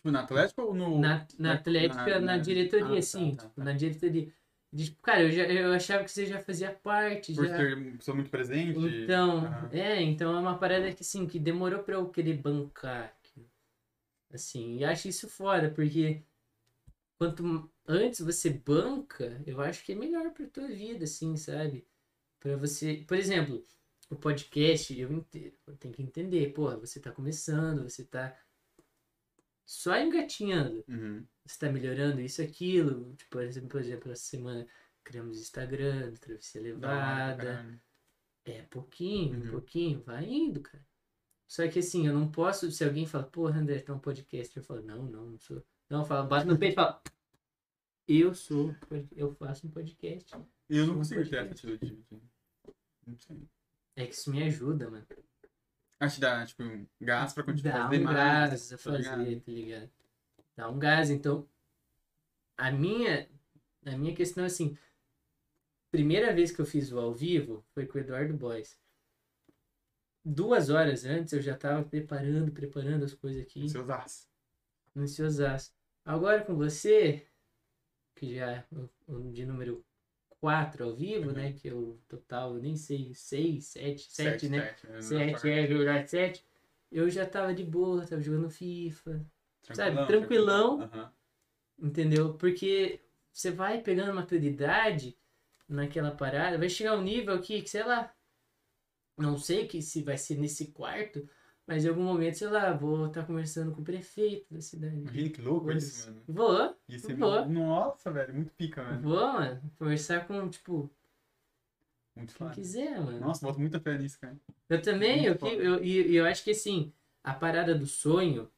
Tipo, na Atlético ou no. Na, na Atlética, na- na, na- diretoria, Ah, tá, sim. tá, tipo, tá. na diretoria. Tipo, cara, eu, já, eu achava que você já fazia parte. Por já... ser pessoa muito presente. Então, Aham. é, então é uma parada que, assim, que demorou pra eu querer bancar. Assim, e acho isso fora, porque quanto antes você banca, eu acho que é melhor pra tua vida, assim, sabe? Pra você, por exemplo, o podcast, eu, eu tenho que entender, porra, você tá começando, você tá só engatinhando Uhum. você tá melhorando isso, aquilo. Tipo, por exemplo, essa semana criamos Instagram, Travessia Da hora pra Levada. caralho. É, pouquinho, Uhum. pouquinho, vai indo, cara. Só que assim, eu não posso, se alguém fala, porra, André, tá um podcast, eu falo, não, não, não sou. Não, eu falo, bato no peito e falo, eu sou, eu faço um podcast. Eu não Um consigo ter essa atitude. de- Não sei. É que isso me ajuda, mano. Acho que dá, tipo, um gás pra continuar Dá fazer um mais. gás a tá ligado? fazer, tá ligado? Dá um gás, então. A minha, a minha questão é assim. Primeira vez que eu fiz o ao vivo foi com o Eduardo Boys. Duas horas antes eu já tava preparando, preparando as coisas aqui. As. Ansiosaço. Agora com você, que já é de número 4 ao vivo, Uhum. né? Que é o total, eu nem sei, 6, 7, 7, né? Sete, né? 7, é verdade, 7. Eu já tava de boa, tava jogando FIFA, sabe, Tranquilão, tranquilão. Aham. entendeu? Porque você vai pegando maturidade naquela parada, vai chegar um nível que, que sei lá, não sei que se vai ser nesse quarto, mas em algum momento, sei lá, vou estar conversando com o prefeito da cidade. Imagina que louco isso, mano. Vou, Ia ser Vou. Nossa, velho, muito pica, mano. vou, mano, conversar com, tipo, Muito quem foda. quiser, mano. Nossa, boto muita fé nisso, cara. Eu também, Muito eu, eu, e eu acho que assim, a parada do sonho,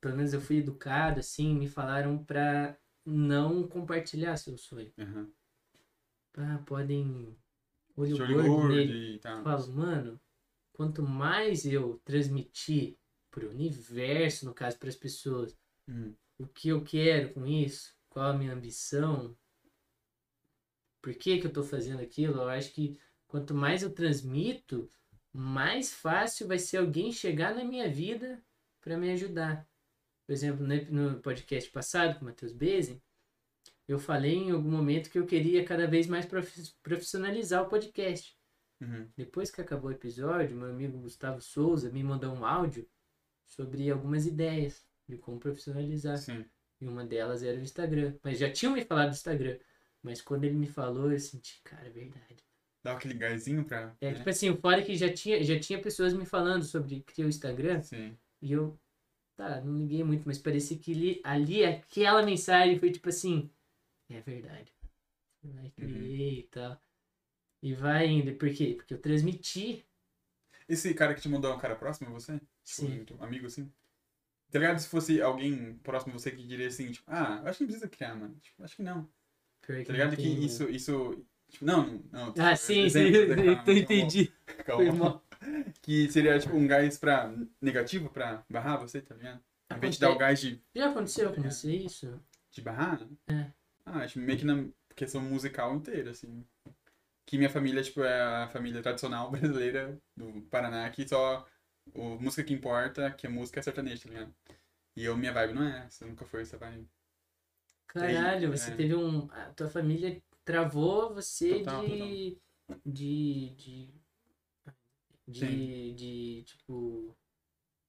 pelo menos eu fui educado, assim, me falaram pra não compartilhar seu sonho. Aham. Ah, podem. Olho gordo gordo nele. e tal. Eu falo, mano, quanto mais eu transmitir pro universo, no caso, para as pessoas, Hum. o que eu quero com isso, qual a minha ambição, por que que eu tô fazendo aquilo, eu acho que quanto mais eu transmito, mais fácil vai ser alguém chegar na minha vida para me ajudar. Por exemplo, no, podcast passado com o Matheus Bezin, eu falei em algum momento que eu queria cada vez mais profi- profissionalizar o podcast. Uhum. Depois que acabou o episódio, meu amigo Gustavo Souza me mandou um áudio sobre algumas ideias de como profissionalizar. Sim. E uma delas era o Instagram. Mas já tinham me falado do Instagram. Mas quando ele me falou, eu senti, cara, é verdade. Dá aquele gásinho pra. É, né? tipo assim, o fora que já tinha, já tinha pessoas me falando sobre criar o Instagram. Sim. E eu, tá, não liguei muito, mas parecia que ali, ali aquela mensagem foi tipo assim, é verdade. Vai criei e tal. E vai indo. Por quê? Porque eu transmiti. Esse cara que te mandou é um cara próximo a você? Tipo, Sim. um amigo assim? Tá ligado? Se fosse alguém próximo a você que diria assim, tipo, ah, eu acho que não precisa criar, mano. Tipo, acho que não. Pior Tá ligado? Que tem- isso, isso. Tipo, não, não. Ah, tipo, sim, sim, exemplo, né? Calma, eu entendi. Calma, calma. Que seria, tipo, um gás pra. negativo pra barrar você, tá ligado? Em vez de dar o gás de, Já aconteceu com você isso? de barrar, É. ah, acho meio que na questão musical inteira, assim. Que minha família, tipo, é a família tradicional brasileira do Paraná, que só. O música que importa, que a música é sertaneja, tá ligado? E eu, minha vibe não é essa, nunca foi essa vibe. Caralho, você é. teve um. A tua família travou você Total, de, de. de. De. Sim. de. tipo.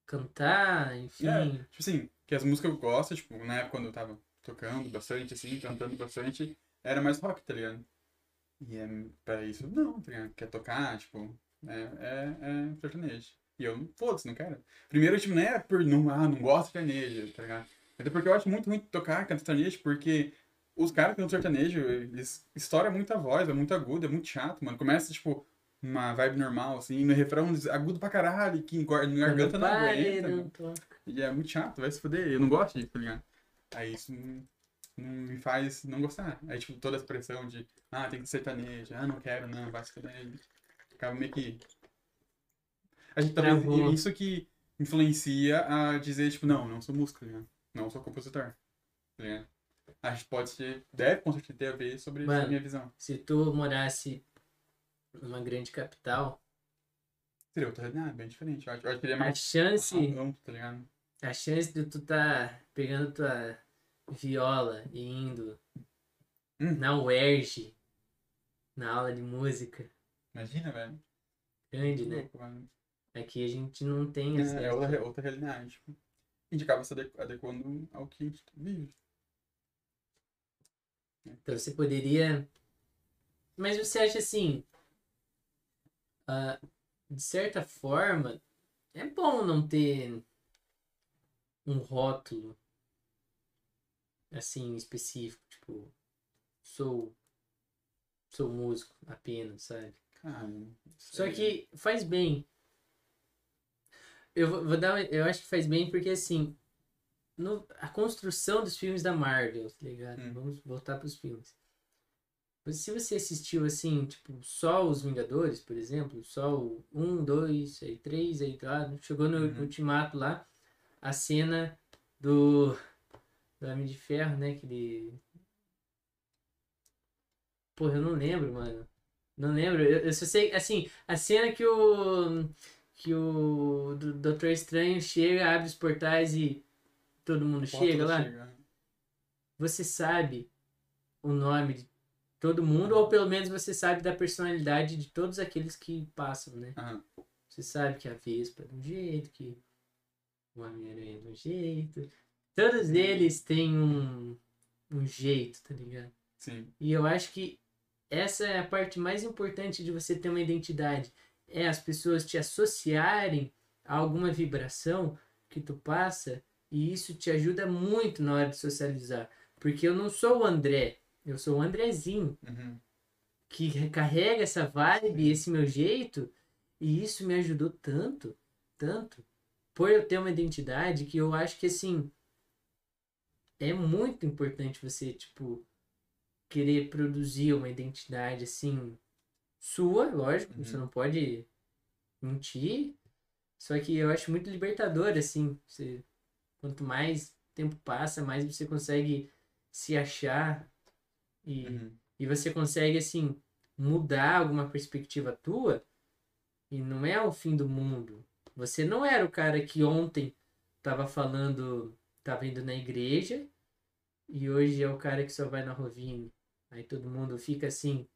cantar, enfim. É, tipo assim, que as músicas que eu gosto, tipo, na época quando eu tava tocando bastante, assim, cantando bastante, era mais rock, tá ligado? E é, pra isso, não, tá ligado? Quer tocar, tipo, é, é, é sertanejo. E eu, foda-se, não quero. Primeiro, tipo, não é por, não, ah, não gosto de sertanejo, tá ligado? Até porque eu acho muito ruim tocar, cantar sertanejo, porque os caras que cantam sertanejo, eles estouram muita voz, é muito agudo, é muito chato, mano. Começa, tipo, uma vibe normal, assim, no refrão agudo pra caralho, que garganta não aguenta. não mano. E é muito chato, vai se fuder. Eu não gosto disso, tá ligado? Aí isso não, me faz não gostar. Aí, tipo, toda essa pressão de, ah, tem que ser sertanejo, ah, não quero, não, vai se fuder. Acaba meio que. A gente talvez Travou. isso que influencia a dizer, tipo, não, não sou músico, ligado? Não sou compositor, ligado? A gente pode ter, deve com certeza ter a ver sobre Mano. minha visão. Se tu morasse numa grande capital, Seria outra realidade, bem diferente. Eu acho, eu acho que ele é a mais chance. amplo, tá ligado? A chance de tu tá pegando tua viola e indo Hum. na UERJ, na aula de música, Imagina, velho. grande, né? Louco. Aqui a gente não tem É, é outra, acesso. outra realidade. Tipo, a gente acaba se adequ- adequando ao que a gente vive. Então você poderia. Mas você acha assim. ah, de certa forma, é bom não ter um rótulo assim específico, tipo, sou sou músico apenas, sabe? Cara, não Só que faz bem. Eu vou, dar, eu acho que faz bem porque assim, no, a construção dos filmes da Marvel, tá ligado? Hum. Vamos voltar pros filmes. Mas Se você assistiu assim, tipo, só os Vingadores, por exemplo, só o 1, 2, aí 3, aí tá, chegou no Uhum. Ultimato lá, a cena do, do Homem de Ferro, né, que ele... Porra, eu não lembro, mano. Não lembro, eu, eu só sei, assim, a cena que o que o do- Doutor Estranho chega, abre os portais e todo mundo chega lá. chega. Você sabe o nome de todo mundo, ou pelo menos você sabe da personalidade de todos aqueles que passam, né? Aham. Você sabe que a Vespa é de um jeito, que o Homem-Aranha é de um jeito. Todos eles têm um, um jeito, tá ligado? Sim. E eu acho que essa é a parte mais importante de você ter uma identidade. É as pessoas te associarem a alguma vibração que tu passa e isso te ajuda muito na hora de socializar. Porque eu não sou o André, eu sou o Andrezinho, Uhum. que recarrega essa vibe, esse meu jeito, e isso me ajudou tanto, tanto, por eu ter uma identidade que eu acho que assim é muito importante você, tipo, querer produzir uma identidade assim sua, lógico, Uhum. você não pode mentir. Só que eu acho muito libertador assim, você quanto mais tempo passa, mais você consegue se achar e Uhum. e você consegue assim mudar alguma perspectiva tua e não é o fim do mundo. Você não era o cara que ontem tava falando, tava indo na igreja e hoje é o cara que só vai na Rovine. Aí todo mundo fica assim.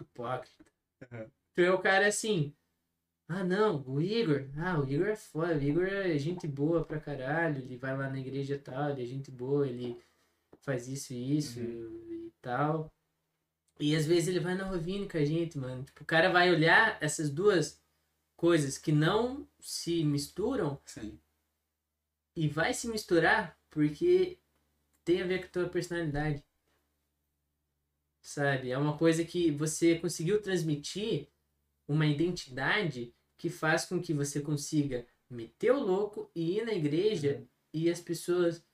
Hipócrita. Uhum. Tu é o cara assim. Ah, não, o Igor. Ah, o Igor é foda. O Igor é gente boa pra caralho. Ele vai lá na igreja e tal. Ele é gente boa. Ele faz isso e isso Uhum. e tal. E às vezes ele vai na Rovine com a gente, mano. Tipo, o cara vai olhar essas duas coisas que não se misturam Sim. E vai se misturar porque tem a ver com a tua personalidade. Sabe? É uma coisa que você conseguiu transmitir uma identidade que faz com que você consiga meter o louco e ir na igreja Uhum. e as pessoas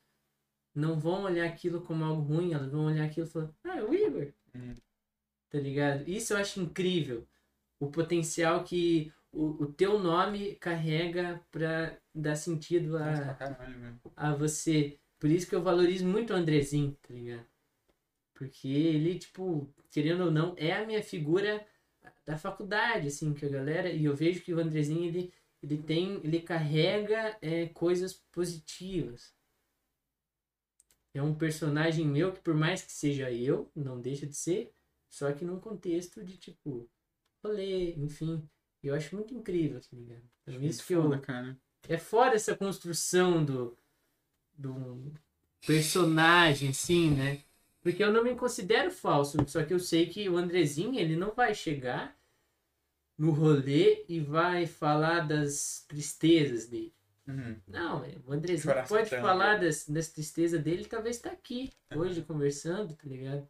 não vão olhar aquilo como algo ruim, elas vão olhar aquilo e falar, ah, é o Igor. Uhum. Tá ligado? Isso eu acho incrível. O potencial que o, o teu nome carrega pra dar sentido a, caralho, a você. Por isso que eu valorizo muito o Andrezinho, tá ligado? Porque ele, tipo, querendo ou não, é a minha figura da faculdade, assim, que a galera. E eu vejo que o Andrezinho, ele, ele tem. Ele carrega é, coisas positivas. É um personagem meu que, por mais que seja eu, não deixa de ser, só que num contexto de, tipo, rolê, enfim. Eu acho muito incrível, tá ligado? Então, isso que eu, foda, cara. é fora essa construção do, do personagem, assim, né? Porque eu não me considero falso, só que eu sei que o Andrezinho, ele não vai chegar no rolê e vai falar das tristezas dele. Uhum. Não, é, o Andrezinho pode tanto. falar das, das tristezas dele, talvez tá aqui hoje conversando, tá ligado?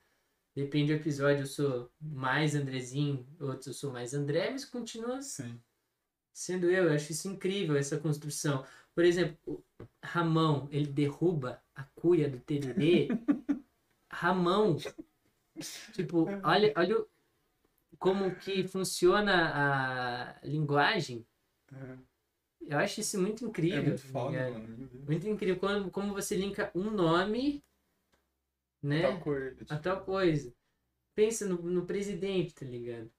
Depende do episódio, eu sou mais Andrezinho, outros eu sou mais André, mas continua Sim. sendo eu. Eu acho isso incrível, essa construção. Por exemplo, Ramão, ele derruba a cuia do TDD. Ramão, tipo, olha, olha como que funciona a linguagem. Uhum. Eu acho isso muito É incrível. muito tá foda, ligado? mano. Muito incrível como, como você linka um nome, né? Tal coisa. a tipo, tal coisa. Pensa no, no presidente, tá ligado?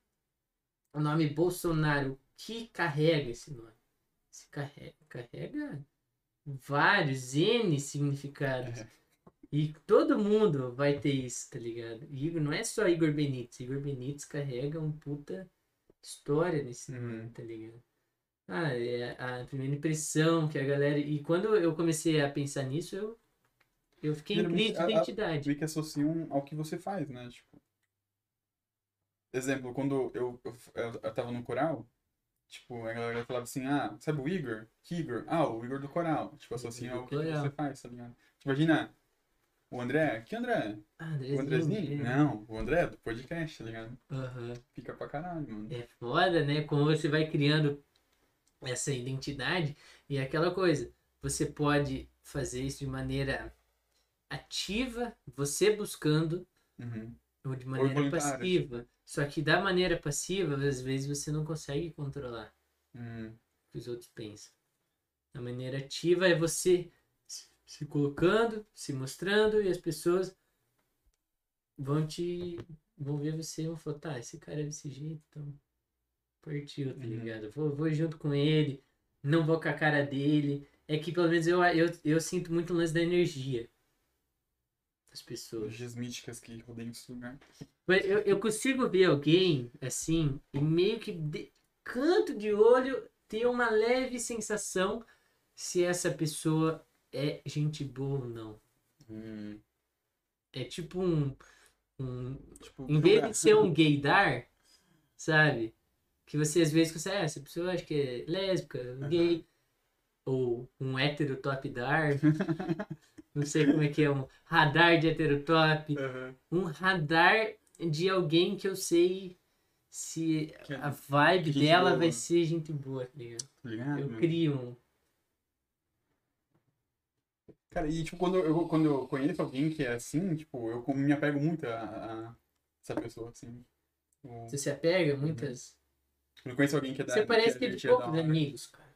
O nome Bolsonaro, o que carrega esse nome? Se carrega, carrega vários N significados. É. E todo mundo vai ter isso, tá ligado? Igor, não é só Igor Benítez. Igor Benítez carrega um puta história nesse nome, Uhum. tá ligado? Ah, é a primeira impressão que a galera. E quando eu comecei a pensar nisso, eu, eu fiquei em crise de identidade. meio que associam ao que você faz, né? Tipo, exemplo, quando eu, eu, eu, eu tava no coral, tipo, a galera falava assim, ah, sabe o Igor? Que Igor? Ah, o Igor do coral. Tipo, associam ao que coral. você faz, tá ligado? Tipo, imagina, o André, que André? Ah, O Andrezinho. Andrezinho? é. Não, o André é do podcast, tá ligado? Aham. Fica pra caralho, mano. É foda, né? Como você vai criando essa identidade e é aquela coisa. Você pode fazer isso de maneira ativa, você buscando, Uhum. ou de maneira voluntária, passiva. Só que da maneira passiva, às vezes você não consegue controlar Hum. o que os outros pensam. A maneira ativa é você se- se colocando, se mostrando e as pessoas vão te vão ver você e vão falar, tá, esse cara é desse jeito, então partiu, tá Uhum. ligado? Vou, vou junto com ele, não vou com a cara dele. É que pelo menos eu, eu, eu sinto muito o lance da energia das pessoas. Energias místicas que rodeiam esse lugar. Eu, eu consigo ver alguém assim, e meio que de canto de olho ter uma leve sensação se essa pessoa é gente boa ou não. Hum. É tipo um. um Tipo, em vez de ser um gaydar, sabe? Que você às vezes consegue, ah, essa pessoa acho que é lésbica, gay. Ou um hétero top dar. Não sei como é que é, um radar de hétero top. Aham. um radar de alguém que eu sei se Que é a vibe dela boa. vai ser gente boa, tá ligado? Tá ligado? Eu meu? crio um. Cara, e tipo, quando eu, quando eu conheço alguém que é assim, tipo, eu me apego muito a, a essa pessoa, assim. O- Você se apega muitas. Quando eu conheço alguém que é da Você parece que que é, é de que é da poucos hora. amigos, cara.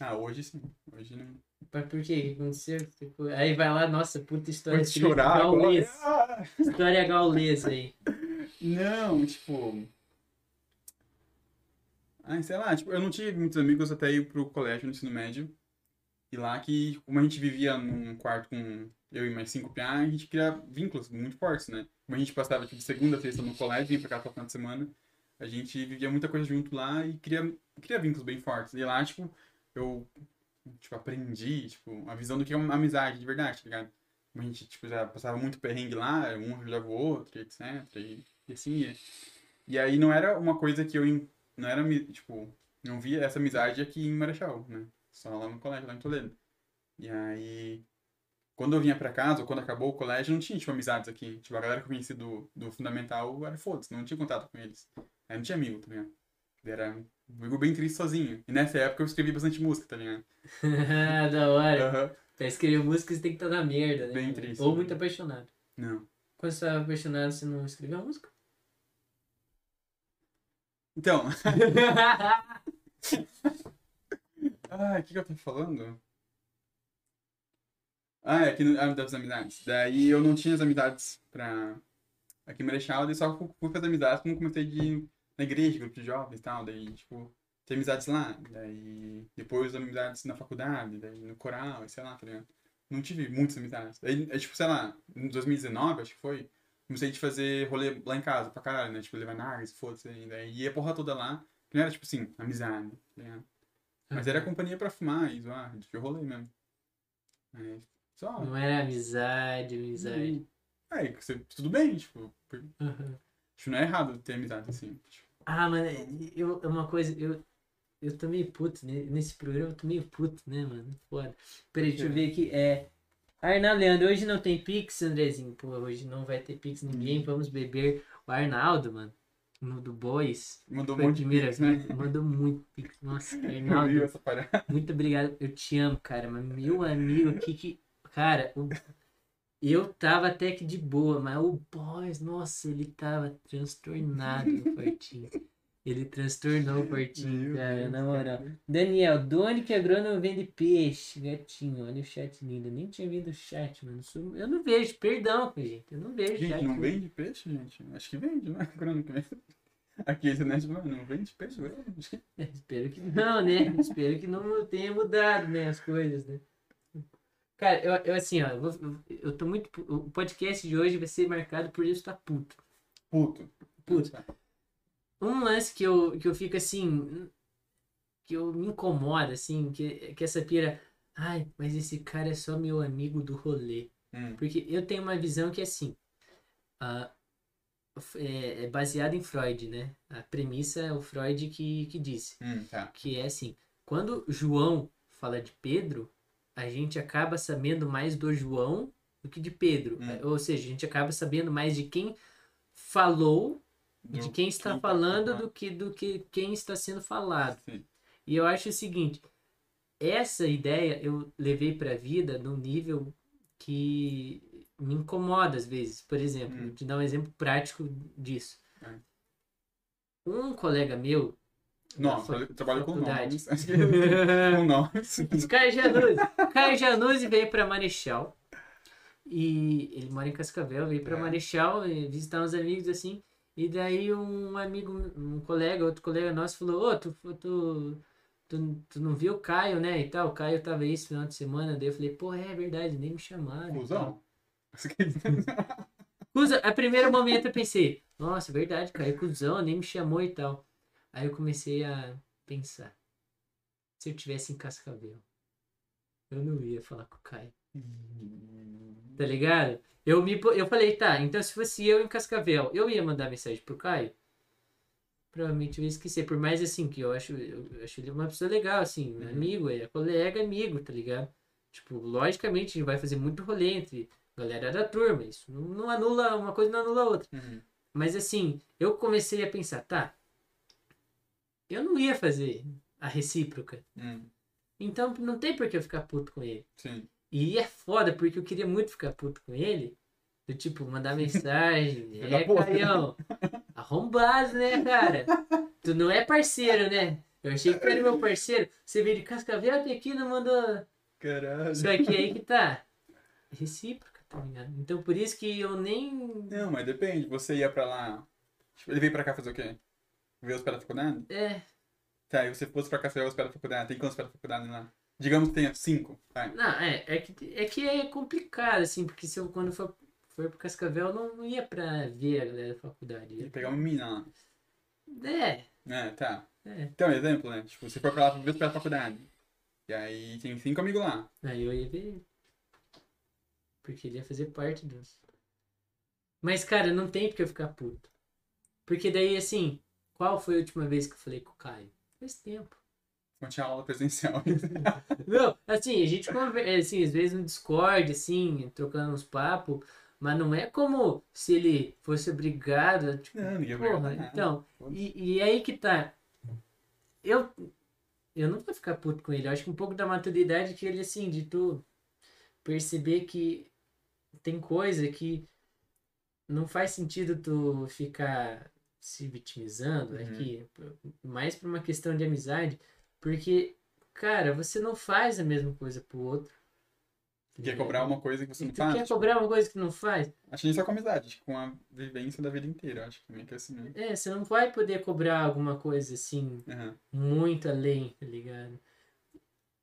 Ah, hoje sim. Hoje não. Mas por quê? O que aconteceu? Tipo, aí vai lá, nossa, puta história Pode chorar gaulês. Ah! História gaulês aí. Não, tipo. Ai, sei lá, tipo, eu não tive muitos amigos até ir pro colégio no ensino médio. E lá que, como a gente vivia num quarto com eu e mais cinco PA, a gente cria vínculos muito fortes, né? Como a gente passava tipo, segunda sexta no colégio, vinha pra cá pra final de semana, a gente vivia muita coisa junto lá e cria, cria vínculos bem fortes. E lá, tipo, eu tipo, aprendi, tipo, a visão do que é uma amizade de verdade, tá ligado? A gente, tipo, já passava muito perrengue lá, um ajudava o outro, etc. E, e assim ia. E aí não era uma coisa que eu, não era, tipo, não via essa amizade aqui em Marechal, né? Só lá no colégio, lá em Toledo. E aí, quando eu vinha pra casa, ou quando acabou o colégio, não tinha, tipo, amizades aqui. Tipo, a galera que eu conheci do, do Fundamental era foda-se, não tinha contato com eles. Aí não tinha amigo, tá ligado? Era amigo bem triste sozinho. E nessa época eu escrevi bastante música, tá ligado? da hora. Uhum. Pra escrever música você tem que estar na merda, né? Bem triste. Ou né? muito apaixonado. Não. Quando você tava apaixonado, você não escreveu a música? Então. ah, o que, que eu tô falando? Ah, é que no- ah, das amizades. Daí eu não tinha as amizades pra. Aqui em Marechal, daí só fui fazer amizades quando comecei de na igreja, grupo de jovens e tal. Daí, tipo, ter amizades lá. Daí depois amizades na faculdade, daí no coral, e sei lá, tá ligado? Não tive muitas amizades. Daí, é, tipo, sei lá, em 2019, acho que foi, comecei a fazer rolê lá em casa pra caralho, né? Tipo, levar nagas, foda-se. e Daí ia a porra toda lá. Que não era, tipo assim, amizade, tá ligado? Mas era companhia pra fumar e zoar, de rolê mesmo. Mas, só. Não era amizade, amizade. É, que você- tudo bem, tipo, por- Uhum. acho que não é errado ter amizade assim. Tipo, Ah, mano, eu, é uma coisa, eu, eu tô meio puto, né? nesse programa eu tô meio puto, né, mano? Foda. Peraí, deixa eu ver aqui, é... Arnaldo Leandro, hoje não tem Pix, Andrezinho? Pô, hoje não vai ter Pix ninguém, vamos beber. O Arnaldo, mano, no do Boys, mandou de primeira pix, né? mandou muito Pix. Nossa, Arnaldo, muito obrigado, eu te amo, cara, mas meu amigo aqui que... Cara, o- eu tava até que de boa, mas o Boys, nossa, ele tava transtornado no quartinho. Ele transtornou o quartinho, Meu cara, na moral. Daniel, de onde que agrônomo vende peixe? Gatinho, olha o chat lindo. Eu nem tinha vindo o chat, mano. Eu não vejo, perdão, gente. Eu não vejo Gente, chat. não vende peixe, gente? Acho que vende, né? Quando que vende? Aqui, né? Não vende peixe, velho? Espero que não, né? espero que não tenha mudado, né, as coisas, né? Cara, eu, eu assim, ó, eu, eu- tô muito. O podcast de hoje vai ser marcado por eu estar puto. puto. Puto. Um lance que eu, que eu fico assim. Que eu me incomoda, assim, que, que essa pira. Ai, mas esse cara é só meu amigo do rolê. Hum. Porque eu tenho uma visão que é assim. ah, é, é baseada em Freud, né? A premissa é o Freud que, que disse. Hum, tá. Que é assim: quando João fala de Pedro, a gente acaba sabendo mais do João do que de Pedro. Hum. Ou seja, a gente acaba sabendo mais de quem falou de Do- quem está quem tá falando falando. do que do que quem está sendo falado. Sim. E eu acho o seguinte, essa ideia eu levei para a vida num nível que me incomoda às vezes. Por exemplo, Hum. vou te dar um exemplo prático disso. É. Um colega meu, Nossa, fa- eu trabalho com nomes. Com nomes. o Caio Januzzi, Caio Januzzi veio para Marechal e ele mora em Cascavel, veio para É. Marechal eh, visitar uns amigos assim. E daí um amigo, um colega, outro colega nosso falou, ô, tu, tu, tu, tu não viu o Caio, né? E tal, o Caio tava aí esse final de semana, daí eu falei, pô, é verdade, nem me chamaram. Cusão? Cusa, a primeiro momento eu pensei, nossa, verdade, Caio, cuzão, nem me chamou e tal. Aí eu comecei a pensar, se eu tivesse em Cascavel, eu não ia falar com o Caio. Tá ligado? Eu, me, eu falei, tá, então se fosse eu em Cascavel, eu ia mandar mensagem pro Caio? Provavelmente eu ia esquecer, por mais assim, que eu acho, eu acho ele uma pessoa legal, assim, Uhum. amigo, é colega, amigo, tá ligado? Tipo, logicamente a gente vai fazer muito rolê entre galera da turma, isso não, não anula, uma coisa não anula a outra. Uhum. Mas assim, eu comecei a pensar, tá, eu não ia fazer a recíproca, Hum, então não tem por que eu ficar puto com ele. Sim. E é foda, porque eu queria muito ficar puto com ele. Do tipo, mandar mensagem. É, puta. Caião. Arrombado, né, cara? Tu não é parceiro, né? Eu achei que tu era meu parceiro. Você veio de Cascavel até aqui e não mandou. Caralho. Só que aí que tá. Recíproca, tá ligado? Então por isso que eu nem. Não, mas depende. Você ia pra lá. Tipo, ele veio pra cá fazer o quê? Ver os pés da faculdade? É. Tá, e você fosse pra Cascavel os pés da faculdade. Tem quantos pés da faculdade lá? Digamos que tenha cinco. Vai. Não, é, é que é, que é complicado, assim, porque se eu quando for, for pro Cascavel, eu não ia pra ver a galera da faculdade. Ia... pegar uma mina lá. É, É, tá. é. Então, exemplo, né? Tipo, você for pra lá pra ver pela faculdade. E aí tem cinco amigos lá. Aí eu ia ver. Porque ele ia fazer parte dos. Mas, cara, não tem porque eu ficar puto. Porque daí, assim, qual foi a última vez que eu falei com o Caio? Faz tempo. Não tinha aula presencial. Não, assim, a gente conversa, assim, às vezes no Discord, assim, trocando uns papos, mas não é como se ele fosse obrigado, a, tipo, Não, ninguém vai porra, nada. então, e, e aí que tá, eu, eu não vou ficar puto com ele, eu acho que um pouco da maturidade que ele, assim, de tu perceber que tem coisa que não faz sentido tu ficar se vitimizando Uhum. aqui, mais por uma questão de amizade, porque, cara, você não faz a mesma coisa pro outro. Quer cobrar uma coisa que você E não tu faz. quer tipo, cobrar uma coisa que não faz? Acho que nem só com amizade, com a vivência da vida inteira. Acho que também que é assim, né? É, você não vai poder cobrar alguma coisa assim, Aham. muito além, tá ligado?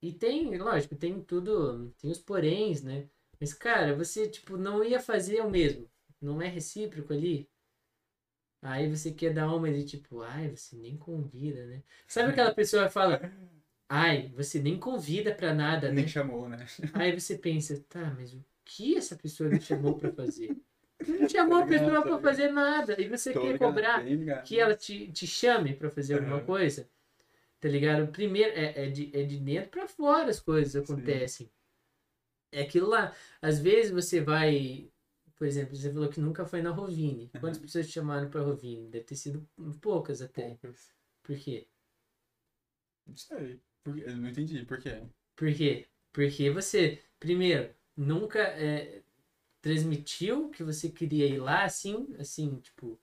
E tem, lógico, tem tudo, tem os poréns, né? Mas, cara, você, tipo, não ia fazer o mesmo. Não é recíproco ali. Aí você quer dar uma de tipo, ai, você nem convida, né? Sabe aquela pessoa que fala, ai, você nem convida pra nada, né? Nem chamou, né? Aí você pensa, tá, mas o que essa pessoa me chamou pra fazer? Não chamou a pessoa pra fazer nada. E você Tô quer ligado, cobrar ligado. que ela te, te chame pra fazer alguma coisa? Tá ligado? Primeiro, é, é, de, é de dentro pra fora as coisas acontecem. É aquilo lá. Às vezes você vai. Por exemplo, você falou que nunca foi na Rovine. Quantas Aham. pessoas te chamaram pra Rovine? Deve ter sido poucas até. Poucas. Por quê? Não sei. Por? Eu não entendi. Por quê? Por quê? Porque você, primeiro, nunca é, transmitiu que você queria ir lá assim, assim, tipo,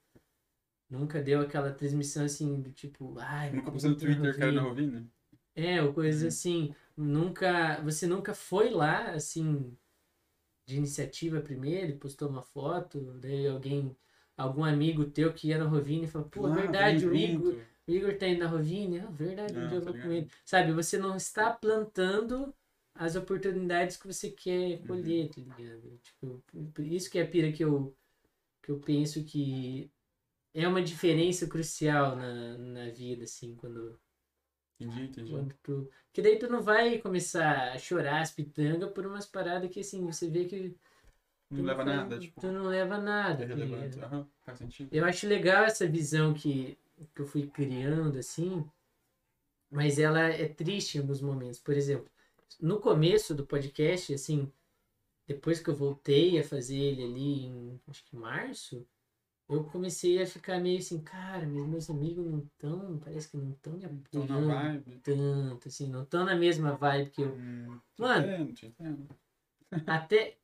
nunca deu aquela transmissão assim do tipo, ai, Nunca postou no Twitter, cara, na Rovine. Rovine? É, ou coisas Uhum. assim, nunca, você nunca foi lá assim de iniciativa primeiro e postou uma foto, daí alguém, algum amigo teu que ia na Rovine falou, pô, Ah, verdade, o Igor, o Igor tá indo na Rovine, ah, verdade, um dia eu vou com ele. Sabe, você não está plantando as oportunidades que você quer Uhum. colher, tá ligado? Tipo, isso que é a pira que eu, que eu penso que é uma diferença crucial na, na vida, assim, quando, Entendi, entendi. quando. Que daí tu não vai começar a chorar as pitangas por umas paradas que, assim, você vê que Não leva faz- nada, tipo, Tu não leva nada, é tá relevante. Aham, faz sentido. Eu acho legal essa visão que, que eu fui criando, assim, mas ela é triste em alguns momentos. Por exemplo, no começo do podcast, assim, depois que eu voltei a fazer ele ali em, acho que março, eu comecei a ficar meio assim, cara, mas meus amigos não estão, parece que não estão me apoiando tanto, assim, não estão na mesma vibe que eu Hum, Mano. entendo, te entendo. até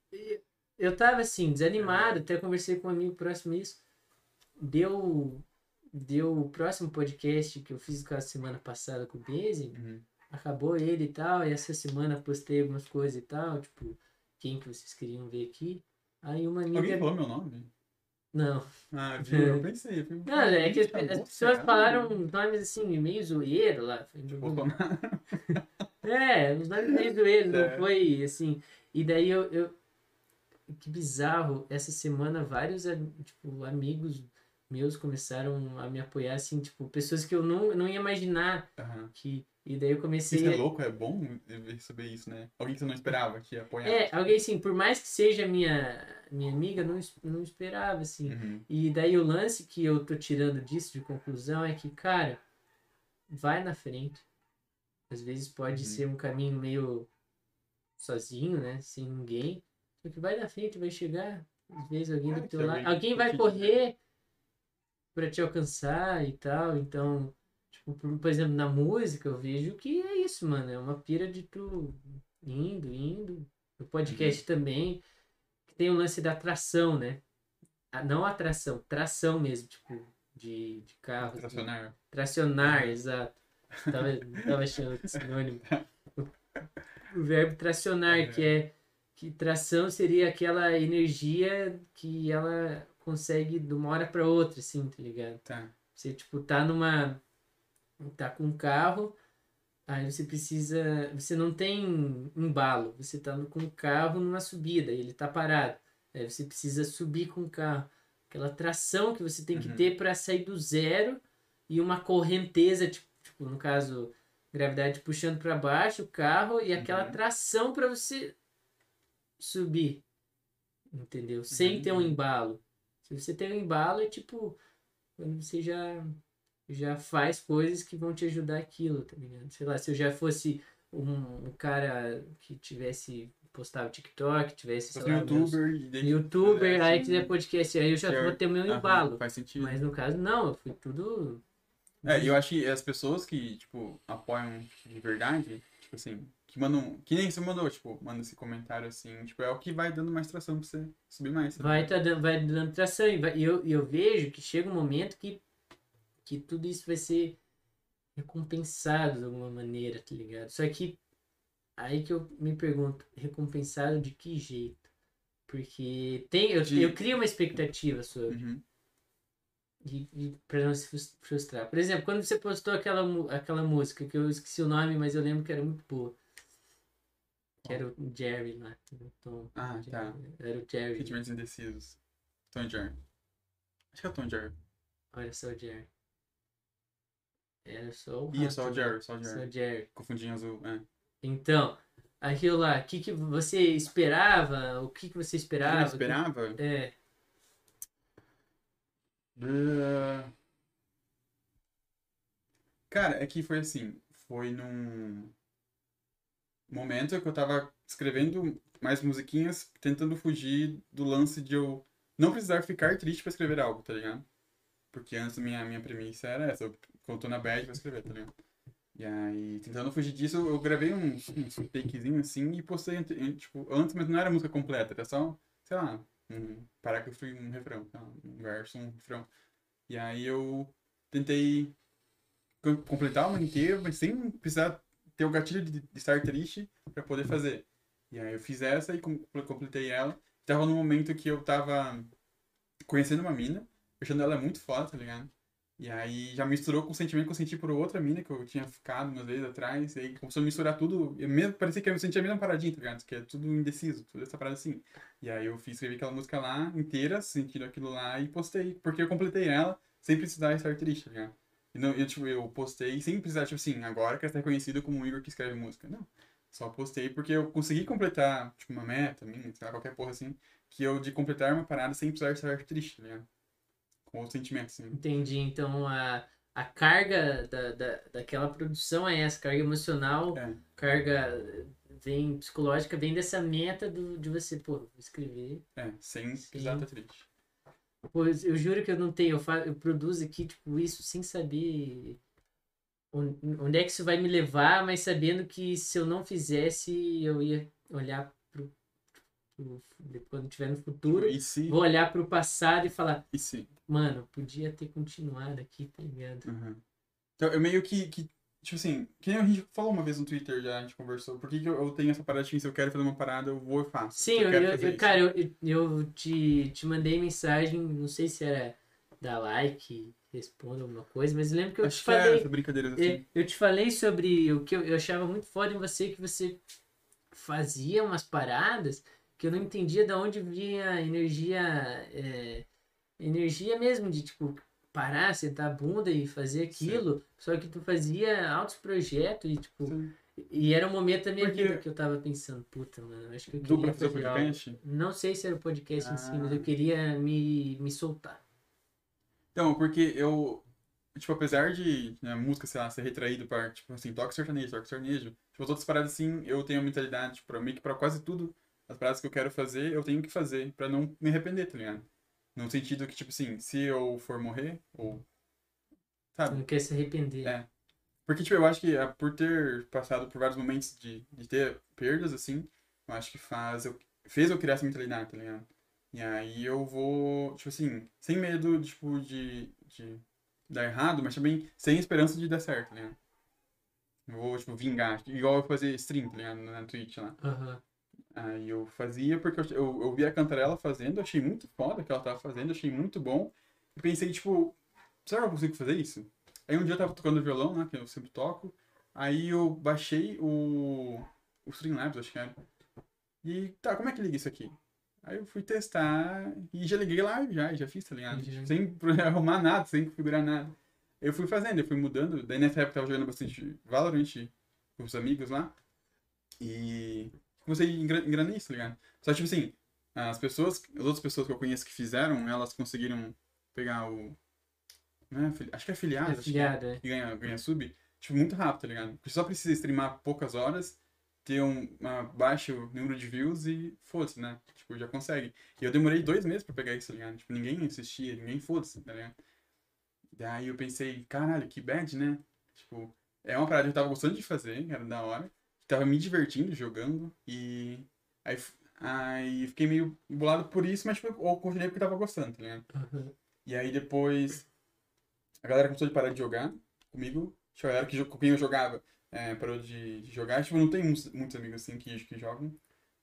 eu tava assim, desanimado, até conversei com um amigo próximo isso. Deu deu o próximo podcast que eu fiz com a semana passada com o Daisy, Uhum. acabou ele e tal, e essa semana postei algumas coisas e tal, tipo, quem que vocês queriam ver aqui? Aí uma amiga Alguém falou meu nome? Não. Ah, viu? Eu pensei. eu Não, é que as, "Gente, as pessoas cara." falaram nomes assim, meio zoeiro lá. Bolsonaro. É, os nomes meio zoeiros, não É. foi assim. E daí eu, eu. Que bizarro, essa semana vários tipo, amigos meus começaram a me apoiar, assim, tipo, pessoas que eu não, não ia imaginar Aham. que. E daí eu comecei. Isso é louco, é bom receber isso, né? Alguém que você não esperava que ia apoiar. É, alguém assim, por mais que seja minha, minha amiga, não, não esperava, assim. Uhum. E daí o lance que eu tô tirando disso de conclusão é que, cara, vai na frente. Às vezes pode Uhum. ser um caminho meio sozinho, né? Sem ninguém. Só que vai na frente, vai chegar. Às vezes alguém do teu lado. alguém vai te- correr pra te alcançar e tal. Então, tipo, por, por exemplo, na música eu vejo que é isso, mano. É uma pira de tu indo, indo. No podcast Uhum. também. Que tem o lance da tração, né? Ah, Não atração, tração mesmo, tipo, de, de carro. Tracionar. Tracionar, exato. Tava, tava achando que sinônimo. O, o verbo tracionar, que é que tração seria aquela energia que ela consegue de uma hora para outra, assim, tá ligado? Tá. Você, tipo, tá numa. tá com um carro, Aí você precisa. Você não tem embalo. Você tá com o carro numa subida e ele tá parado. Aí você precisa subir com o carro. Aquela tração que você tem que Uhum. ter para sair do zero e uma correnteza, tipo, tipo, no caso, gravidade puxando para baixo o carro e aquela Uhum. tração para você subir. Entendeu? Sem ter um Uhum. embalo. Se você tem um embalo, é tipo. Quando você já já faz coisas que vão te ajudar aquilo, tá ligado? Sei lá, se eu já fosse um, um cara que tivesse postava TikTok, tivesse, sei lá, youtuber meus- youtuber, aí fizesse- quiser podcast, aí eu já Share. vou ter meu embalo. Faz sentido. Mas no caso, não, eu fui tudo. É, eu acho que as pessoas que, tipo, apoiam de verdade, tipo assim, que mandam. Que nem você mandou, tipo, manda esse comentário assim, tipo, é o que vai dando mais tração pra você subir mais. sabe? Vai, tá dando, vai dando tração. E vai- eu, eu vejo que chega um momento que, que tudo isso vai ser recompensado de alguma maneira, tá ligado? Só que aí que eu me pergunto, recompensado de que jeito? Porque tem, eu, De- eu crio uma expectativa sobre. Uhum. E, e pra não se frus- frustrar. Por exemplo, quando você postou aquela, aquela música, que eu esqueci o nome, mas eu lembro que era muito boa. Que era o Jerry lá. Tom, Ah, Jerry, tá. Era o Jerry. Sentimentos indecisos. Tom Jerry. Acho que é o Tom Jerry. Olha só o Jerry. Era só o Ih, é só o né? Jerry, só o Só Jerry. o Jerry. Confundi em azul, é. Então, aquilo lá, o que, que você esperava? O que, que você O que esperava? eu esperava? É, Ah, Cara, é que foi assim, foi num momento que eu tava escrevendo mais musiquinhas, tentando fugir do lance de eu não precisar ficar triste pra escrever algo, tá ligado? Porque antes minha, minha premissa era essa, eu, eu na bad, vou escrever, tá ligado? E aí, tentando fugir disso, eu gravei uns, uns takezinho assim e postei, tipo, antes, mas não era música completa, era só, sei lá, um parágrafo e um refrão, tá? um verso, um refrão. E aí eu tentei com- completar uma inteira, mas sem precisar ter o gatilho de, de estar triste pra poder fazer. E aí eu fiz essa e com- completei ela. Tava num momento que eu tava conhecendo uma mina, achando ela muito foda, tá ligado? E aí já misturou com o sentimento que eu senti por outra mina que eu tinha ficado umas vezes atrás. E aí começou a misturar tudo. Mesmo, parecia que eu sentia a mesma paradinha, tá ligado? Que é tudo indeciso, tudo essa parada assim. E aí eu fiz, escrevi aquela música lá inteira, sentindo aquilo lá e postei. Porque eu completei ela sem precisar estar triste, tá ligado? E não, eu, tipo, eu postei sem precisar, tipo assim, agora quero ser reconhecido como o Igor que escreve música. Não. Só postei porque eu consegui completar, tipo, uma meta minha, sei lá, qualquer porra assim, que eu de completar uma parada sem precisar estar triste, tá ligado? Com outro sentimento, assim. entendi. Então a, a carga da, da, daquela produção é essa, carga emocional, É. carga vem psicológica, vem dessa meta do, de você, pô, escrever. É, sem precisar estar triste. Pô, eu juro que eu não tenho, eu, fa eu produzo aqui, tipo, isso sem saber on- onde é que isso vai me levar, mas sabendo que se eu não fizesse, eu ia olhar pro, pro quando tiver no futuro, E se? vou olhar pro passado e falar, E se? mano, podia ter continuado aqui, tá ligado? Uhum. Então, eu meio que, que, tipo assim, que nem a gente falou uma vez no Twitter, já a gente conversou, por que, que eu, eu tenho essa parada de se eu quero fazer uma parada, eu vou e faço. Sim, eu, eu- eu- cara, eu, eu- te, te mandei mensagem, não sei se era dar like, responda alguma coisa, mas eu lembro que eu Acho te que era falei. essa brincadeira É, assim. eu te falei sobre o que eu, eu achava muito foda em você, que você fazia umas paradas que eu não entendia de onde vinha energia, é, energia mesmo de tipo parar, sentar a bunda e fazer aquilo, só que tu fazia altos projetos e tipo, Sim. e era um momento da minha Porque- vida que eu tava pensando, puta, mano, acho que eu queria pra fazer o fazer algo. podcast? Não sei se era o podcast em si, mas Ah. eu queria me, me soltar. Então, porque eu, tipo, apesar de né, a música, sei lá, ser retraído para, tipo assim, toque sertanejo, toque sertanejo, tipo, as outras paradas assim, eu tenho a mentalidade, tipo, meio que pra quase tudo, as paradas que eu quero fazer, eu tenho que fazer pra não me arrepender, tá ligado? No sentido que, tipo assim, se eu for morrer, ou, sabe? não quer se arrepender. É. Porque, tipo, eu acho que ah, por ter passado por vários momentos de, de ter perdas, assim, eu acho que faz, eu, fez eu criar essa mentalidade, tá ligado? E aí eu vou, tipo assim, sem medo, tipo, de, de dar errado, mas também sem esperança de dar certo, tá ligado? Eu vou, tipo, vingar, igual eu fazer stream, tá ligado? Na Twitch lá. Aham. Aí eu fazia porque eu, eu, eu vi a Cantarela fazendo, achei muito foda o que ela tava fazendo, achei muito bom. E pensei, tipo, será que eu consigo fazer isso? Aí um dia eu tava tocando violão, né, que eu sempre toco, Aí eu baixei o, o Streamlabs, acho que era. E tá, como é que liga isso aqui? Aí eu fui testar e já liguei lá, já, já fiz, tá ligado? Uhum. Sem arrumar nada, sem configurar nada. Eu fui fazendo, eu fui mudando. Daí nessa época eu tava jogando bastante Valorant com os amigos lá. E comecei a engra- engrenar isso, tá ligado? Só tipo assim, as pessoas, as outras pessoas que eu conheço que fizeram, elas conseguiram pegar o. É, afili- acho que é afiliado, acho que é Afiliado, é. e ganha, ganha sub, tipo, muito rápido, tá ligado? Porque só precisa streamar poucas horas, ter um uma baixo número de views e foda-se, né? Tipo, já consegue. E eu demorei dois meses pra pegar isso, tá ligado? Tipo, ninguém assistia, ninguém foda-se, tá ligado? Daí eu pensei, caralho, que bad, né? Tipo, é uma parada que eu tava gostando de fazer, era da hora. Tava me divertindo jogando e aí, aí fiquei meio bolado por isso, mas tipo, eu continuei porque tava gostando, tá ligado? Uhum. E aí depois a galera começou de parar de jogar comigo. Tipo, a galera que, com quem eu jogava é, parou de, de jogar. Tipo, não tem muitos, muitos amigos assim que, que jogam.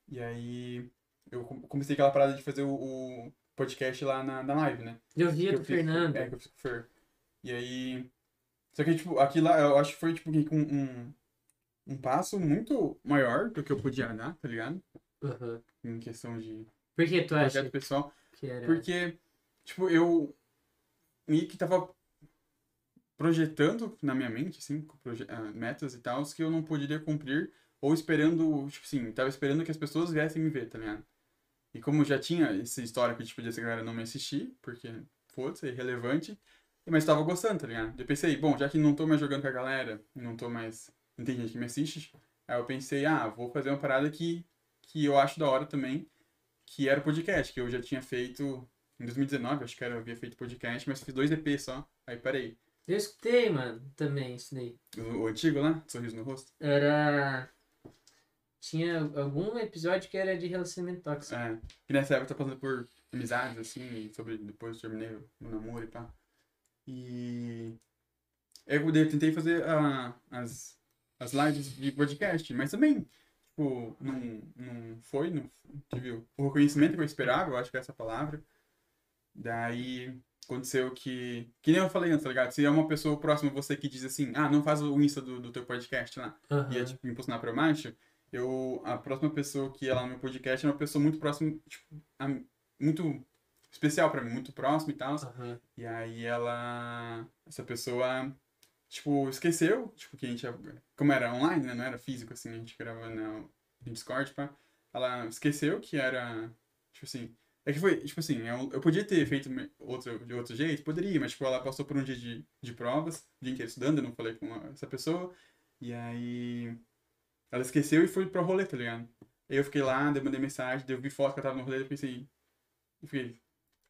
E aí eu com- comecei aquela parada de fazer o, o podcast lá na, na live, né? Eu via do Fernando. É, que eu fiz com o Fer. E aí. Só que, tipo, aqui lá eu acho que foi tipo um, um, um passo muito maior do que eu podia dar, tá ligado? Uhum. Em questão de Por que tu acha pessoal. que era? Porque, tipo, eu meio que tava projetando na minha mente, assim, ah, metas e tal, que eu não poderia cumprir, ou esperando, tipo assim, tava esperando que as pessoas viessem me ver, tá ligado? E como já tinha esse histórico, tipo, de essa galera não me assistir, porque, foda-se, é irrelevante, mas tava gostando, tá ligado? Eu pensei, bom, já que não tô mais jogando com a galera, não tô mais, tem gente que me assiste, aí eu pensei, ah, vou fazer uma parada que, que eu acho da hora também, que era o podcast, que eu já tinha feito em 2019, acho que era, eu havia feito podcast, mas fiz dois EP só, aí parei. Eu escutei, mano, também isso daí. O, o antigo lá, Sorriso no Rosto. Era. Tinha algum episódio que era de relacionamento tóxico. É, que nessa época eu tava passando por amizades, assim, sobre depois eu terminei o namoro e pá. E eu eu tentei fazer ah, as, as lives de podcast, mas também, tipo, não, não foi, não tive o reconhecimento que eu esperava, eu acho que é essa palavra. Daí aconteceu que, que nem eu falei antes, tá ligado? Se é uma pessoa próxima a você que diz assim, ah, não faz o Insta do, do teu podcast lá, Aham. e é tipo impulsionar pra baixo, eu a próxima pessoa que ia lá no meu podcast é uma pessoa muito próxima, tipo, a- muito especial pra mim, muito próxima e tal. Aham. E aí ela essa pessoa tipo esqueceu, tipo que a gente como era online, né, não era físico assim, a gente gravava no Discord, pá. Ela esqueceu que era tipo assim, é que foi, tipo assim, eu, eu podia ter feito outro, de outro jeito, poderia, mas tipo, ela passou por um dia de, de provas, o dia inteiro estudando, eu não falei com essa pessoa, e aí ela esqueceu e foi pro rolê, tá ligado? Aí eu fiquei lá, eu mandei mensagem, eu vi foto que ela tava no rolê, eu pensei, eu fiquei,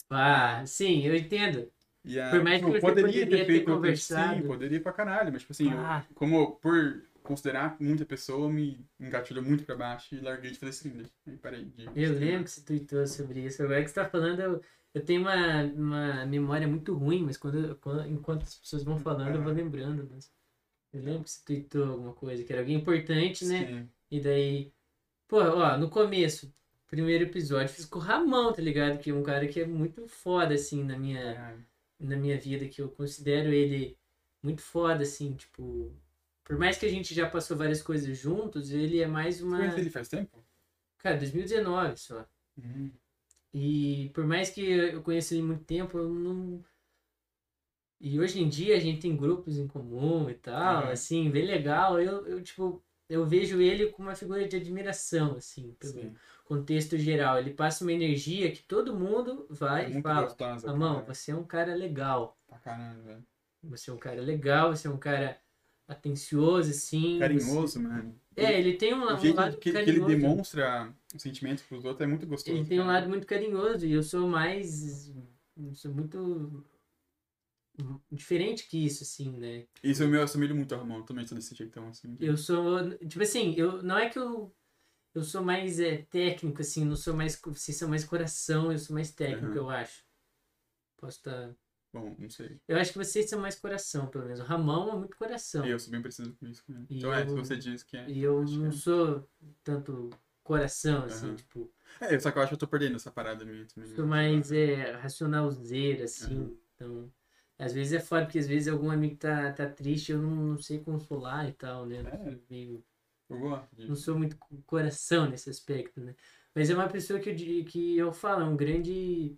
Ah, sim, eu entendo. E a, Por mais que tipo, você poderia ter outro- conversado. Sim, poderia pra caralho, mas tipo assim, eu- Ah. como por considerar muita pessoa, me engatilhou muito pra baixo e larguei de fazer stream, aí parei de Eu lembro que você tweetou sobre isso. Agora que você tá falando, eu, eu tenho uma, uma memória muito ruim, mas quando, quando- enquanto as pessoas vão falando, eu vou lembrando. Mas eu lembro que você tweetou alguma coisa, que era alguém importante, né? Sim. E daí, pô, ó, no começo, primeiro episódio, fiz com o Ramon, tá ligado? Que é um cara que é muito foda, assim, na minha, Caralho. Na minha vida, que eu considero ele muito foda, assim, tipo. Por mais que a gente já passou várias coisas juntos, ele é mais uma. conhece ele faz tempo? Cara, 2019 só. Uhum. E por mais que eu conheça ele muito tempo, eu não. E hoje em dia a gente tem grupos em comum e tal, Uhum. assim, bem legal. Eu, eu, tipo, eu vejo ele como uma figura de admiração, assim, pelo Sim. Contexto geral. Ele passa uma energia que todo mundo vai É e fala: gostosa, Amão, cara. você é um cara legal. Pra caramba, velho. Você é um cara legal, você é um cara atencioso, assim. Carinhoso, mano. É, ele tem um, um lado que, que ele carinhoso. demonstra os sentimentos pros outros é muito gostoso. Ele tem um cara. lado muito carinhoso e eu sou mais. eu sou muito. diferente que isso, assim, né? Isso eu me assemelho muito ao Ramon, eu também sou desse jeitão, assim. Eu sou. Tipo assim, eu, não é que eu. Eu sou mais é, técnico, assim, não sou mais. Vocês são mais coração, eu sou mais técnico, Aham. eu acho. Posso estar. Bom, não sei. Eu acho que vocês são mais coração, pelo menos. O Ramon é muito coração. Eu sou bem preciso com isso. Né? E Então é, eu- se você diz que é. E eu não é. sou tanto coração, assim, Aham. tipo. É, só que eu acho que eu tô perdendo essa parada minha também. Sou mais é, racionalzeira, assim. Aham. Então, Às vezes é foda, porque às vezes algum amigo tá, tá triste, eu não, não sei consolar e tal, né? É. Meio Não sou muito co- coração nesse aspecto, né? Mas é uma pessoa que eu, que eu falo, é um grande,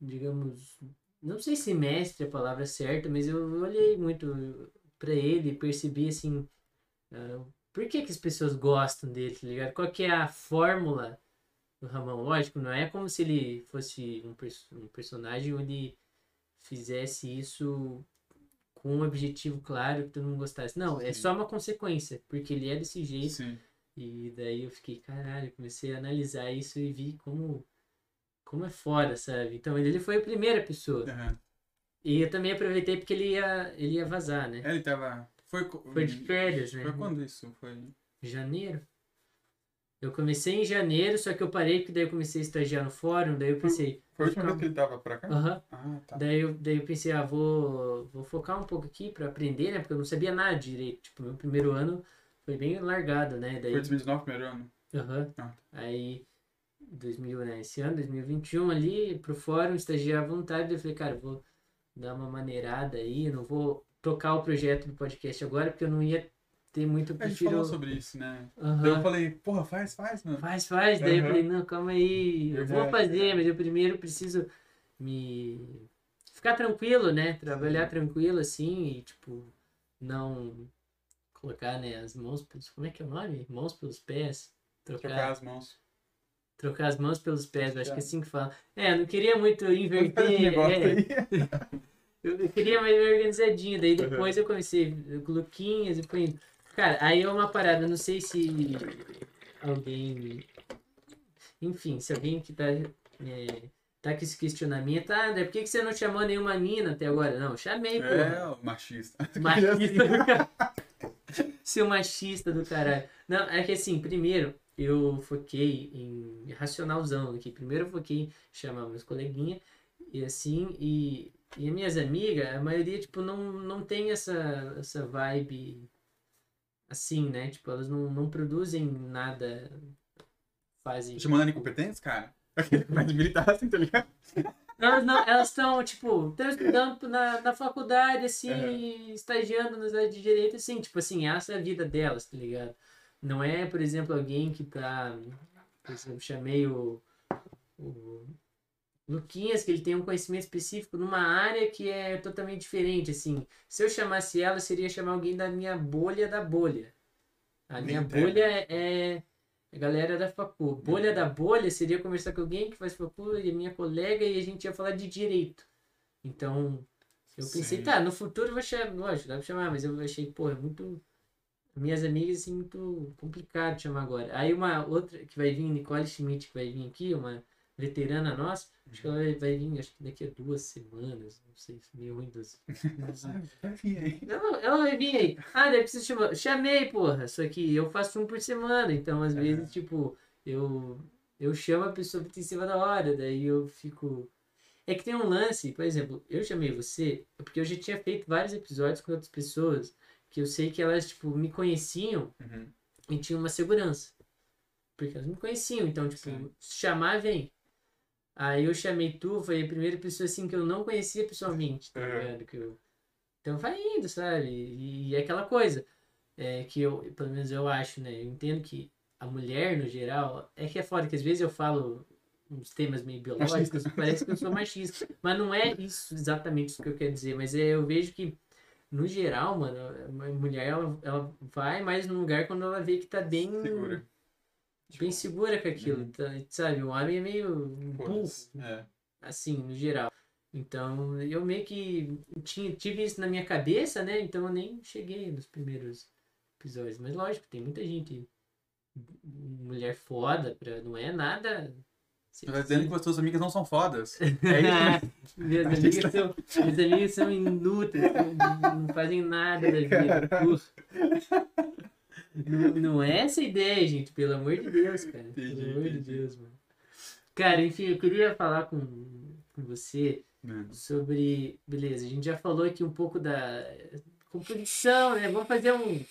digamos, não sei se mestre é a palavra certa, mas eu olhei muito pra ele e percebi, assim, ah, por que que as pessoas gostam dele, tá ligado? Qual que é a fórmula do Ramon? Lógico, não é como se ele fosse um, pers- um personagem ele fizesse isso com um objetivo claro que todo mundo gostasse. Não, é Sim. só uma consequência, porque ele é desse jeito. Sim. E daí eu fiquei, caralho, comecei a analisar isso e vi como, como é foda, sabe? Então ele foi a primeira pessoa. Aham. E eu também aproveitei porque ele ia, ele ia vazar, né? Ele tava. Foi, Foi de férias, né? Foi quando isso? Foi. Janeiro. Eu comecei em janeiro, só que eu parei porque daí eu comecei a estagiar no fórum, daí eu pensei, Foi a última vez que ele tava pra cá? aham. Ah, tá. Daí eu, daí eu pensei, ah, vou, vou focar um pouco aqui pra aprender, né? Porque eu não sabia nada direito. Tipo, meu primeiro ano foi bem largado, né? Daí Foi 2019 primeiro ano. Aham. Ah. Aí, 2000, né, esse ano, 2021 ali, pro fórum, estagiar à vontade, eu falei, cara, vou dar uma maneirada aí, não vou tocar o projeto do podcast agora, porque eu não ia ter muito, eu A gente prefiro... falou sobre isso, né? Aham. Daí eu falei, porra, faz, faz, mano. Faz, faz, daí eu Aham. falei, não, calma aí, eu vou fazer, mas eu primeiro preciso me... Ficar tranquilo, né, trabalhar tranquilo, assim, e, tipo, não colocar, né, as mãos pelos... Como é que é o nome? Mãos pelos pés? Trocar as mãos. Trocar as mãos pelos pés, eu acho que é assim que fala. É, eu não queria muito inverter. é, eu eu queria mais organizadinho. Daí Uhum. depois eu comecei com Luquinhas e indo. Cara, aí é uma parada, não sei se alguém. Enfim, se alguém que tá, é, tá com esse questionamento, ah, André, por que, que você não chamou nenhuma mina até agora? Não, chamei, pô. É, o machista. Machista do. Seu machista do caralho. Não, é que assim, primeiro eu foquei em racionalzão aqui. Primeiro eu foquei em chamar meus coleguinhas e assim, e, e as minhas amigas, a maioria, tipo, não, não tem essa, essa vibe assim, né? Tipo, elas não, não produzem nada, fazem... Chamando ela incompetentes, cara? Aquele que faz militar assim, tá ligado? Elas não, elas estão, tipo, estão estudando na, na faculdade, assim, É. estagiando nas áreas de direito, assim, tipo assim, essa é a vida delas, tá ligado? Não é, por exemplo, alguém que tá. Por exemplo, chamei o, o Luquinhas, que ele tem um conhecimento específico numa área que é totalmente diferente, assim. Se eu chamasse ela, seria chamar alguém da minha bolha da bolha. A minha Entendo. bolha é a galera da facu. Bolha da bolha seria conversar com alguém que faz facu e é minha colega e a gente ia falar de direito. Então, eu pensei, Sim. tá, no futuro eu vou chamar, lógico, dá pra chamar, mas eu achei, pô, é muito. Minhas amigas, assim, muito complicado chamar agora. Aí uma outra que vai vir, Nicole Schmidt, que vai vir aqui, uma veterana nossa, acho que ela vai- vir, acho que daqui a duas semanas, não sei, meio ruim dos- Vai vir aí. ela, ela vai vir aí. Ah, daí precisa chamar. Chamei, porra. Só que eu faço um por semana. Então, às Aham. vezes, tipo, eu, eu chamo a pessoa em cima da hora. Daí eu fico. É que tem um lance, por exemplo, eu chamei você porque eu já tinha feito vários episódios com outras pessoas que eu sei que elas, tipo, me conheciam Uhum. e tinham uma segurança. Porque elas me conheciam. Então, tipo, Sim. se chamar, vem. Aí eu chamei tu, foi a primeira pessoa assim que eu não conhecia pessoalmente, tá Uhum. ligado? Que eu... Então vai indo, sabe? E, e é aquela coisa é, que eu, pelo menos eu acho, né? Eu entendo que a mulher, no geral, é que é foda que às vezes eu falo uns temas meio biológicos, parece que eu sou machista. Mas não é isso exatamente isso que eu quero dizer, mas é, eu vejo que, no geral, mano, a mulher ela, ela vai mais num lugar quando ela vê que tá bem Segura. Bem segura com aquilo, Uhum. tá, sabe? O homem é meio burro. É. assim, no geral. Então, eu meio que tinha, tive isso na minha cabeça, né? Então, eu nem cheguei nos primeiros episódios. Mas, lógico, tem muita gente, mulher foda, pra, não é nada... Você tá dizendo que as suas amigas não são fodas. É isso, minhas, amigas são, minhas amigas são inúteis, não fazem nada da vida. Não, não é essa ideia, gente, pelo amor de Deus, cara. Entendi, pelo amor de entendi. Deus, mano. Cara, enfim, eu queria falar com, com você Mano. sobre. Beleza, a gente já falou aqui um pouco da composição, né? Vamos fazer um,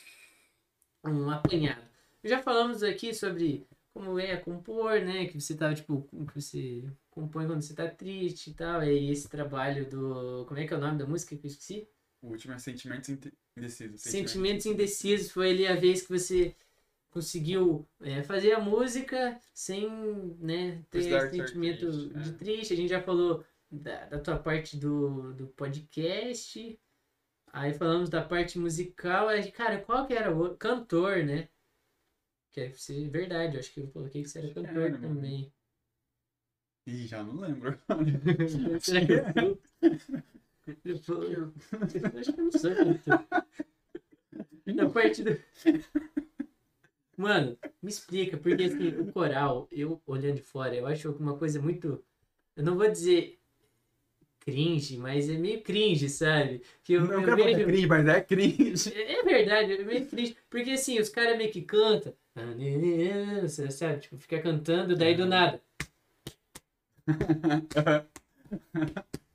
um apanhado. Já falamos aqui sobre como é compor, né? Que você tava, tipo, que você compõe quando você tá triste e tal. E esse trabalho do. Como é que é o nome da música que eu esqueci? O último é Sentimentos Indecisos. Sentimentos Indecisos. Foi ali a vez que você conseguiu é, fazer a música sem né, ter esse sentimento triste, de é. triste. A gente já falou da, da tua parte do, do podcast. Aí falamos da parte musical. Aí, cara, qual que era o cantor, né? Que é ser verdade, eu acho que eu coloquei que você era cantor era, mano. também. Ih, já não lembro. Será que eu sou? Eu sou- eu acho que eu não sou cantor. Na parte do. Mano, me explica, porque assim, o coral, eu olhando de fora, eu acho uma coisa muito. Eu não vou dizer cringe, mas é meio cringe, sabe? Que eu, não eu quero falar vejo- cringe, mas é cringe. É é verdade, é meio cringe. Porque assim, os caras meio que cantam. Sabe? Tipo, fica cantando, daí do nada.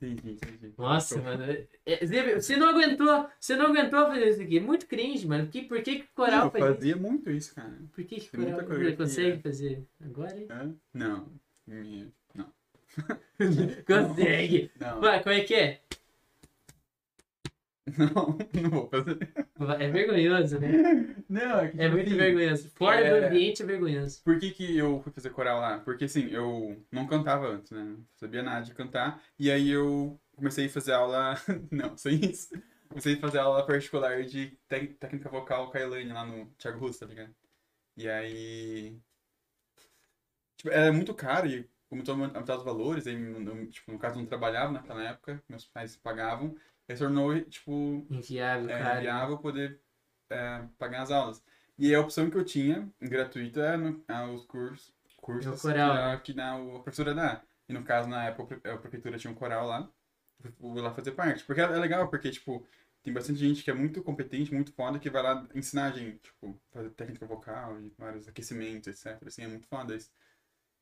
entendi, entendi. Nossa, mano. é- Zé, Você não aguentou. Você não aguentou fazer isso aqui. É muito cringe, mano. Que, por que, que o coral eu faz isso? fazia muito isso, cara. Por que, que muita coral consegue fazer agora? hein? Hã? Não. Não. Consegue. Não. Vai, como é que é? Não, não vou fazer. É vergonhoso, né? Não, é que É tipo muito assim, vergonhoso. Fora do é- ambiente é vergonhoso. Por que, que eu fui fazer coral lá? Porque assim, eu não cantava antes, né? Não sabia nada de cantar. E aí eu comecei a fazer aula. Não, sem isso. Comecei a fazer aula particular de técnica vocal com a Elaine lá no Thiago Russo, tá ligado? E aí. Tipo, era muito caro e aumentou aumentar os valores. Aí, eu, tipo, no caso, eu não trabalhava naquela época, meus pais pagavam. Se tornou, tipo, Inviável, é, cara. viável poder é, pagar as aulas. E a opção que eu tinha, gratuita, é no, é os cursos, cursos É coral, que, a, que a professora dá. E no caso, na época, a pre- a prefeitura tinha um coral lá. Eu fui lá fazer parte. Porque é é legal, porque, tipo, tem bastante gente que é muito competente, muito foda, que vai lá ensinar a gente, tipo, fazer técnica vocal e vários aquecimentos, etc. Assim, é muito foda isso.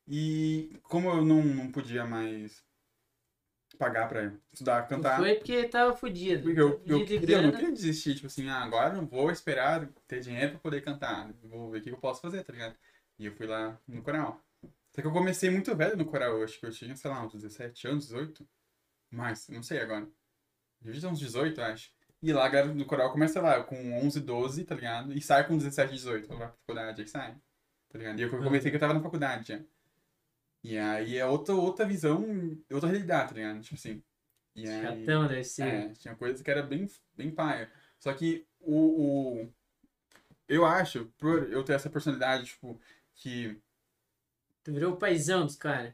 E como eu não, não podia mais pagar pra estudar, cantar... Foi porque tava fudido. Porque eu, Fudido eu, de queria, eu não queria desistir, tipo assim, ah, agora eu não vou esperar ter dinheiro pra poder cantar. Vou ver o que eu posso fazer, tá ligado? E eu fui lá no coral. Só que eu comecei muito velho no coral, eu acho que eu tinha, sei lá, uns 17 anos, 18. Mais, não sei agora. Devia ter uns 18, eu acho. E lá a galera do coral começa lá com 11, 12, tá ligado? E sai com 17, 18, quando vai pra faculdade, aí sai. Tá ligado? E eu comecei que eu tava na faculdade já. E aí é outra, outra visão, outra realidade, tá ligado? Tipo assim. E aí... Chatão deve ser. É, tinha coisas que era bem, bem paia. Só que o, o. Eu acho, por eu ter essa personalidade, tipo, que Tu virou o paizão dos caras.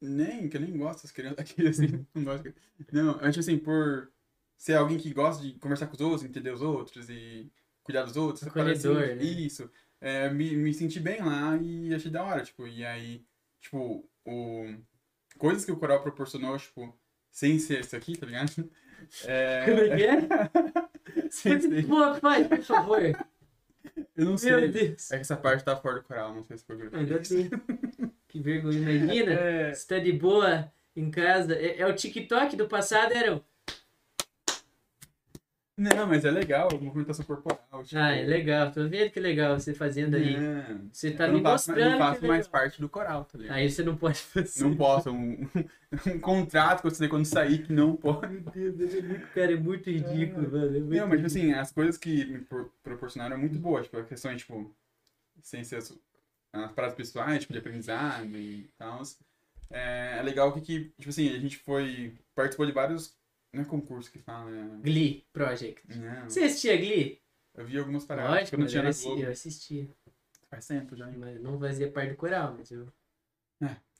nem, que eu nem gosto das crianças aqui, assim, não gosto. de- Não, eu acho assim, por ser alguém que gosta de conversar com os outros, entender os outros e cuidar dos outros, Acolhedor, assim, né? Isso. É, me, me senti bem lá e achei da hora, tipo, e aí, tipo, o... coisas que o coral proporcionou, tipo, sem ser isso aqui, tá ligado? É... Como é que é? sem ser... Pô, pai, por favor. Eu não sei. Meu Deus. É que essa parte tá fora do coral, não sei se foi Ainda tem. Que vergonha. Imagina, É, você tá de boa em casa. É, é o TikTok do passado, era o... Não, mas é legal, movimentação corporal. Tipo, Ah, é legal. Tô vendo que legal você fazendo aí. Não, Você tá eu me faço, mostrando não faço é mais parte do coral, tá ligado? Aí você não pode fazer. Não posso, um, um contrato que eu assinei quando sair que não pode. Meu Deus, é muito, cara, é muito ridículo, mano. É muito Não, mas tipo assim, as coisas que me pro- proporcionaram é muito boa, tipo, a questão, tipo, sem ser as, as paradas pessoais, tipo, de aprendizado e tal. É, é legal que, tipo assim, a gente foi, participou de vários, não é concurso que fala, é, Glee Project. não, Você assistia Glee? eu vi algumas paradas Lógico, eu não tinha eu, na assi- Globo, eu assistia. faz tempo já? Mas não fazia parte do coral, mas eu...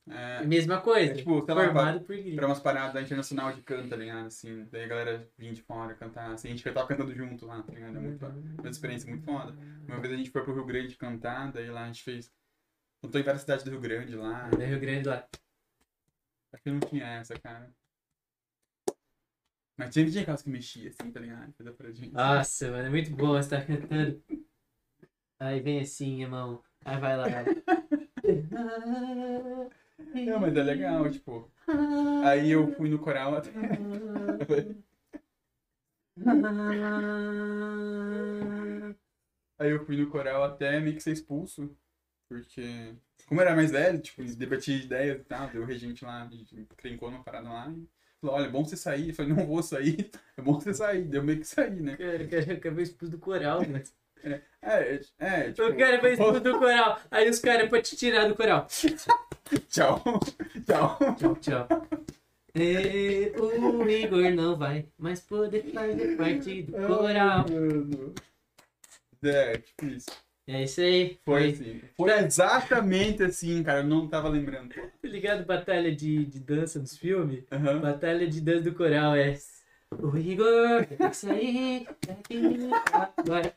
É, Mesma coisa. É, tipo, sei lá, formado por Glee. pra umas paradas internacional de canto, tá ligado? Assim, daí a galera vinha de fora cantar, assim, a gente tava cantando junto lá, tá ligado? É muito, uma experiência muito foda. Uma vez a gente foi pro Rio Grande cantar, daí lá a gente fez. Cantou em várias cidades do Rio Grande lá. No Rio Grande lá. Acho que não tinha essa, cara. Mas tinha aquelas que mexia, assim, tá ligado? Fazia paradinha. Nossa, mano, é muito bom você tá cantando. Aí vem assim, irmão. Aí vai lá. Não, mas é legal, tipo. Aí eu fui no coral até. Aí eu fui no coral até meio que ser expulso. Porque, como era mais velho, tipo, eles debatiam ideias e tal, deu regente lá, de- de- crincou numa parada lá e falou, olha, é bom você sair. Eu falei, não vou sair, é bom você sair. Deu meio que sair, né? Cara, o cara acabou expulso do coral, mano. É, é, é tipo, O cara foi expulso do coral. Aí os caras, pra te tirar do coral. tchau, tchau. Tchau, tchau. E o Igor não vai mais poder fazer parte do coral. Ai. É, tipo isso. É isso aí. Foi Foi. assim. Foi exatamente assim, cara. Eu não tava lembrando. pô. Tá ligado? Batalha de, de dança nos filmes? Aham. Batalha de dança do coral é. O Igor, tem que sair daqui agora.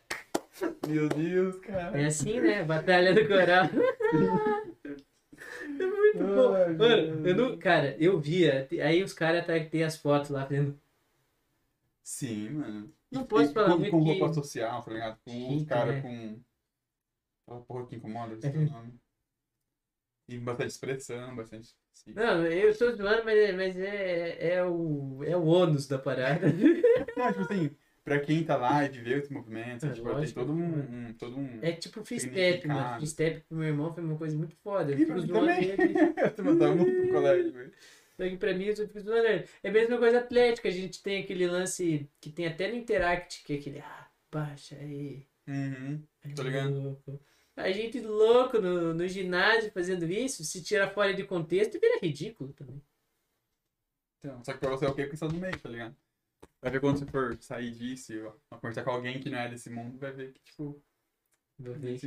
Meu Deus, cara. É assim, né? Batalha do coral. É muito bom. Ai, Mano, eu não. Cara, eu via. Aí os caras tá, tem as fotos lá fazendo. Sim, mano. Não posso falar com, muito com que- roupa social, tá ligado? Com os caras né? com. Aquela porra que incomoda, esse é o nome. E bastante expressão, bastante. sim. Não, eu tô zoando, mas, é- mas é, é, o, é o ônus da parada. Não, tipo assim, pra quem tá lá e viveu esse movimento, É, tipo, tem lógico, todo um. né? um- todo um... É tipo free step, mano. Free step pro meu irmão foi uma coisa muito foda. Eu E fico zoando também. ele. Eu mandava muito pro colégio, velho. Só que pra mim eu fico zoando ele. É a mesma coisa atlética. A gente tem aquele lance que tem até no Interact, que é aquele. Ah, baixa aí. Uhum. Tô ligado. louco. A gente louco no, no ginásio fazendo isso, se tira fora de contexto, vira ridículo também. Então, só que pra você é o que pensar no meio, tá ligado? Vai ver quando você for sair disso e conversar com alguém que não é desse mundo, vai ver que, tipo. Vou ver Mas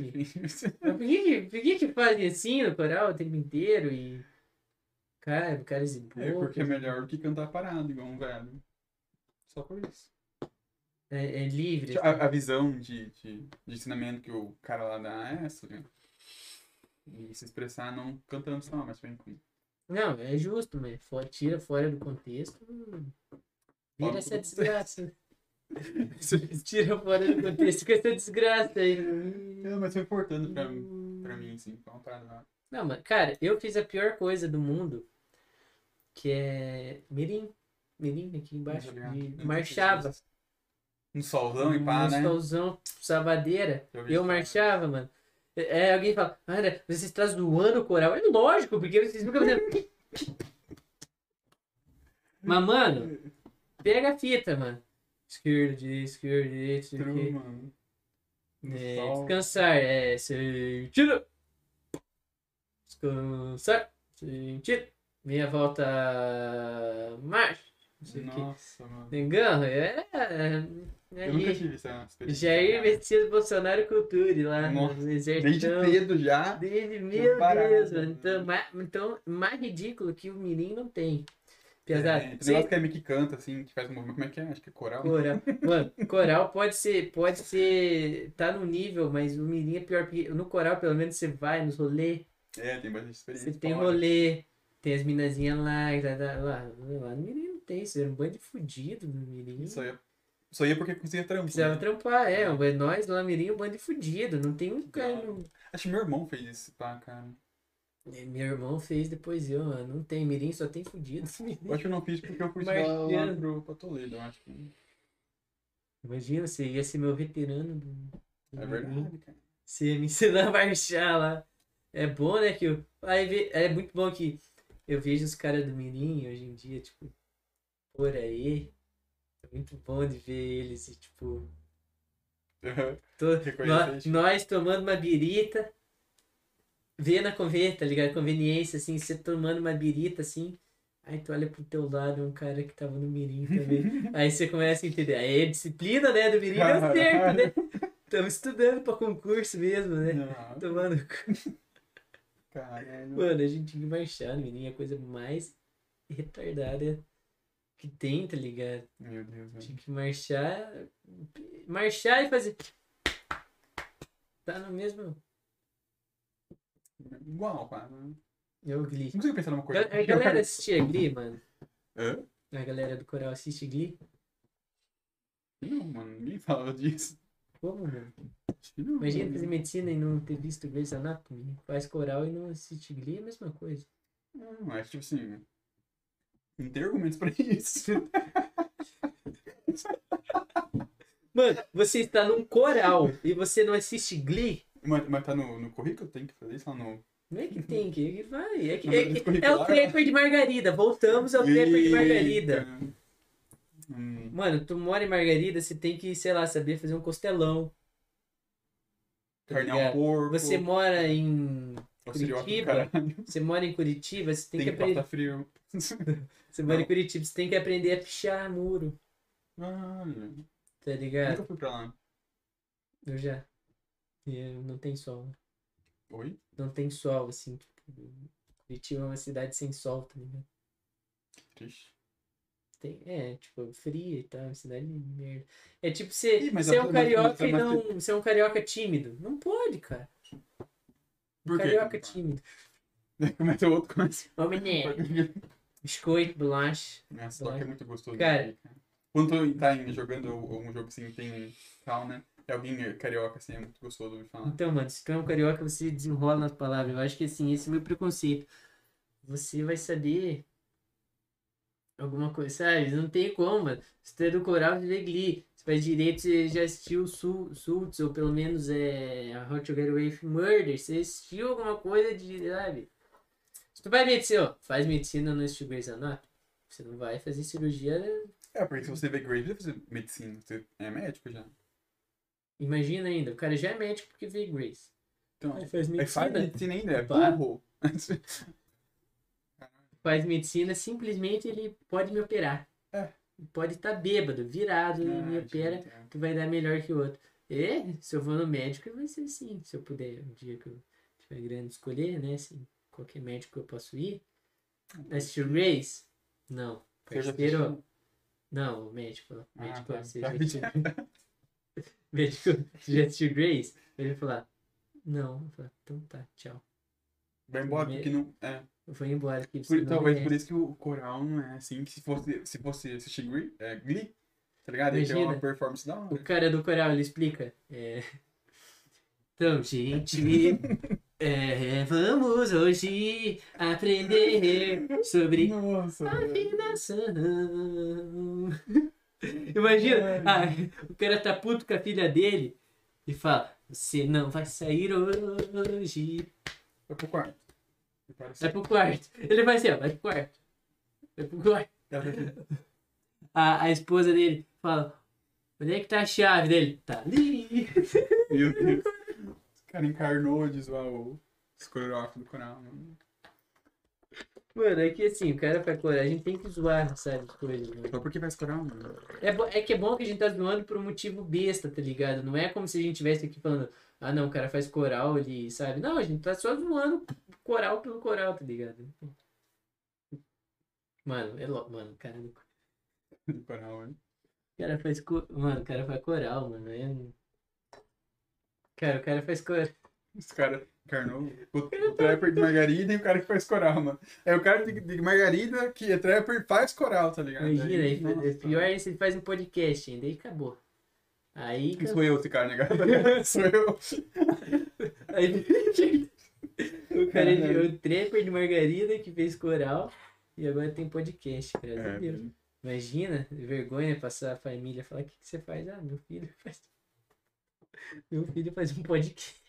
por que, que, por que, que fazem assim no coral o tempo inteiro? E. Cara, caras e É porque é melhor do que cantar parado, igual um velho. Só por isso. É, é livre. A, a visão de, de, de ensinamento que o cara lá dá é essa, né? E se expressar não cantando só, mas com. Não, é justo, mas fora, tira fora do contexto. Vira essa desgraça. tira fora do contexto com essa desgraça aí. Não, mas foi importante pra, pra mim, assim, foi uma parada lá. Não, mas, cara, eu fiz a pior coisa do mundo, que é Mirim. Mirim aqui embaixo. Tá Eu nunca marchava. Um solzão e pá, no né? solzão, sabadeira. Eu Eu marchava, mano. É, alguém fala, Ana, vocês estão zoando o coral? É lógico, porque vocês nunca fizeram. Mas, mano, pega a fita, mano. Esquerda, esquerda. No É, descansar, é sentido. Descansar, sentido. Meia volta, marcha. Nossa, mano. Engano, é. É Eu nunca aí. tive essa experiência. Jair cara. Messias Bolsonaro Culture lá Nossa, no Desde exército. cedo já. Desde, meu parado, Deus, né? mano. Então, mais, então, mais ridículo que o Mirim não tem. Pesado. É, Você- negócio que é meio que canta, assim, que faz um movimento. Como é que é? Acho que é coral. Coral. Mano, coral pode ser, pode ser, tá no nível, mas o mirim é pior, porque no coral pelo menos você vai nos rolê, É, tem bastante experiência. você tem fora. rolê, tem as minazinhas lá, tá, tá, lá, lá no mirim não tem, você era um bando de fudido no mirim. Só ia, só ia porque conseguia trampo. Precisava né? trampar, é, é nós no mirim, um bando de fudido, não tem um cara. Acho que meu irmão fez isso, pá, cara. É, Meu irmão fez depois eu, mano, não tem mirim, só tem fudido. Eu acho que eu não fiz porque eu fui lá pro, pra Toledo, eu acho que. Imagina, você ia ser meu veterano do, É verdade, cara. Você ia me ensinar a marchar lá. É bom, né? Que eu... Aí é muito bom que eu vejo os caras do Mirim hoje em dia, tipo, por aí. É muito bom de ver eles, e, tipo. Reconhecer, nós, nós tomando uma birita. Vendo a conver, tá ligado? Conveniência, assim, você tomando uma birita assim. Aí tu olha pro teu lado um cara que tava no Mirim também. aí você começa a entender. Aí a disciplina, né, do Mirim deu certo, né? Estamos estudando pra concurso mesmo, né? Não, Tomando caralho. Mano, a gente tinha que marchar, no é a coisa mais retardada que tem, tá ligado? Meu Deus, velho. Tinha que marchar. Marchar e fazer. Tá no mesmo. Igual, pá. Não Eu Glee. consigo pensar numa coisa. A, a galera assistia Glee, mano. Hã? A galera do coral assiste Glee. Não, mano, ninguém falava disso. Como, mano? Não. Imagina mano. fazer medicina e não ter visto Grey's Anatomy. Faz coral e não assiste Glee, é a mesma coisa. Não, acho tipo assim. Não tem argumentos pra isso. Mano, você está num coral e você não assiste Glee? Mas, mas tá no, no currículo? Tem que fazer isso lá no. Não é que tem que, que vai. É, que, é, que- é o Trapper de Margarida. Voltamos ao Trapper de Margarida. Hum, Mano, tu mora em Margarida, você tem que, sei lá, saber fazer um costelão. Tá carne ao ligado? porco. Você mora em. Curitiba. Você mora em Curitiba, você tem, Tem que aprender. frio. Você mora em. Curitiba, você tem que aprender a pichar muro, Ah, tá ligado? nunca fui pra lá. Eu já. E não tem sol. Oi? Não tem sol, assim, tipo. Curitiba é uma cidade sem sol, tá ligado? Triste. Tem, é, tipo, fria e tal, uma cidade de merda. É tipo você Ih, você é um mas- carioca mas- e mas- não. Você é um carioca tímido. Não pode, cara. Um Por quê? carioca tímido. Começa o outro, começa. Ô, menino. Biscoito, bolacha. Nossa, só que é muito gostoso. Cara. né, Quando tá jogando algum jogo assim, tem cal, né? É alguém carioca, assim, é muito gostoso de falar. Então, mano, se tu é um carioca, você desenrola nas palavras. Eu acho que assim, esse é o meu preconceito. Você vai saber alguma coisa, sabe? Não tem como, mano. Se tu é do coral, você vê Glee. Faz direito, você já assistiu Su- Suits, ou pelo menos é a How to Get Away with Murder. Você assistiu alguma coisa de, sabe? Se tu vai medicina, ó, faz medicina no assistiu Grey's Anatomy. Você não vai fazer cirurgia, É, porque se você vê Grey's, você vai fazer medicina. Você é médico já. imagina ainda. O cara já é médico porque vê Grace. Então, Aí faz é faz medicina. medicina ainda, é burro. faz medicina, simplesmente ele pode me operar. É. Pode estar bêbado, virado, e me Ah, opera, gente, é. que vai dar melhor que o outro. E se eu vou no médico, vai ser assim. Se eu puder, um dia que eu tiver grande escolher, né? Assim, qualquer médico eu posso ir. Assistir o Grace? Não. Você Parceiro, assistiu? não, o médico. ó, Ah, Médico, tá. você Tá. já assistiu? médico, você já assistiu Grace? Ele vai falar, não. Então tá, tchau. Vai embora, porque não. É. Vou embora aqui. Por, talvez por isso que o coral não é assim. Que se fosse, se fosse assistir Glee, é, Glee, tá ligado? Ele tem Imagina. uma performance da O hora. cara do coral, ele explica. é, Então, gente, é, vamos hoje aprender sobre Nossa, afinação. Imagina, ah, o cara tá puto com a filha dele e fala: Você não vai sair hoje. Vai pro quarto. Vai pro quarto. Ele vai assim, ó, vai pro quarto. Vai pro quarto. A, a esposa dele fala: Onde é que tá a chave dele? Tá ali. Meu Deus. O cara encarnou de zoar o escolherógrafo do coral. mano. Mano, é que assim, o cara faz coragem tem que zoar, sabe, as coisas. né? Só porque vai escorar, mano. É, bo- é que é bom que a gente tá zoando por um motivo besta, tá ligado? Não é como se a gente estivesse aqui falando, ah não, o cara faz coral, ele sabe. Não, a gente tá só zoando coral pelo coral, tá ligado? Mano, é louco, mano, o cara, o Do coral, hein? cara faz co... Mano, o cara faz coral, mano. É... Cara, o cara faz coral. Os caras encarnou o, o trapper de Margarida e o cara que faz coral, mano. É o cara de, de Margarida que é trapper faz coral, tá ligado? Imagina, Aí, aí, nossa. pior é se ele faz um podcast ainda, aí acabou. Aí. Que sou eu esse cara, né, Sou eu. Aí o cara é o trapper de Margarida que fez coral e agora tem podcast, graças a É, Deus. Imagina, vergonha passar a família falar: o que, que você faz? Ah, meu filho faz. Meu filho faz um podcast.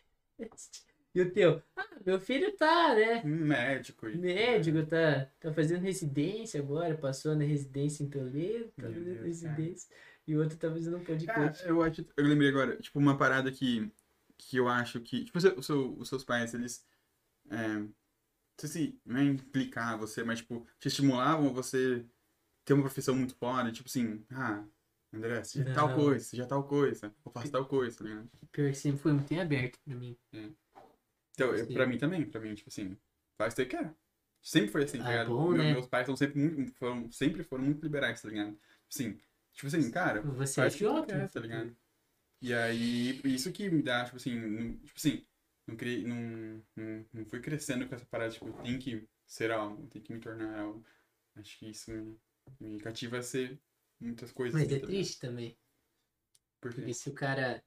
E o teu? Ah, meu filho tá, né? médico. Médico, tá, tá fazendo residência agora, passou na residência em Toledo, tá fazendo residência. E o outro tá fazendo um Ah, podcast. eu acho. Eu lembrei agora, tipo, uma parada que, que eu acho que. Tipo, seu- seu- os seus pais, eles. É, não sei se não é implicar você, mas, tipo, te estimulavam a você ter uma profissão muito foda, tipo assim, ah, André, seja tal Não. coisa, seja tal coisa, eu faço tal coisa, tá ligado? Pior que sempre foi muito em aberto pra mim. Então, eu, Sim. pra mim também, pra mim, tipo assim, faz o que você quer. Sempre foi assim, tá Ah, ligado? bom, Meu- né? Meus pais são sempre muito, foram, sempre foram muito liberais, tá ligado? Assim, tipo assim, cara, Você é o que quer, tá ligado? E aí, isso que me dá, tipo assim, não- tipo assim, não, criei, não, não, não fui crescendo com essa parada, tipo, tem que ser algo, tem que me tornar algo. Acho que isso me, me cativa a ser muitas coisas. Mas assim, é tá ligado? triste também. Por? Porque se o cara,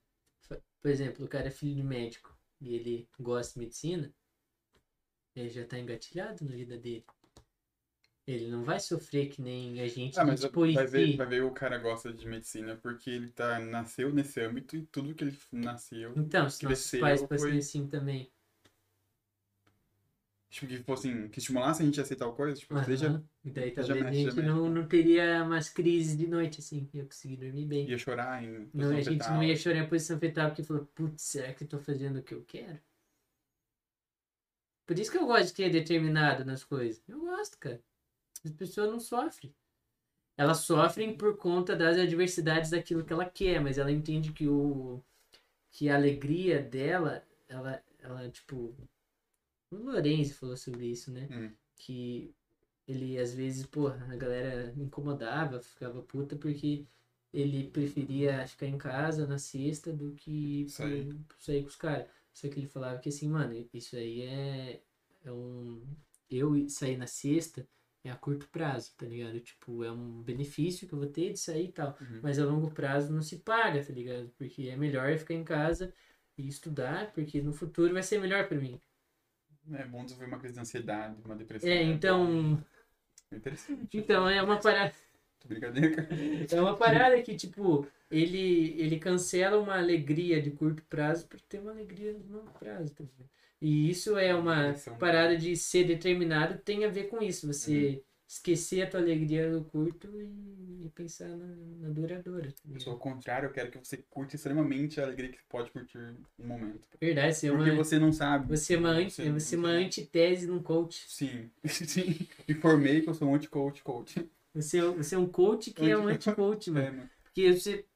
por exemplo, o cara é filho de médico e ele gosta de medicina, ele já tá engatilhado na vida dele. Ele não vai sofrer que nem a gente Ah, mas tipo, vai ver, vai ver o cara gosta de medicina porque ele tá, nasceu nesse âmbito e tudo que ele nasceu. Então, se nossos pais fossem foi- assim também. Tipo, que fossem, que estimulassem a gente a aceitar tal coisa, tipo, Aham. E daí já talvez a mexe, já gente não, não teria umas crises de noite, assim. Eu consegui dormir bem. ia chorar em Não, a gente fetal. não ia chorar em posição fetal porque falou, putz, será que eu tô fazendo o que eu quero? Por isso que eu gosto de é determinado nas coisas. Eu gosto, cara. As pessoas não sofrem. Elas sofrem por conta das adversidades daquilo que ela quer, mas ela entende que o que a alegria dela, ela, ela tipo, o Lorenzi falou sobre isso, né? Hum. Que ele às vezes, porra, a galera incomodava, ficava puta porque ele preferia ficar em casa na sexta do que Sair. sair com os caras. Só que ele falava que assim, mano, isso aí é, é um. Eu sair na sexta é a curto prazo, tá ligado? Tipo, é um benefício que eu vou ter de sair e tal. Uhum. Mas a longo prazo não se paga, tá ligado? Porque é melhor ficar em casa e estudar, porque no futuro vai ser melhor pra mim. É bom desenvolver uma crise de ansiedade, uma depressão. É, então. É interessante. Então é uma parada. Brincadeira, cara. É uma parada que, tipo, ele, ele cancela uma alegria de curto prazo por ter uma alegria de longo prazo. Ligado? E isso é uma Depressão. parada de ser determinado, tem a ver com isso. Você esquecer a tua alegria do curto e, e pensar na, na duradoura. Eu sou ao contrário, eu quero que você curte extremamente a alegria que você pode curtir um momento. Verdade, você é uma, Porque você não sabe. você é uma, anti- Você- você é uma antitese num coach. Sim, sim. Informei que eu sou um anti-coach, coach. Você, é- você é um coach que é um Anti- anti-coach, mano. É, mano. Porque você.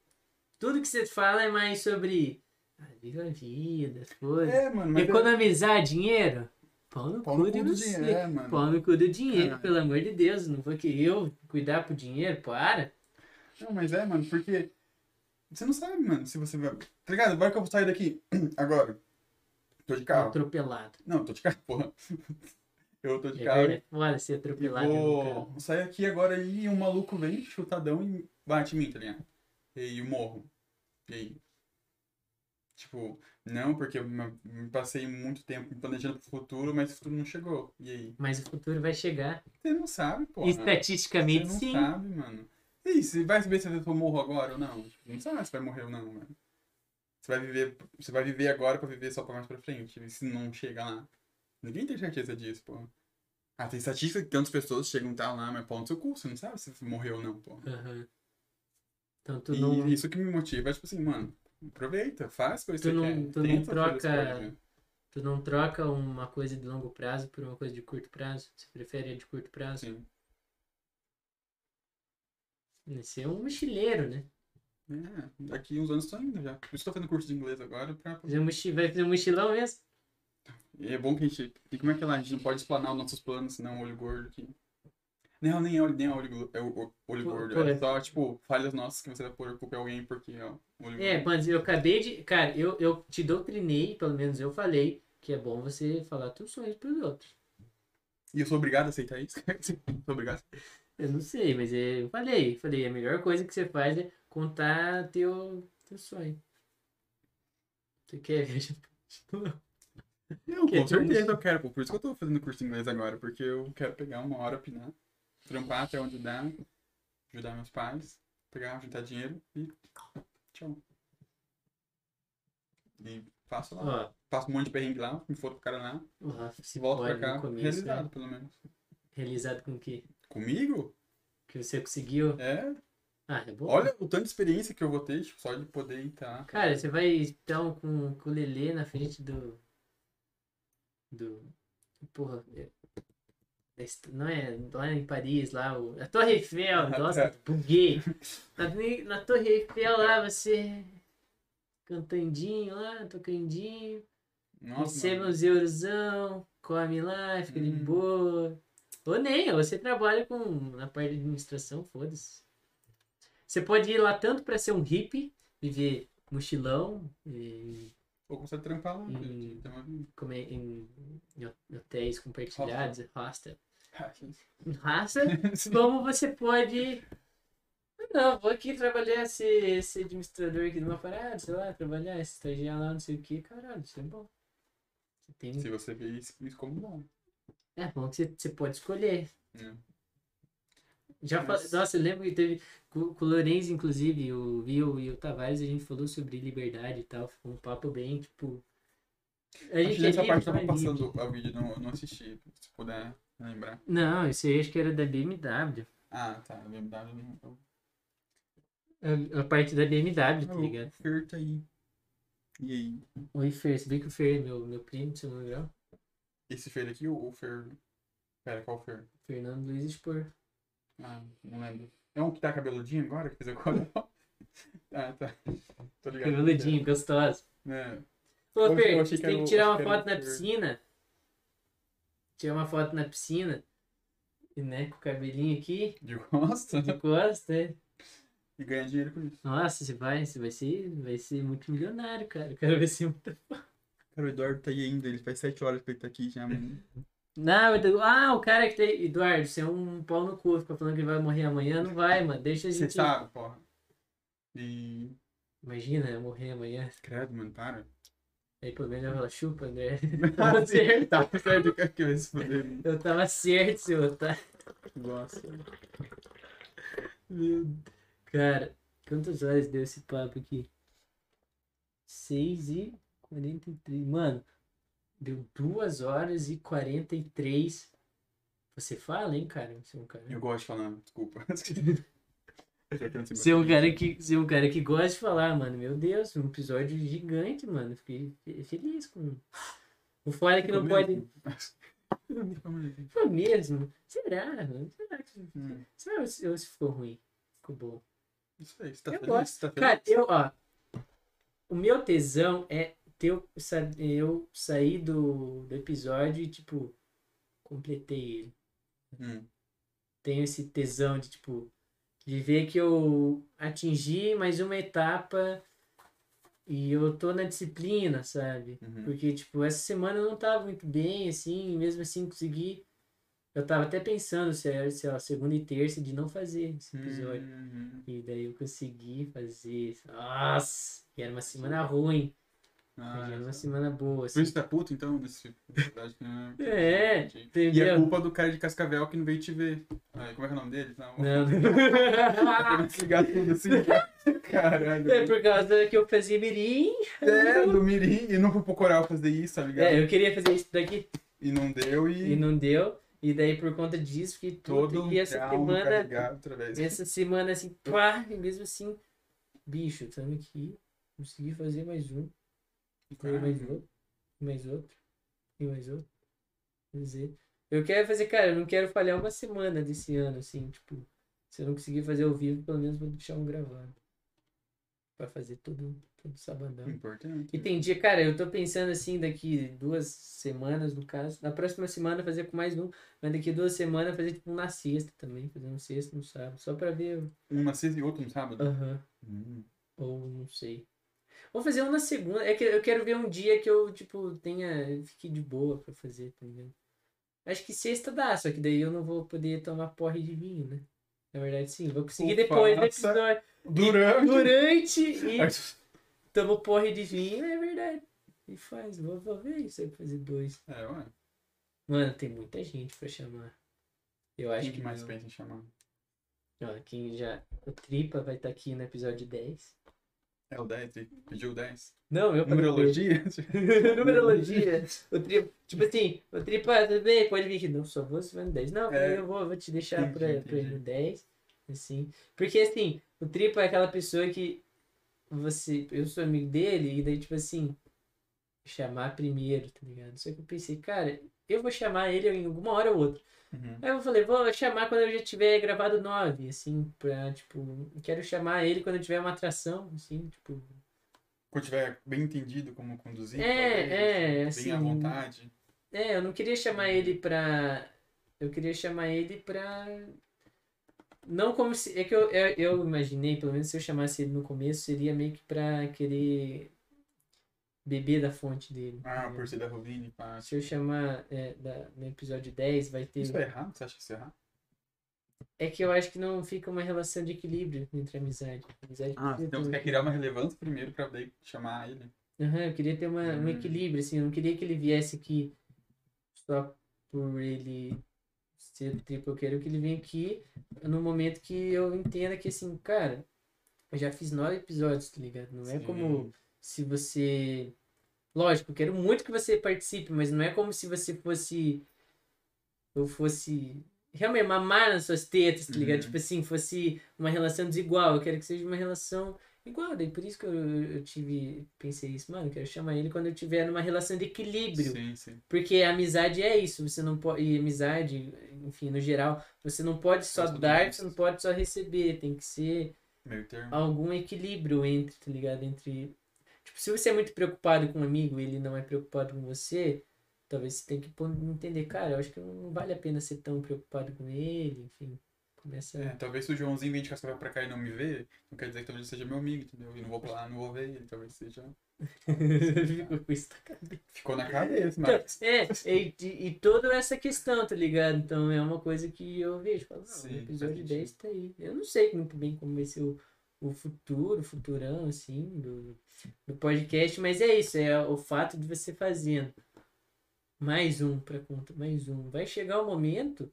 Tudo que você fala é mais sobre. Ah, viva a vida, foda É, mano, é- Economizar dinheiro? No pau cu no cu do dinheiro, é, mano. Pau no cu do dinheiro, pelo amor de Deus. Não vou querer eu cuidar pro dinheiro, para. Não, mas é, mano, porque você não sabe, mano, se você vai. Tá ligado? Agora que eu vou sair daqui, agora. Tô de carro. Atropelado. Não, tô de carro, porra. Eu tô de É carro. verdade, é foda ser E atropelado. no vou sair aqui agora e um maluco vem, chutadão e bate em mim, tá ligado? E eu morro. E aí? Tipo, não, porque eu passei muito tempo planejando pro futuro, mas o futuro não chegou. E aí? Mas o futuro vai chegar. Você não sabe, pô. Estatisticamente, Você não sim. sabe, mano. E aí, você vai saber se eu morro agora ou não? Tipo, Não sabe se vai morrer ou não, mano. Você vai viver, você vai viver agora pra viver só pra mais pra frente. Se não chega lá? Ninguém tem certeza disso, pô. Ah, tem estatística que tantas pessoas chegam e tá lá, mas pau no seu cu, você não sabe se morreu ou não, pô. Então tu E não. isso que me motiva, é tipo assim, mano, aproveita, faz coisa que Tu você não- quer. tu não troca- né? Tu não troca uma coisa de longo prazo por uma coisa de curto prazo. Você prefere a de curto prazo. Sim. Você é um mochileiro, né? É, daqui uns anos tô indo já. Isso tô fazendo curso de inglês agora pra. Vai fazer um mochilão mesmo? E é bom que a gente. E como é que é lá? A gente não pode explanar os nossos planos, senão o olho gordo aqui. Não, nem é olho, nem é olho, é o- olho gordo. É é. só, tipo, falhas nossas que você vai pôr culpa alguém porque, ó, olho É, gordo. mas eu acabei de. Cara, eu, eu te doutrinei, pelo menos eu falei, que é bom você falar teus sonhos pros outros. E eu sou obrigado a aceitar isso? sou obrigado. Eu não sei, mas é, eu falei, falei, a melhor coisa que você faz é contar teu, teu sonho. Você quer Não, Que é com tipo certeza eu quero, pô. Por isso que eu tô fazendo curso de inglês agora, porque eu quero pegar uma hora, pinar, trampar até onde dá, ajudar meus pais, pegar, juntar dinheiro e tchau. E faço lá. Ó, Faço um monte de perrengue lá, me foto pro Paraná, ó, se volto pra cá, começo, realizado, né? pelo menos. Realizado com o quê? Comigo? Que você conseguiu. É. Ah, é bom. Olha o tanto de experiência que eu vou ter, tipo, só de poder entrar. Cara, você vai então com, com o Lelê na frente do. Do. Porra. é- Não é lá em Paris, lá, o, a Torre Eiffel, nossa, buguei. Na, na Torre Eiffel lá, você cantandinho lá, tocandinho, Nossa, recebe mano. uns eurozão, come lá, fica de Hum. boa. Ou nem, você trabalha com na parte de administração, foda-se. Você pode ir lá tanto pra ser um hippie, viver mochilão, e Ou consegue trampar lá. Tem uma- comer em, em hotéis compartilhados, hostel. Ah, Raça, como você pode. Não, vou aqui trabalhar, ser, ser administrador aqui de uma parada, sei lá, trabalhar, estagiar lá, não sei o que, caralho, isso é bom. Você tem... Se você vê isso, isso como bom. É bom que você, você pode escolher. né? Já fa- Nossa. Eu lembro que teve com, com o Lourenço, inclusive, o Viu e o Tavares, a gente falou sobre liberdade e tal. Foi um papo bem, tipo. A Acho gente que nessa é parte tava não livre. passando o vídeo, não, não assisti, se puder lembrar. Não, isso aí acho que era da BMW. Ah, tá, a BMW não. A, a parte da BMW, tá ligado? O Fer tá aí. E aí? Oi, Fer. Você viu que o Fer é meu, meu primo, de segundo grau? Esse Fer aqui ou o Fer. Pera, qual Fer? Fernando Luiz Expor. Ah, não lembro. É um que tá cabeludinho agora, que fez a coral? ah, tá. Tô ligado. Cabeludinho, gostoso. É. Ô, achei você tem que o- tirar uma foto o na piscina. Tirar uma foto na piscina. E, né, com o cabelinho aqui, De costa. de costas, né? E ganhar dinheiro com isso. Nossa, você vai, você vai ser, vai ser multimilionário, cara. O cara vai ser muito. Cara, o Eduardo tá aí ainda, ele faz 7 horas que ele tá aqui já. mano. Não, Edu- ah, o cara que tem. Eduardo, você é um pau no cu, fica falando que ele vai morrer amanhã, não vai, mano. Deixa a Você gente. sabe, porra. E. Imagina, eu morrer amanhã. Credo, mano, para. Aí pelo menos falo, chupa, André. Tava certo. Tá certo que eu fuder. Eu tava certo, seu otário. Nossa. Meu... Cara, quantas horas deu esse papo aqui? 6 e 43. Mano, deu 2 horas e 43. Você fala, hein, cara? Você é um cara. Eu gosto de falar, desculpa. Você é um cara que, você é um cara que gosta de falar, mano. Meu Deus, um episódio gigante, mano. Fiquei fe- feliz com. O foda é que não pode. Foi mesmo? Será? mano? Será que. Hum, Será se se ficou ruim? Ficou bom. Isso aí, você tá Eu feliz? gosto. Tá Cara, feliz? eu, ó. O meu tesão é eu eu sair do, do episódio e, tipo, completei ele. Hum, Tenho esse tesão de, tipo, de ver que eu atingi mais uma etapa e eu tô na disciplina, sabe? uhum. Porque, tipo, essa semana eu não tava muito bem, assim, mesmo assim consegui. Eu tava até pensando se era, sei lá, segunda e terça de não fazer esse episódio. Uhum. E daí eu consegui fazer. Nossa! E era uma semana ruim. Ah, uma é. semana boa. Por Assim. isso tá puto, então, desse verdade, né? É, Entendi. E a entendeu? culpa do cara de Cascavel que não veio te ver. Ai, como é que é o nome dele? Não. Não. Começa a ligar tudo assim. Caralho. é por causa que eu fazia mirim. É, do Mirim. E não foi pro coral fazer isso, tá ligado? É, eu queria fazer isso daqui E não deu e, e não deu. E daí por conta disso fiquei todo todo. E essa semana. Essa semana assim, pá, e mesmo assim, bicho, estamos aqui. Consegui fazer mais um. E mais outro. E mais outro. E mais outro. Quer dizer, eu quero fazer, cara, eu não quero falhar uma semana desse ano, assim, tipo, se eu não conseguir fazer ao vivo, pelo menos vou deixar um gravado. Pra fazer todo, todo sabadão. Importante. E tem dia, cara, eu tô pensando assim, daqui duas semanas, no caso, na próxima semana fazer com mais um, mas daqui duas semanas fazer tipo um na sexta também, fazer um sexta, no sábado, só pra ver. Um na sexta e outro no sábado. Aham. Hum. Ou não sei. Vou fazer um na segunda. É que eu quero ver um dia que eu, tipo, tenha. Fique de boa pra fazer, tá ligado? Acho que sexta dá, só que daí eu não vou poder tomar porre de vinho, né? Na verdade, sim. Vou conseguir Opa, depois do episódio. Durante. Durante e tomo porre de vinho, é verdade. E faz, vou, vou ver isso aí pra fazer dois. É, ué. Mano, tem muita gente pra chamar. Eu acho Quem que mais não. pensa em chamar? Ó, quem já. O Tripa vai estar aqui no episódio 10. É o 10, ele pediu o 10. Não, eu Numerologia? Numerologia. O tripa, tipo assim, o tripa, tudo bem, pode vir aqui. Não, só vou se vai no 10. Não, É. eu vou, vou te deixar Entendi, pra, pra ir entendi. no 10. Assim. Porque assim, o tripa é aquela pessoa que você. Eu sou amigo dele, e daí, tipo assim, chamar primeiro, tá ligado? Só que eu pensei, cara, eu vou chamar ele em alguma hora ou outra. Uhum. Aí eu falei, vou chamar quando eu já tiver gravado 9, assim, pra, tipo, quero chamar ele quando eu tiver uma atração, assim, tipo, Quando tiver bem entendido como conduzir, É, é, bem assim, à vontade. É, eu não queria chamar ele pra. Eu queria chamar ele pra. Não como se. É que eu, eu, eu imaginei, pelo menos se eu chamasse ele no começo, seria meio que pra querer beber da fonte dele. Ah, entendeu? por ser da Rovini, pá. Se eu chamar é, da, no episódio 10, vai ter. Isso é errado? Você acha que isso é errado? É que eu acho que não fica uma relação de equilíbrio entre amizade. Amizade Ah, então você um quer criar uma relevância primeiro pra daí chamar ele. Aham, eu queria ter uma, um Hum. equilíbrio, assim, eu não queria que ele viesse aqui só por ele ser triplo, eu quero que ele venha aqui no momento que eu entenda que, assim, cara, eu já fiz nove episódios, tá ligado? Não é Sim. como se você. Lógico, eu quero muito que você participe, mas não é como se você fosse. Eu fosse. Realmente, mamar nas suas tetas, tá ligado? Uhum. Tipo assim, fosse uma relação desigual. Eu quero que seja uma relação igual. Daí por isso que eu, eu tive. Pensei isso, mano, eu quero chamar ele quando eu tiver numa relação de equilíbrio. Sim, sim. Porque a amizade é isso, você não pode. E amizade, enfim, no geral, você não pode só dar, você não pode só receber. Tem que ser algum equilíbrio entre, tá ligado? Entre. Tipo, se você é muito preocupado com um amigo e ele não é preocupado com você, talvez você tenha que entender, cara, eu acho que não vale a pena ser tão preocupado com ele, enfim. Começa. É, talvez se o Joãozinho vem de Cascavel pra cá e não me vê, não quer dizer que talvez ele seja meu amigo, entendeu? E não vou pra lá, não vou ver ele, talvez seja. Ficou com isso na cabeça. Ficou na cabeça, Então, mas. é, e, e, toda essa questão, tá ligado? Então é uma coisa que eu vejo. Falo, não, Sim, o episódio sentido. 10 tá aí. Eu não sei muito bem como vai ser o, o futuro, futurão, assim, do, do podcast, mas é isso, é o fato de você fazendo mais um pra conta, mais um. Vai chegar o momento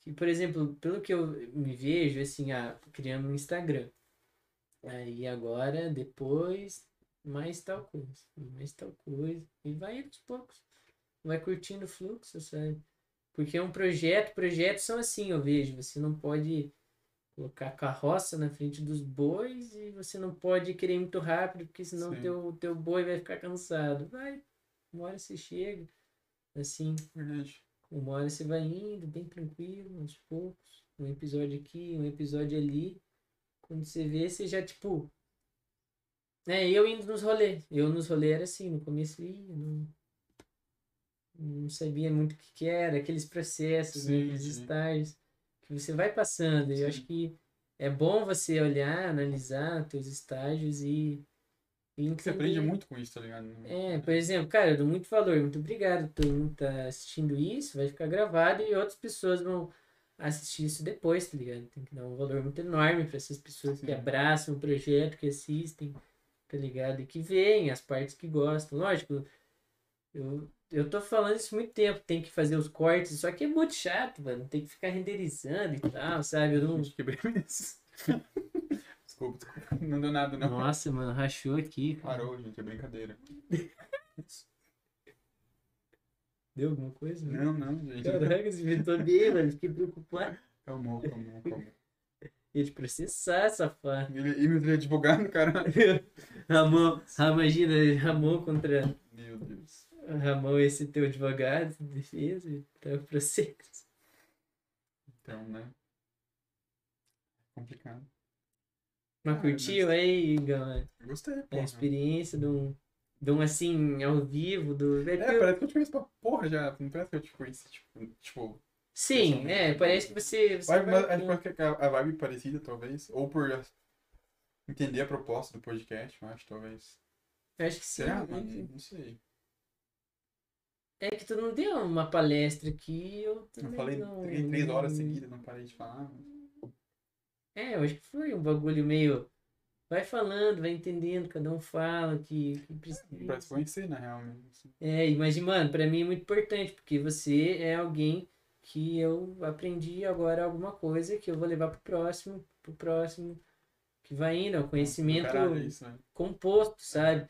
que, por exemplo, pelo que eu me vejo, assim, ah, criando um Instagram. Aí agora, depois, mais tal coisa, mais tal coisa. E vai aos poucos. Vai curtindo o fluxo, sabe? Porque é um projeto, projetos são assim, eu vejo. Você não pode colocar carroça na frente dos bois e você não pode querer ir muito rápido, porque senão Sim. teu, teu boi vai ficar cansado. Vai, uma hora você chega, assim, Verdade. uma hora você vai indo, bem tranquilo, aos poucos. Um episódio aqui, um episódio ali. Quando você vê, você já, tipo. É, eu indo nos rolês. Eu nos rolês era assim, no começo ia, não, não sabia muito o que, que era, aqueles processos, né, Sim, aqueles sim. estágios você vai passando. E eu acho Sim. que é bom você olhar, analisar teus estágios e. e Você aprende entender. muito com isso, tá ligado? É, por exemplo, cara, eu dou muito valor, muito obrigado. Todo mundo tá assistindo isso, vai ficar gravado e outras pessoas vão assistir isso depois, tá ligado? Tem que dar um valor muito enorme para essas pessoas que Sim. abraçam o projeto, que assistem, tá ligado? E que veem as partes que gostam. Lógico, eu, eu tô falando isso há muito tempo, tem que fazer os cortes, só que é muito chato, mano. Tem que ficar renderizando e tal, sabe? Eu não. Desculpa, desculpa. Não deu nada, não. Nossa, mano, rachou aqui. cara. Parou, gente, é brincadeira. Deu alguma coisa? né? Não, não, gente. Caraca, você inventou bem, mano. Fiquei preocupado. Calmou, calmou, calmou. Ia te processar, safado. Ele, e meu advogado, cara. Ramon, Ramon, imagina, Ramon contra Meu Deus. Ramon, esse teu advogado de defesa, tá o processo. Então, né? Complicado. Mas Ah, curtiu aí, Gama, Eu Gostei, a porra. experiência de um, de um assim, ao vivo, do... É, parece que eu te conheço pra porra já. Não parece que eu te conheci, tipo. tipo Sim, é, parece que você... você vibe, vai- mas acho que a a vibe parecida, talvez. Ou por entender a proposta do podcast, eu acho, talvez. Eu acho que sim. Será, né? mano? Não sei. É que tu não deu uma palestra aqui, eu Eu também falei não... três, três horas seguidas, não parei de falar. É, eu acho que foi um bagulho meio... Vai falando, vai entendendo, cada um fala que, que precisa. Pra se conhecer, na real, mesmo. É, mas, mano, pra mim é muito importante, porque você é alguém que eu aprendi agora alguma coisa que eu vou levar pro próximo, pro próximo, que vai indo, é o conhecimento caralho, é isso, né? composto, sabe? É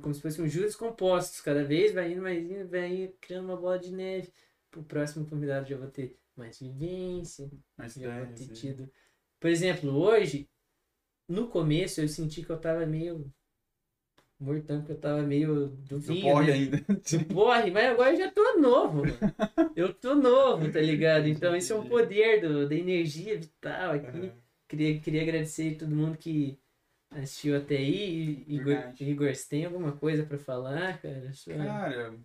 como se fossem juros compostos, cada vez vai indo, mais indo, vai indo, criando uma bola de neve. Pro próximo convidado já vou ter mais vivência, Mas já vou ter e- tido. Por exemplo, hoje, no começo eu senti que eu tava meio mortão, que eu tava meio do vinho, porre né? ainda. porre, mas agora eu já tô novo, mano. Eu tô novo, tá ligado? Então esse é um poder do, da energia vital aqui. Aham. Queria, queria agradecer a todo mundo que assistiu até aí. Igor, Verdade. Igor, você tem alguma coisa pra falar, cara? Sua- Cara.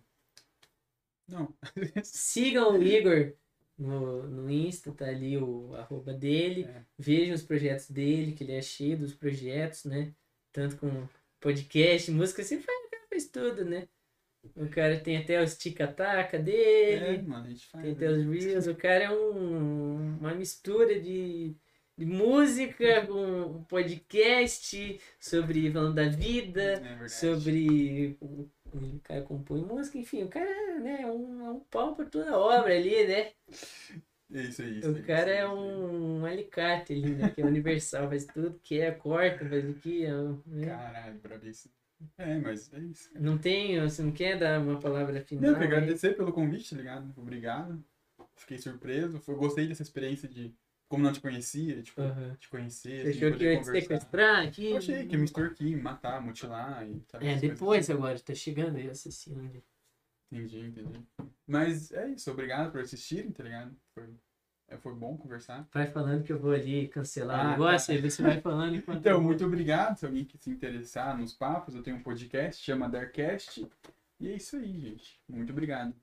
Não. Sigam o Igor no, no Insta, tá ali o arroba dele. É. Vejam os projetos dele, que ele é cheio dos projetos, né? Tanto com podcast, música, você faz, o cara faz tudo, né? O cara tem até os tica-taca É, dele, mano, a gente faz. tem né? até os reels. O cara é um, uma mistura de música com um podcast sobre falando da vida, É sobre. O o cara compõe música, enfim, o cara né, é um, é um pau pra toda obra ali, né? É isso isso O cara isso é isso aí. um, um alicate ali, né? Que é universal, faz tudo que é, corta, faz aqui, ó, né? Caralho, bravíssimo. É, mas é isso. cara. Não tem, você não quer dar uma palavra final? Não, eu agradecer pelo convite, tá ligado? Obrigado. Fiquei surpreso. Foi, gostei dessa experiência de. Como não te conhecia, tipo, Aham. te conhecer. Você assim, achou que eu ia te sequestrar aqui? Eu achei que ia me extorquir, me matar, mutilar e sabe, É, depois assim. agora, tá chegando aí assassino. Entendi, entendi. Mas é isso, obrigado por assistirem, tá ligado? Foi, é, foi bom conversar. Vai falando que eu vou ali cancelar Ah, o negócio, tá. aí você vai falando enquanto. Então, muito obrigado. Se alguém que se interessar nos papos, eu tenho um podcast, chama Darkcast. E é isso aí, gente. Muito obrigado.